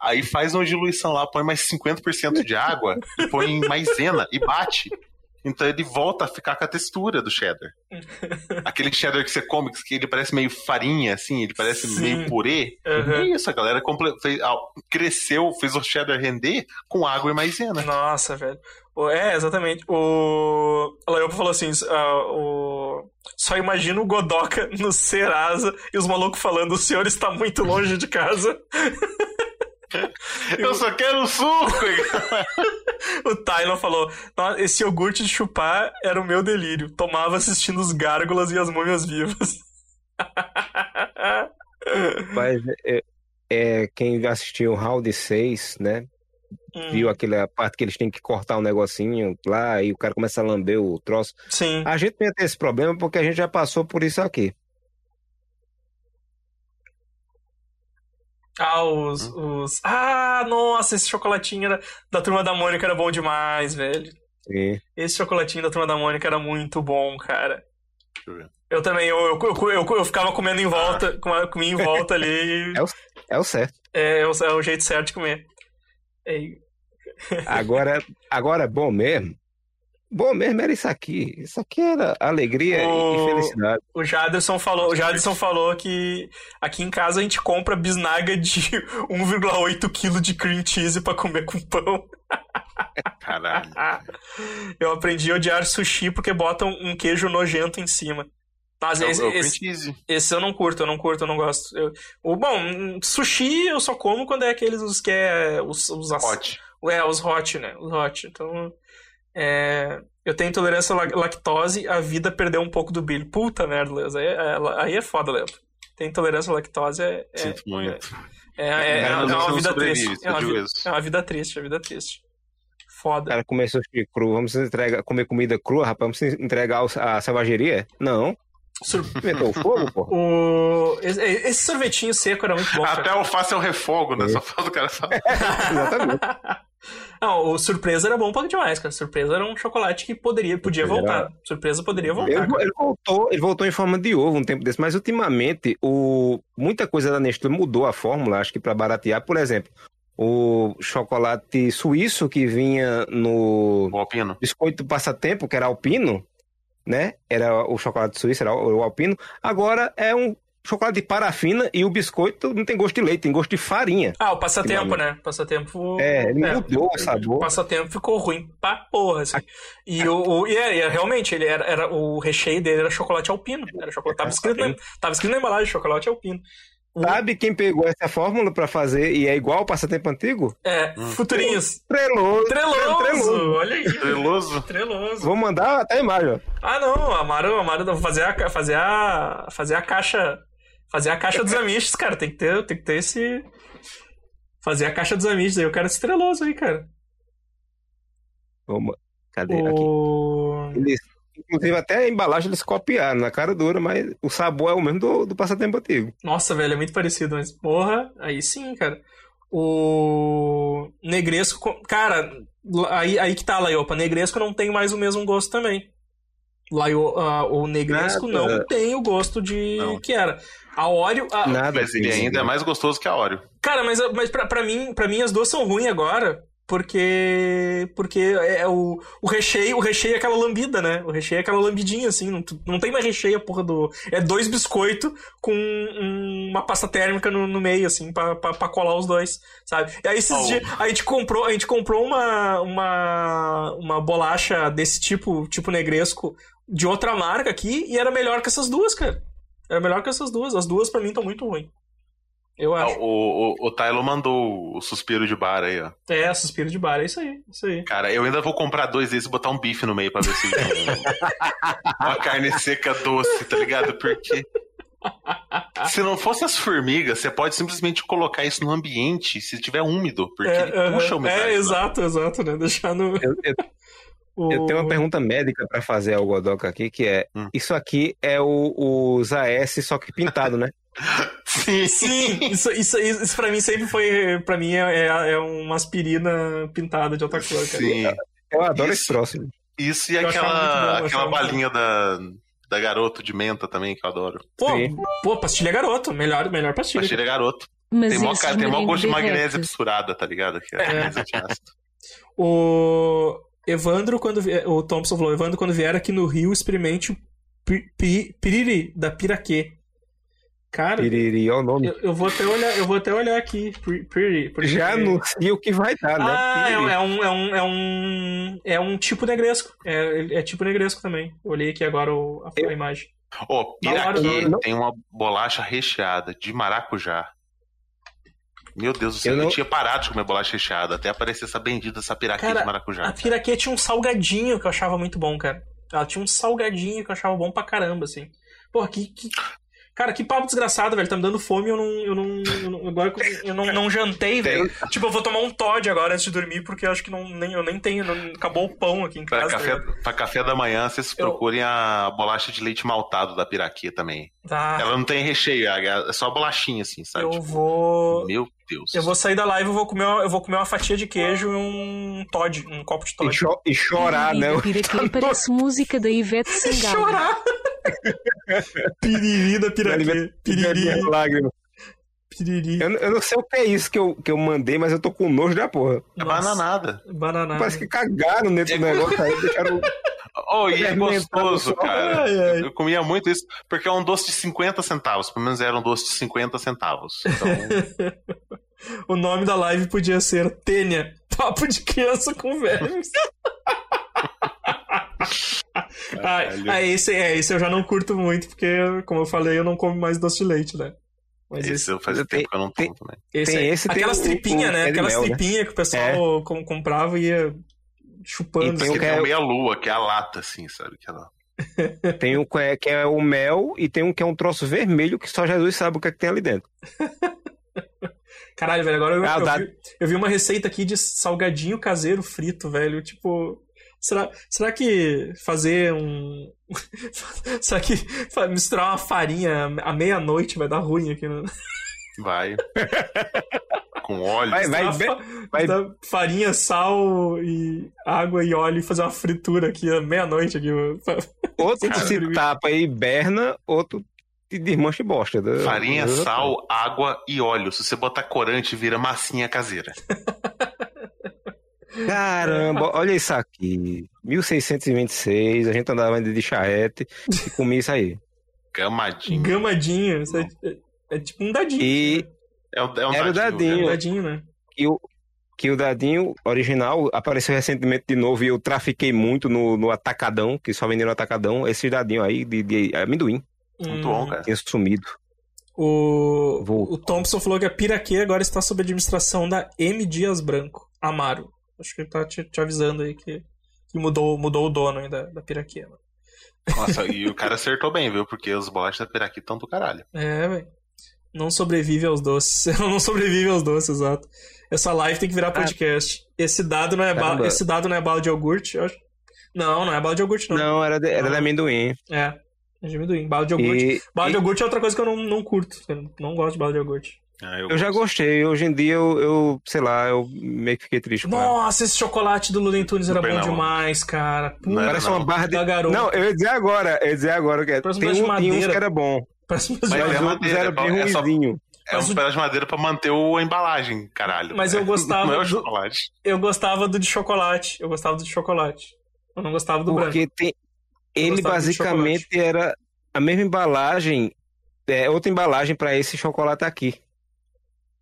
aí faz uma diluição lá, põe mais 50% de água, põe maisena e bate. Então ele volta a ficar com a textura do cheddar. Aquele cheddar que você come, que ele parece meio farinha, assim, ele parece Sim. meio purê. É isso, a galera fez- ah, cresceu, fez o cheddar render com água e maisena. Nossa, velho. É, exatamente. O. Leopa falou assim: ah, o... só imagina o Godoka no Serasa e os malucos falando: o senhor está muito longe de casa. Eu só quero suco! O Tylon falou: "Nossa, esse iogurte de chupar era o meu delírio. Tomava assistindo os gárgulas e as múmias vivas. Mas é, é, quem assistiu o Round 6, né? Hum, Viu aquela parte que eles têm que cortar um negocinho lá e o cara começa a lamber o troço. Sim. A gente não ia ter esse problema porque a gente já passou por isso aqui. Ah, os, os. Ah, nossa, esse chocolatinho era... da turma da Mônica era bom demais, velho. Sim. Esse chocolatinho da turma da Mônica era muito bom, cara. Deixa eu ver. Eu também, eu, eu, eu, eu- ficava comendo em volta, com- comia em volta ali. É o, é o certo. É, é o, é o jeito certo de comer. É, Agora, agora bom mesmo. Bom mesmo era isso aqui. Isso aqui era alegria O- e felicidade. o Jaderson falou, o Jaderson falou que aqui em casa a gente compra bisnaga de 1,8 kg de cream cheese pra comer com pão. Caralho. Eu aprendi a odiar sushi porque botam um queijo nojento em cima. Mas É esse, é esse, esse eu não curto, eu não curto, eu não gosto. Eu- o, bom, sushi eu só como quando é aqueles os que é os, os Hot. É, os hot, né? Os hot. Então, é, eu tenho intolerância à la- lactose, a vida perdeu um pouco do brilho. Puta merda, Leandro. Aí, é- aí é foda, Leandro. Tem intolerância à lactose é, é, Sinto muito. é, é, é, Cara, é não, uma não vida triste. É uma, digo vi- isso. é uma vida triste, é uma vida triste. O Foda. cara começou sushi cru. Vamos entregar, comer comida crua, rapaz? Vamos entregar o- a selvageria? Não. Sur- o fogo, pô. O... Esse, sorvetinho seco era muito bom. cara. Até o faço é o refogo, né? Só falta o cara falar. Exatamente. Não, o surpresa era bom pra demais, cara. Surpresa era um chocolate que poderia, podia Surpresa voltar. Surpresa poderia voltar. Ele, ele voltou, ele voltou em forma de ovo um tempo desse, mas ultimamente o, muita coisa da Nestlé mudou a fórmula, acho que para baratear. Por exemplo, o chocolate suíço que vinha no O alpino. biscoito passatempo, que era alpino, né? Era o chocolate suíço, era o o alpino. Agora é um chocolate de parafina e o biscoito não tem gosto de leite, tem gosto de farinha. Ah, o passatempo, né? Passatempo. É, ele mudou o sabor. O passatempo ficou ruim pra porra, assim. E, o, o- e é, e é, realmente, ele era, era- o recheio dele era chocolate alpino. Era chocolate, tava, escrito na, tava escrito na embalagem, chocolate alpino. O- Sabe quem pegou essa fórmula para fazer e é igual ao passatempo antigo? É, futurinhos. Treloso. Treloso! Treloso. Olha aí. Treloso. Treloso. Vou mandar até a imagem, ó. Ah, não, Amaro, Amaro, vou fazer a, fazer a, fazer a caixa, fazer a caixa dos amistos, cara, tem que ter, tem que ter esse, fazer a caixa dos amistos aí, eu quero esse treloso aí, cara. Vamos. Cadê? Aqui. O... Eles, inclusive, até a embalagem eles copiaram na cara dura, mas o sabor é o mesmo do, do passatempo antigo. Nossa, velho, é muito parecido, mas porra, aí sim, cara. O Negresco, co- cara, aí, aí que tá, Laiopa, Negresco não tem mais o mesmo gosto também. Laio, ah, o Negresco Nada. não tem o gosto de Não. que era. A Oreo, a- Nada. Mas ele ainda é mais gostoso que a Oreo. Cara, mas, mas pra, pra, mim, pra mim as duas são ruins agora. Porque. Porque é o, o recheio, o recheio é aquela lambida, né? O recheio é aquela lambidinha, assim. Não, não tem mais recheio, a porra do. É dois biscoitos com um- uma pasta térmica no, no meio, assim, pra, pra, pra colar os dois, sabe? E aí esses Oh. dias. A gente comprou, a gente comprou uma, uma, uma bolacha desse tipo, tipo negresco, de outra marca aqui, e era melhor que essas duas, cara. Era melhor que essas duas. As duas, pra mim, estão muito ruins. Eu acho. O, o, o Tylo mandou o suspiro de bar aí, ó. É, suspiro de bar, é isso aí, isso aí. Cara, eu ainda vou comprar dois desses e botar um bife no meio pra ver se. Uma carne seca doce, tá ligado? Porque. Se não fosse as formigas, você pode simplesmente colocar isso no ambiente se tiver úmido, porque é, ele puxa a umidade. É, exato, exato, né? Deixar no. Eu, eu- o- eu tenho uma pergunta médica pra fazer ao Godoka aqui, que é: Hum. isso aqui é o, os AS, só que pintado, né? Sim. Sim, isso, isso, isso, isso pra mim sempre foi. Pra mim é, é, é uma aspirina pintada de outra cor, cara. Sim. Eu adoro Isso. esse. Eu Isso e achava aquela, bom, eu aquela balinha da, da garoto de menta também, que eu adoro. Pô, Sim. pô, pastilha garoto, melhor, melhor pastilha. Pastilha garoto. Mas Tem mó, cara, tem mó gosto de magnésia misturada, tá ligado? Que é, É. O Evandro, quando vier, o Thompson falou, Evandro, quando vier aqui no Rio, experimente o pi- pi- piriri da Piraquê. Cara, Piriri, olha o nome. eu, eu vou até olhar, eu vou até olhar aqui, pi- piriri. porque- Já anuncia o que vai dar, né? Ah, é, é um, é um, é um, é um tipo negresco. É, é tipo negresco também. Olhei aqui agora o- a, a imagem. Ô, hora, Piraquê hora. tem uma bolacha recheada de maracujá. Meu Deus do céu, Eu eu, não- tinha parado de comer bolacha recheada até aparecer essa bendita, essa piraquê Cara, de maracujá. A Piraquê tinha um salgadinho que eu achava muito bom, cara. Ela tinha um salgadinho que eu achava bom pra caramba, assim. Porra, que. que... Cara, que papo desgraçado, velho. Tá me dando fome eu não. Eu não, eu não agora eu não, não jantei, velho. Tipo, eu vou tomar um Todd agora antes de dormir, porque eu acho que não, nem, eu nem tenho. não- acabou o pão aqui em Pra casa. café, tá ligado? pra café da manhã, vocês Eu- procurem a bolacha de leite maltado da piraquê também. Tá. Ela não tem recheio, é só bolachinha, assim, sabe? Eu Tipo, vou. Meu Deus. Eu vou sair da live, eu vou comer uma, eu vou comer uma fatia de queijo e um Todd, um copo de E, Todd. cho- e chorar, né? Parece música da Ivete Sangalo. Chorar! Piriri da piraquê. Piriri, Minhas lágrimas. piriri. Eu, eu não sei o que é isso que eu, que eu mandei, mas eu tô com nojo da porra. É bananada. Bananada. Parece que cagaram dentro do negócio aí, deixaram. Oh, e é gostoso, cara. Ai, ai. Eu comia muito isso, porque é um doce de 50 centavos. Pelo menos era um doce de 50 centavos. Então, O nome da live podia ser Tênia, papo de criança com vermes. ah, Caralho. ah, esse, é, esse eu já não curto muito, porque, como eu falei, eu não como mais doce de leite, né? Mas esse, esse eu faz Tem- tempo que eu não tomo também. esse tem é- esse, aquelas tripinhas, né? Aquelas mel, né? tripinhas que o pessoal com- comprava e ia chupando. E tem assim. o Porque que é- o meia-lua, que é a lata, assim, sabe? Aquela... Tem um que é, que é o mel e tem um que é um troço vermelho que só Jesus sabe o que, é que tem ali dentro. Caralho, velho, agora eu, Ah, eu dá- vi, eu vi uma receita aqui de salgadinho caseiro frito, velho. Tipo, será, será que fazer um. será que misturar uma farinha à meia-noite vai dar ruim aqui, né? Vai. Com óleo. Vai, vai, vai- Farinha, sal e água e óleo e fazer uma fritura aqui à meia-noite aqui. Outro Cara, se tapa e hiberna, outro te desmancha e bosta. né? Farinha, Eu- sal, água e óleo. Se você botar corante, vira massinha caseira. Caramba, olha isso aqui. 1626, a gente andava de charrete e comia isso aí. Gamadinho. Gamadinho. Isso é, é- é tipo um dadinho. E É, o- é um Era o É dadinho. um dadinho, né? que o, que o dadinho original apareceu recentemente de novo e eu trafiquei muito no, no Atacadão, que só venderam no Atacadão, esse dadinho aí de, de amendoim. Muito Hum. bom, cara. Tinha sumido. O, Voltou. o Thompson falou que a Piraquê agora está sob administração da M. Dias Branco, Amaro. Acho que ele tá te, te avisando aí que, que mudou, mudou o dono aí da, da Piraquê. né? Nossa, e o cara acertou bem, viu? Porque os bolachas da Piraqui estão do caralho. É, velho. Não sobrevive aos doces. não sobrevive aos doces, exato. Essa live tem que virar podcast. Esse dado não é bala, Caramba. esse dado não é bala de iogurte, eu acho. Não, não é bala de iogurte, não. Não, era de, era Não. de amendoim. É. É de amendoim. Bala de iogurte. E, Bala de e iogurte é outra coisa que eu não, não curto. Eu não gosto de bala de iogurte. Ah, eu já gosto. gostei. Hoje em dia eu, eu, sei lá, eu meio que fiquei triste ela. Nossa, esse chocolate do Luden Tunes era bom não. demais, cara. Puta, Não era Parece não. uma barra de. Da garota. Não, eu ia dizer agora, eu ia dizer agora que é. Um tem, de um, tinha uns que era bom. Parece Mas mas, é Mas os outros madeira, era é bem só-. É Mas um pedaço de madeira pra manter o- a embalagem, caralho. Mas eu gostava Não é o do- chocolate. eu gostava do de chocolate. Eu gostava do de chocolate. Eu não gostava do branco. Porque tem, ele do basicamente era a mesma embalagem, é outra embalagem pra esse chocolate aqui.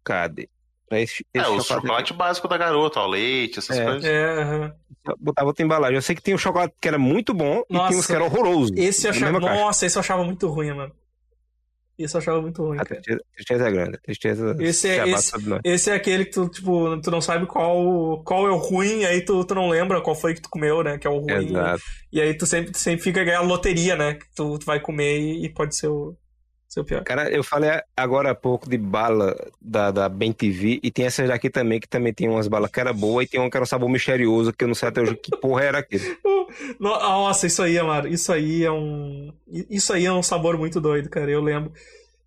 Cadê? Pra esse, É, esse o chocolate, chocolate básico da garota, ó, leite, essas É. coisas. É, aqui. Botava outra embalagem. Eu sei que tinha um chocolate que era muito bom e Nossa. tinha uns que era horroroso. Esse eu na achava. Nossa, esse eu achava muito ruim, mano. Esse eu achava muito ruim, A cara. tristeza, tristeza é grande. a Tristeza Esse é- esse-. Esse é aquele que tu, tipo, tu não sabe qual, qual é o ruim, aí tu, tu não lembra qual foi que tu comeu, né? Que é o ruim. Exato. E aí tu sempre, tu sempre fica ganhando loteria, né? Que tu, tu vai comer e, e pode ser o, pior. Cara, eu falei agora há pouco de bala da, da Ben TV e tem essas daqui também, que também tem umas balas que era boa e tem uma que era um sabor misterioso, que eu não sei até hoje que porra era aquele. No- Nossa, isso aí, Amaro, isso aí é um. Isso aí é um sabor muito doido, cara. Eu lembro.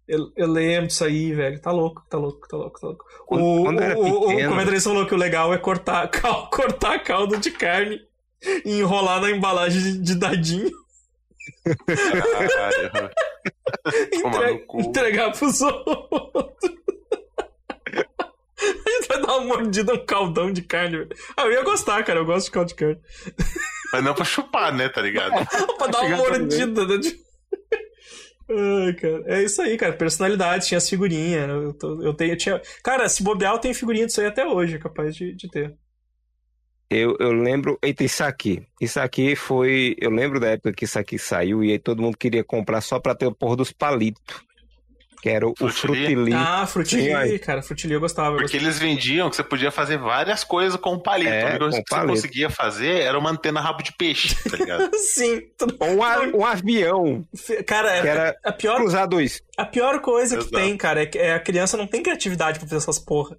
Eu, eu lembro disso aí, velho. Tá louco, tá louco, tá louco, tá louco. Quando- o, quando era o- o- o pequeno- comentarista falou que o legal é cortar, cal- cortar caldo de carne e enrolar na embalagem de, de dadinho Caralho. e Tomar entre- no cu. entregar pros outros. A gente vai dar uma mordida no caldão de carne, velho. Ah, eu ia gostar, cara. Eu gosto de caldo de carne. Mas não pra chupar, né, tá ligado? pra dar uma mordida, né? Ai, cara. É isso aí, cara. Personalidade, tinha as figurinhas. Eu, tô- eu tenho, eu tinha... Cara, se bobear, eu tenho figurinha disso aí até hoje, capaz de, de ter. Eu, eu lembro. Eita, isso aqui. Isso aqui foi. Eu lembro da época que isso aqui saiu e aí todo mundo queria comprar só pra ter o porra dos palitos. Que era o, o Frutili? frutili. Ah, frutili, cara. Frutili eu gostava. eu Porque eles vendiam que você podia fazer várias coisas com o palito. É, com que você palito. conseguia fazer era uma antena rabo de peixe, tá ligado? gostava. Sim. tudo- Ou um, a- um avião, Cara, que é- era a, pior, cruzar dois. a pior coisa que Exato. tem, cara, é que é a criança não tem criatividade pra fazer essas porra.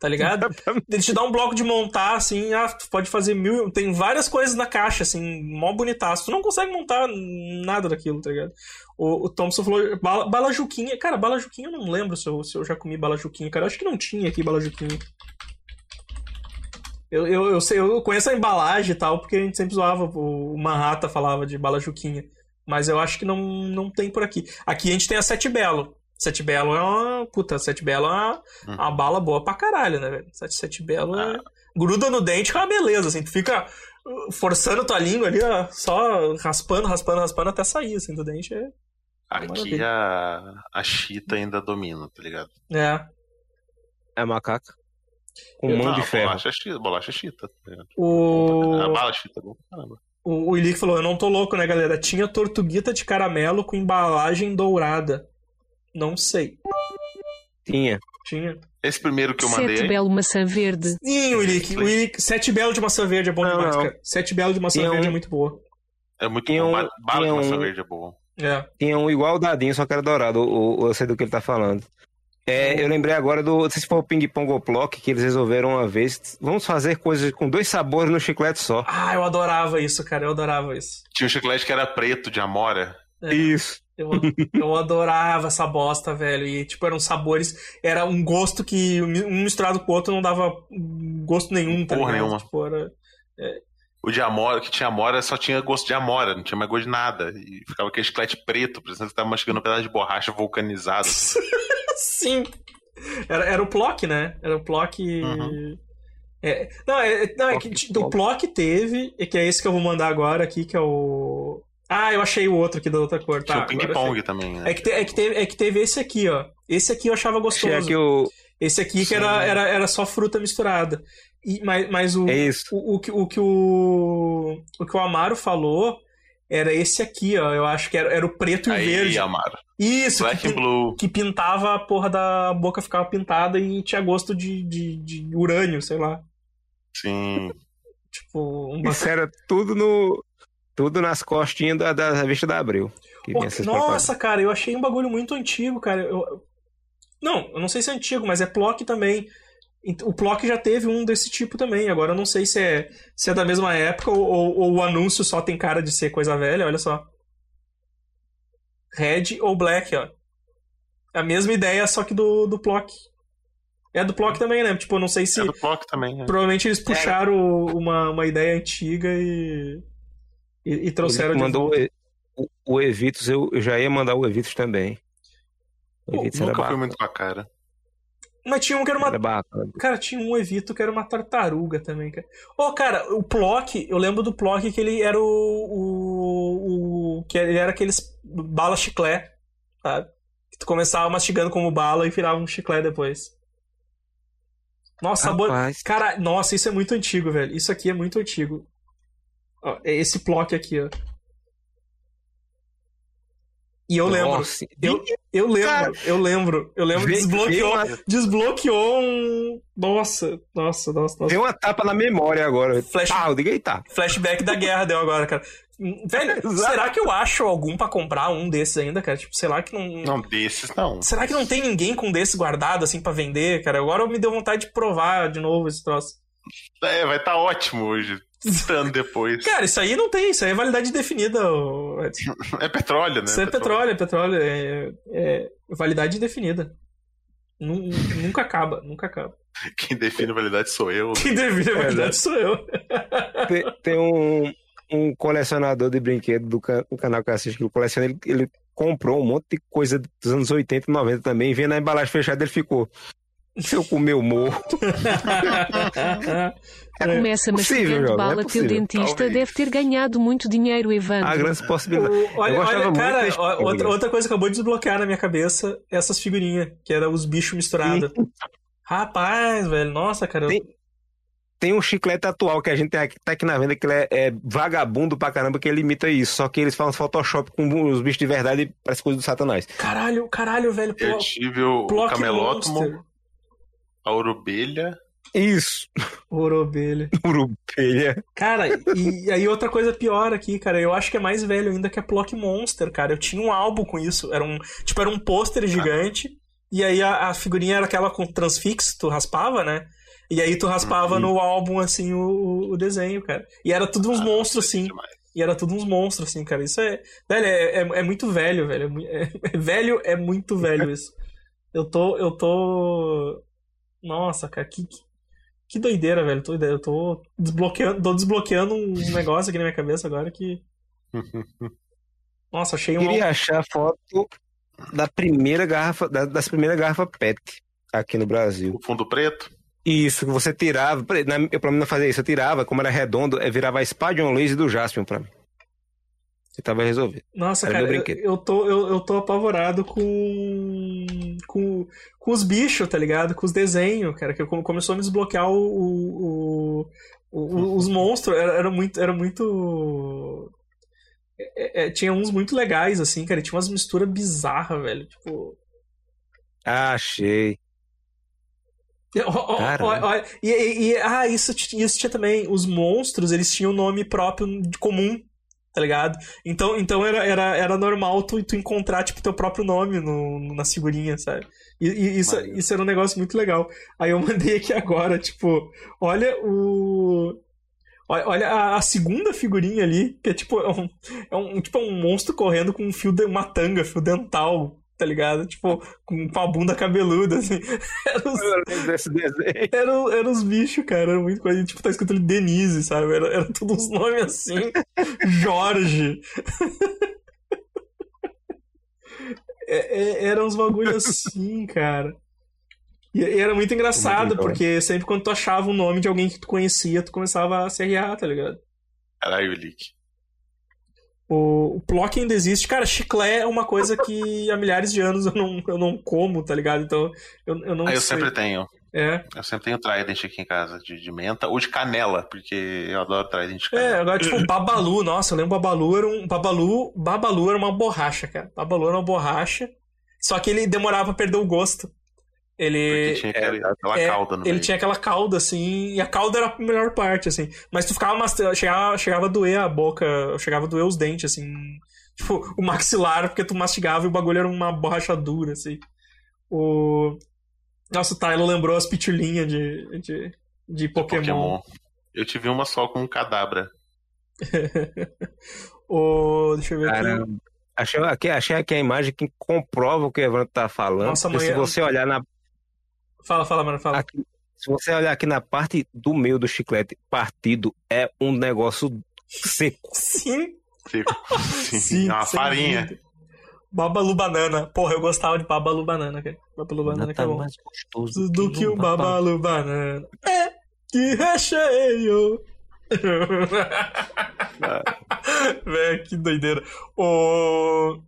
Tá ligado? Ele te dá um bloco de montar, assim, ah, tu pode fazer mil. Tem várias coisas na caixa, assim, mó bonitaço. Tu não consegue montar nada daquilo, tá ligado? O, o Thompson falou, bala, bala Juquinha. Cara, bala Juquinha eu não lembro se eu, se eu já comi bala Juquinha, cara. Eu acho que não tinha aqui bala Juquinha. Eu, eu, eu, sei, eu conheço a embalagem e tal, porque a gente sempre zoava, o Manhattan falava de bala Juquinha. Mas eu acho que não, não tem por aqui. Aqui a gente tem a Sete Belo. Sete Belo é uma. Puta, Sete Belo é uma, Hum. uma bala boa pra caralho, né, velho? Sete, Sete Belo é. Gruda no dente que é uma beleza, assim. Tu fica uh, forçando tua língua ali, ó, só raspando, raspando, raspando até sair, assim, do dente. É. Aqui a, a Chita ainda domina, tá ligado? é. É macaca. Com mão de ferro. Bolacha Chita, bolacha Chita. tá ligado? O. A bala Chita, é bom pra caramba. O, o Ilick falou, eu não tô louco, né, galera? Tinha tortuguita de caramelo com embalagem dourada. Não sei. Tinha. Tinha. Esse primeiro que eu mandei Sete belo maçã verde. Sim, o Ilick. O Ilick. Sete belo de maçã verde é bom Não, demais, não. cara. Sete belo de maçã Tinha verde um- é muito boa. é muito Tinha bom. um- Ba- Bala de maçã um- verde é bom. É. Tinha um igual o dadinho, só que era dourado. O, o- eu sei do que ele tá falando. É, eu lembrei agora do. Não sei se foi o Ping Pong ou Plock que eles resolveram uma vez. Vamos fazer coisas com dois sabores no chiclete só. Ah, eu adorava isso, cara. Eu adorava isso. Tinha um chiclete que era preto, de amora. É. Isso. Eu, eu adorava essa bosta, velho. E, tipo, eram sabores. Era um gosto que um misturado com o outro não dava gosto nenhum, tá Porra ligado? nenhuma. Tipo, era... O de amora, que tinha amora, só tinha gosto de amora, não tinha mais gosto de nada. E ficava aquele chiclete preto, parecendo que você tava mastigando um pedaço de borracha vulcanizado. Sim. Era, era o Plock, né? Era o Plock. Uhum. É, não, é, é- não, é que Plock, t- o Plock teve, e que é esse que eu vou mandar agora aqui, que é o. Ah, eu achei o outro aqui da outra cor. Tá, tinha o ping-pong achei. também, né? É que, te- é, que teve, é que teve esse aqui, ó. Esse aqui eu achava Achei gostoso. aqui o. Esse aqui que era, era, era só fruta misturada. E, mas, mas o, É isso. o, o, que- o que o, o que o Amaro falou era esse aqui, ó. Eu acho que era, era o preto e o Aí, verde. Amaro. Isso, Black que, Blue. que pintava a porra da boca, ficava pintada e tinha gosto de, de, de urânio, sei lá. Sim. Tipo, um Isso era tudo no. Tudo nas costinhas da, da revista da Abril. Nossa, cara, eu achei um bagulho muito antigo, cara. Eu- Não, eu não sei se é antigo, mas é Plock também. Ent- O Plock já teve um desse tipo também. Agora eu não sei se é, se é da mesma época ou, ou- ou o anúncio só tem cara de ser coisa velha, olha só. Red ou Black, ó. É a mesma ideia, só que do, do Plock. É do Plock também, né? Tipo, eu não sei se. É do Plock também, né? Provavelmente eles puxaram uma, uma ideia antiga e. E, e trouxeram Ele de mandou volta. o, o, Evitus, eu, eu já ia mandar o Evitus também. O Pô, Evitus era Nunca bacana. muito com a cara. Mas tinha um que era uma Era bacana. Cara, tinha um Evito que era uma tartaruga também, cara. Ô, cara, o Plock, eu lembro do Plock que ele era o. o, o- que ele era aqueles bala chiclé, sabe? Que tu começava mastigando como bala e virava um chiclé depois. Nossa, sabor. Cara, nossa, isso é muito antigo, velho. Isso aqui é muito antigo. Ó, é esse Plock aqui, ó. E eu lembro. nossa, Eu, eu lembro, Cara, eu lembro, eu lembro, vê- desbloqueou, vê uma- desbloqueou um. Nossa, nossa, nossa, nossa. Tem uma tapa na memória agora. Flash- Ah, eu digo, eita. Flashback da guerra deu agora, cara. Hum, Velho, Exato. será que eu acho algum pra comprar um desses ainda, cara? Tipo, será que não. Não, desses não. Será que não tem ninguém com desses guardado assim pra vender, cara? Agora me deu vontade de provar de novo esse troço. É, vai estar ótimo hoje. Ano depois. Cara, isso aí não tem, isso aí é validade definida. É petróleo, né? Isso é petróleo, é petróleo, é, é validade indefinida. Nu- Nunca acaba, nunca acaba. Quem define a validade sou eu. Quem define a É, validade né? sou eu. Tem, tem um, um colecionador de brinquedo do, ca- do canal que eu assisto, que ele coleciona, ele, ele comprou um monte de coisa dos anos 80 e 90 também, e vendo a embalagem fechada, ele ficou. Se eu comer o morro. Começa possível, mastigando é bala, teu possível. dentista Talvez. deve ter ganhado muito dinheiro, Evandro. Há grandes possibilidades. O- olha, eu olha, cara, outra, outra coisa que acabou de desbloquear na minha cabeça é essas figurinhas, que eram os bichos misturados. Rapaz, velho, nossa, cara. eu- Tem- Tem um chiclete atual que a gente tem aqui, tá aqui na venda, que ele é, é vagabundo pra caramba, que ele imita isso. Só que eles fazem Photoshop com os bichos de verdade e parece coisa do Satanás. Caralho, caralho, velho. Eu Plo, tive o, o camelótomo, Monster. A urubelha. Isso, Orobelha. urupelha. Cara, e, aí outra coisa pior aqui, cara. Eu acho que é mais velho ainda que a Plock Monster, cara. Eu tinha um álbum com isso. Era um. Tipo, era um pôster gigante. E aí a, a figurinha era aquela com transfix, tu raspava, né? E aí tu raspava Uhum. no álbum, assim, o, o desenho, cara. E era tudo uns Ah, monstros, assim. demais. E era tudo uns monstros, assim, cara. Isso é. Velho, é, é, é muito velho, velho. É, é- é velho, é muito velho isso. Eu tô. Eu tô. Nossa, cara, que. que- Que doideira, velho. Tô, eu tô desbloqueando, tô desbloqueando um negócio aqui na minha cabeça agora que. Nossa, achei um. Queria achar a foto da primeira garrafa, da- das primeiras garrafas PET aqui no Brasil. O fundo preto? Isso, que você tirava. Na, eu pra mim não fazia isso, eu tirava, como era redondo, é, virava a Spadion Laser do Jaspion pra mim. Tava resolvido. Nossa, Era cara, eu, eu tô, eu, eu tô apavorado com, com. com os bichos, tá ligado? Com os desenhos, cara. Que come- começou a me desbloquear o. o- o- os monstros. Era, era muito. Era muito. é- é, tinha uns muito legais, assim, cara. e Tinha umas misturas bizarras, velho. Tipo. Ah, achei. Ó, Caramba. ó, e, e- e- ah, isso, isso tinha também. Os monstros, eles tinham nome próprio de comum, tá ligado? Então, então era, era, era normal tu, tu encontrar, tipo, teu próprio nome no, nas figurinhas, sabe? E, e isso, isso era um negócio muito legal. Aí eu mandei aqui agora, tipo, olha o. Olha olha a, a segunda figurinha ali, que é tipo, é um, é um, tipo, é um monstro correndo com um fio de uma tanga, fio dental, tá ligado? Tipo, com, com a bunda cabeluda, assim. Era os- Eu lembro desse desenho. eram, eram os bichos, cara. Era muito coisa. Tipo, tá escrito ali Denise, sabe? Era, era tudo uns nomes assim. Jorge. É, é, eram uns bagulho assim, cara. E, e era muito engraçado, Muito porque sempre quando tu achava o nome de alguém que tu conhecia, tu começava a se arriar, tá ligado? Caralho, Lick. O, o Plock ainda existe. Cara, chiclé é uma coisa que há milhares de anos eu não, eu não como, tá ligado? Então, eu, eu não Ah, eu sei. sempre tenho. É. Eu sempre tenho Trident aqui em casa, de, de menta ou de canela, porque eu adoro Trident de É, canela. agora, tipo, Babalu, nossa, eu lembro Babalu era um. Babalu, Babalu era uma borracha, cara. Babalu era uma borracha. Só que ele demorava pra perder o gosto. Ele. Tinha aquele- é, aquela é, cauda no ele meio. tinha aquela cauda, assim, e a cauda era a melhor parte, assim. Mas tu ficava mastigando, chegava, chegava a doer a boca, chegava a doer os dentes, assim. Tipo, o maxilar, porque tu mastigava e o bagulho era uma borracha dura, assim. O. Nossa, o Tylo lembrou as pitulinhas de, de, de Pokémon. Pokémon. Eu tive uma só com um cadabra. o... Deixa eu ver aqui. Caramba. Achei aqui, achei aqui a imagem que comprova o que o Evandro tá falando. Nossa, porque se amanhã- você olhar na Fala, fala, mano, fala. aqui, se você olhar aqui na parte do meio do chiclete partido, é um negócio seco. Sim, Sim, sim. é uma farinha. dúvida. Babalu Banana. Porra, eu gostava de Babalu Banana, cara. Babalu Banana que é mais gostoso Do que um o Babalu Banana. É, que recheio. Véi, que doideira. O...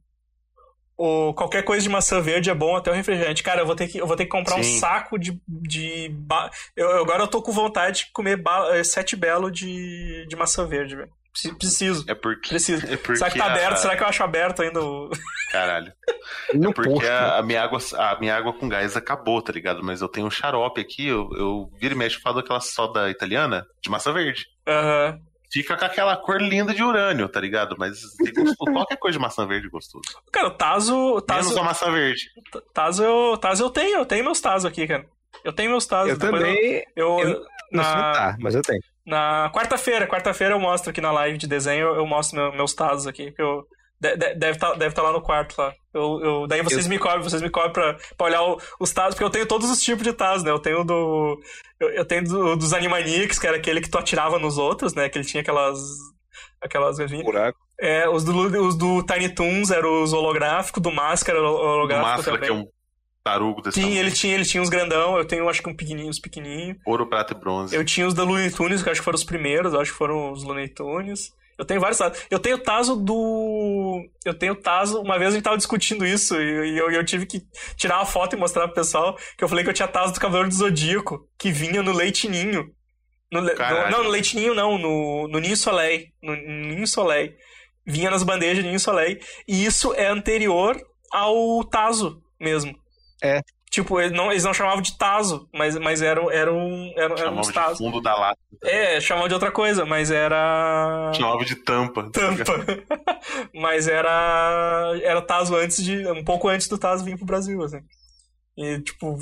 O, qualquer coisa de maçã verde é bom até o refrigerante. Cara, eu vou ter que, eu vou ter que comprar um Sim. saco de. de ba- eu, agora eu tô com vontade de comer ba- eh, sete belo de, de maçã verde, velho. Preci- Preciso. É porque. Preciso. É porque Será que tá a- aberto? Será que eu acho aberto ainda o. Caralho. No Porque posto. a, a minha água, a minha água com gás acabou, tá ligado? Mas eu tenho um xarope aqui, eu, eu viro e mexo e falo daquela soda italiana de massa verde. Aham. Fica com aquela cor linda de urânio, tá ligado? Mas qualquer coisa de maçã verde é gostoso. Cara, o Tazo. o Menos Tazo, a maçã verde. Tazo, eu, Tazo eu tenho, eu tenho meus Tazo aqui, cara. Eu tenho meus Tazo. Eu também. Eu, eu Não sei na, tá, mas eu tenho. na quarta-feira, quarta-feira eu mostro aqui na live de desenho, eu, eu mostro meu- meus Tazos aqui, que eu. De- de- Deve estar deve tá lá no quarto lá. Eu, eu- daí vocês me cobrem, vocês me cobrem pra, pra olhar o- os Tazos, porque eu tenho todos os tipos de Tazos, né? Eu tenho do. Eu, eu tenho do- dos Animaniacs, que era aquele que tu atirava nos outros, né? Que ele tinha aquelas. Aquelas. Buraco. É, os do, os do Tiny Toons eram os holográficos, do Máscara era o Do holográfico máscara, também. que é um tarugo desse Sim, tamanho. ele tinha, ele tinha uns grandão, eu tenho acho que um pequenininho, uns pequenininhos. Ouro, prata e bronze. Eu tinha os da Looney Tunes, que eu acho que foram os primeiros, eu acho que foram os Looney Tunes. Eu tenho vários Tazos. Eu tenho o Tazo do. Eu tenho o Tazo. Uma vez a gente tava discutindo isso e eu, eu tive que tirar uma foto e mostrar pro pessoal que eu falei que eu tinha Tazo do Cavaleiro do Zodíaco, que vinha no leitinho. No, le- no- não, no leitinho não, no, no Ninho Soleil. No, no Ninho Soleil. Vinha nas bandejas de Ninho Soleil. E isso é anterior ao Tazo mesmo. É. Tipo, eles não, eles não chamavam de Tazo, mas, mas eram, eram, eram, eram Chamava uns de Tazos. fundo da lata. É, chamavam de outra coisa, mas era. Chamava de tampa. Tampa. mas era. Era Tazo antes de. Um pouco antes do Tazo vir pro Brasil, assim. E, tipo,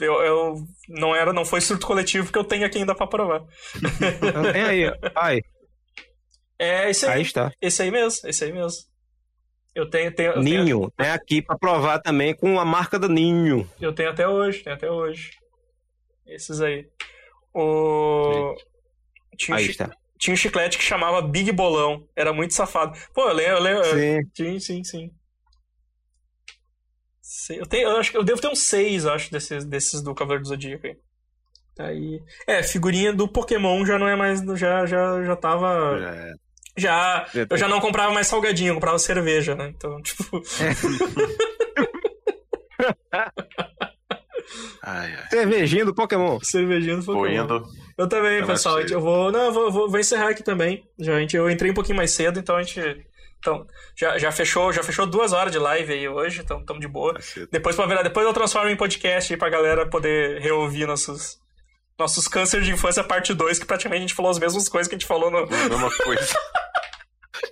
eu, eu não era, não foi surto coletivo porque eu tenho aqui ainda pra provar. Tem aí, ó. Ai. É esse aí. Aí está. Esse aí mesmo, esse aí mesmo. Eu tenho, tenho, eu tenho, Ninho. Tem aqui pra provar também com a marca do Ninho. eu tenho até hoje, tenho até hoje. Esses aí. O. Tinha um, Aí chi- está. tinha um chiclete que chamava Big Bolão. Era muito safado. Pô, eu lembro, eu lembro. Sim. Sim, sim, sim. Eu, tenho, eu acho que eu devo ter uns seis, acho, desses, desses do Cavaleiro do Zodíaco aí. Tá aí. É, figurinha do Pokémon já não é mais. Já, já, já tava. Já é. Já. Eu já não comprava mais salgadinho, eu comprava cerveja, né? Então, tipo. Ai, ai. Cervejinha do Pokémon. cervejinha do Vou Pokémon. indo. Eu também, pessoal. Eu vou. Não, eu vou, vou, vou encerrar aqui também. Já, a gente, eu entrei um pouquinho mais cedo, então a gente. Então, já, já, fechou, já fechou duas horas de live aí hoje, então estamos de boa. Depois, pra virar, depois eu transformo em podcast aí pra galera poder reouvir nossos, nossos câncer de infância parte 2, que praticamente a gente falou as mesmas coisas que a gente falou no. Mesma coisa.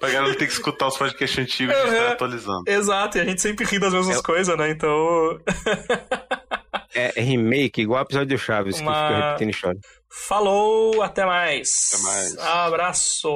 pra galera não ter que escutar os podcasts antigos e Uhum. estar atualizando. Exato, e a gente sempre ri das mesmas Eu- coisas, né? Então. É remake, igual o episódio do Chaves, Uma- que fica repetindo história. Falou, até mais. Até mais. Abraço.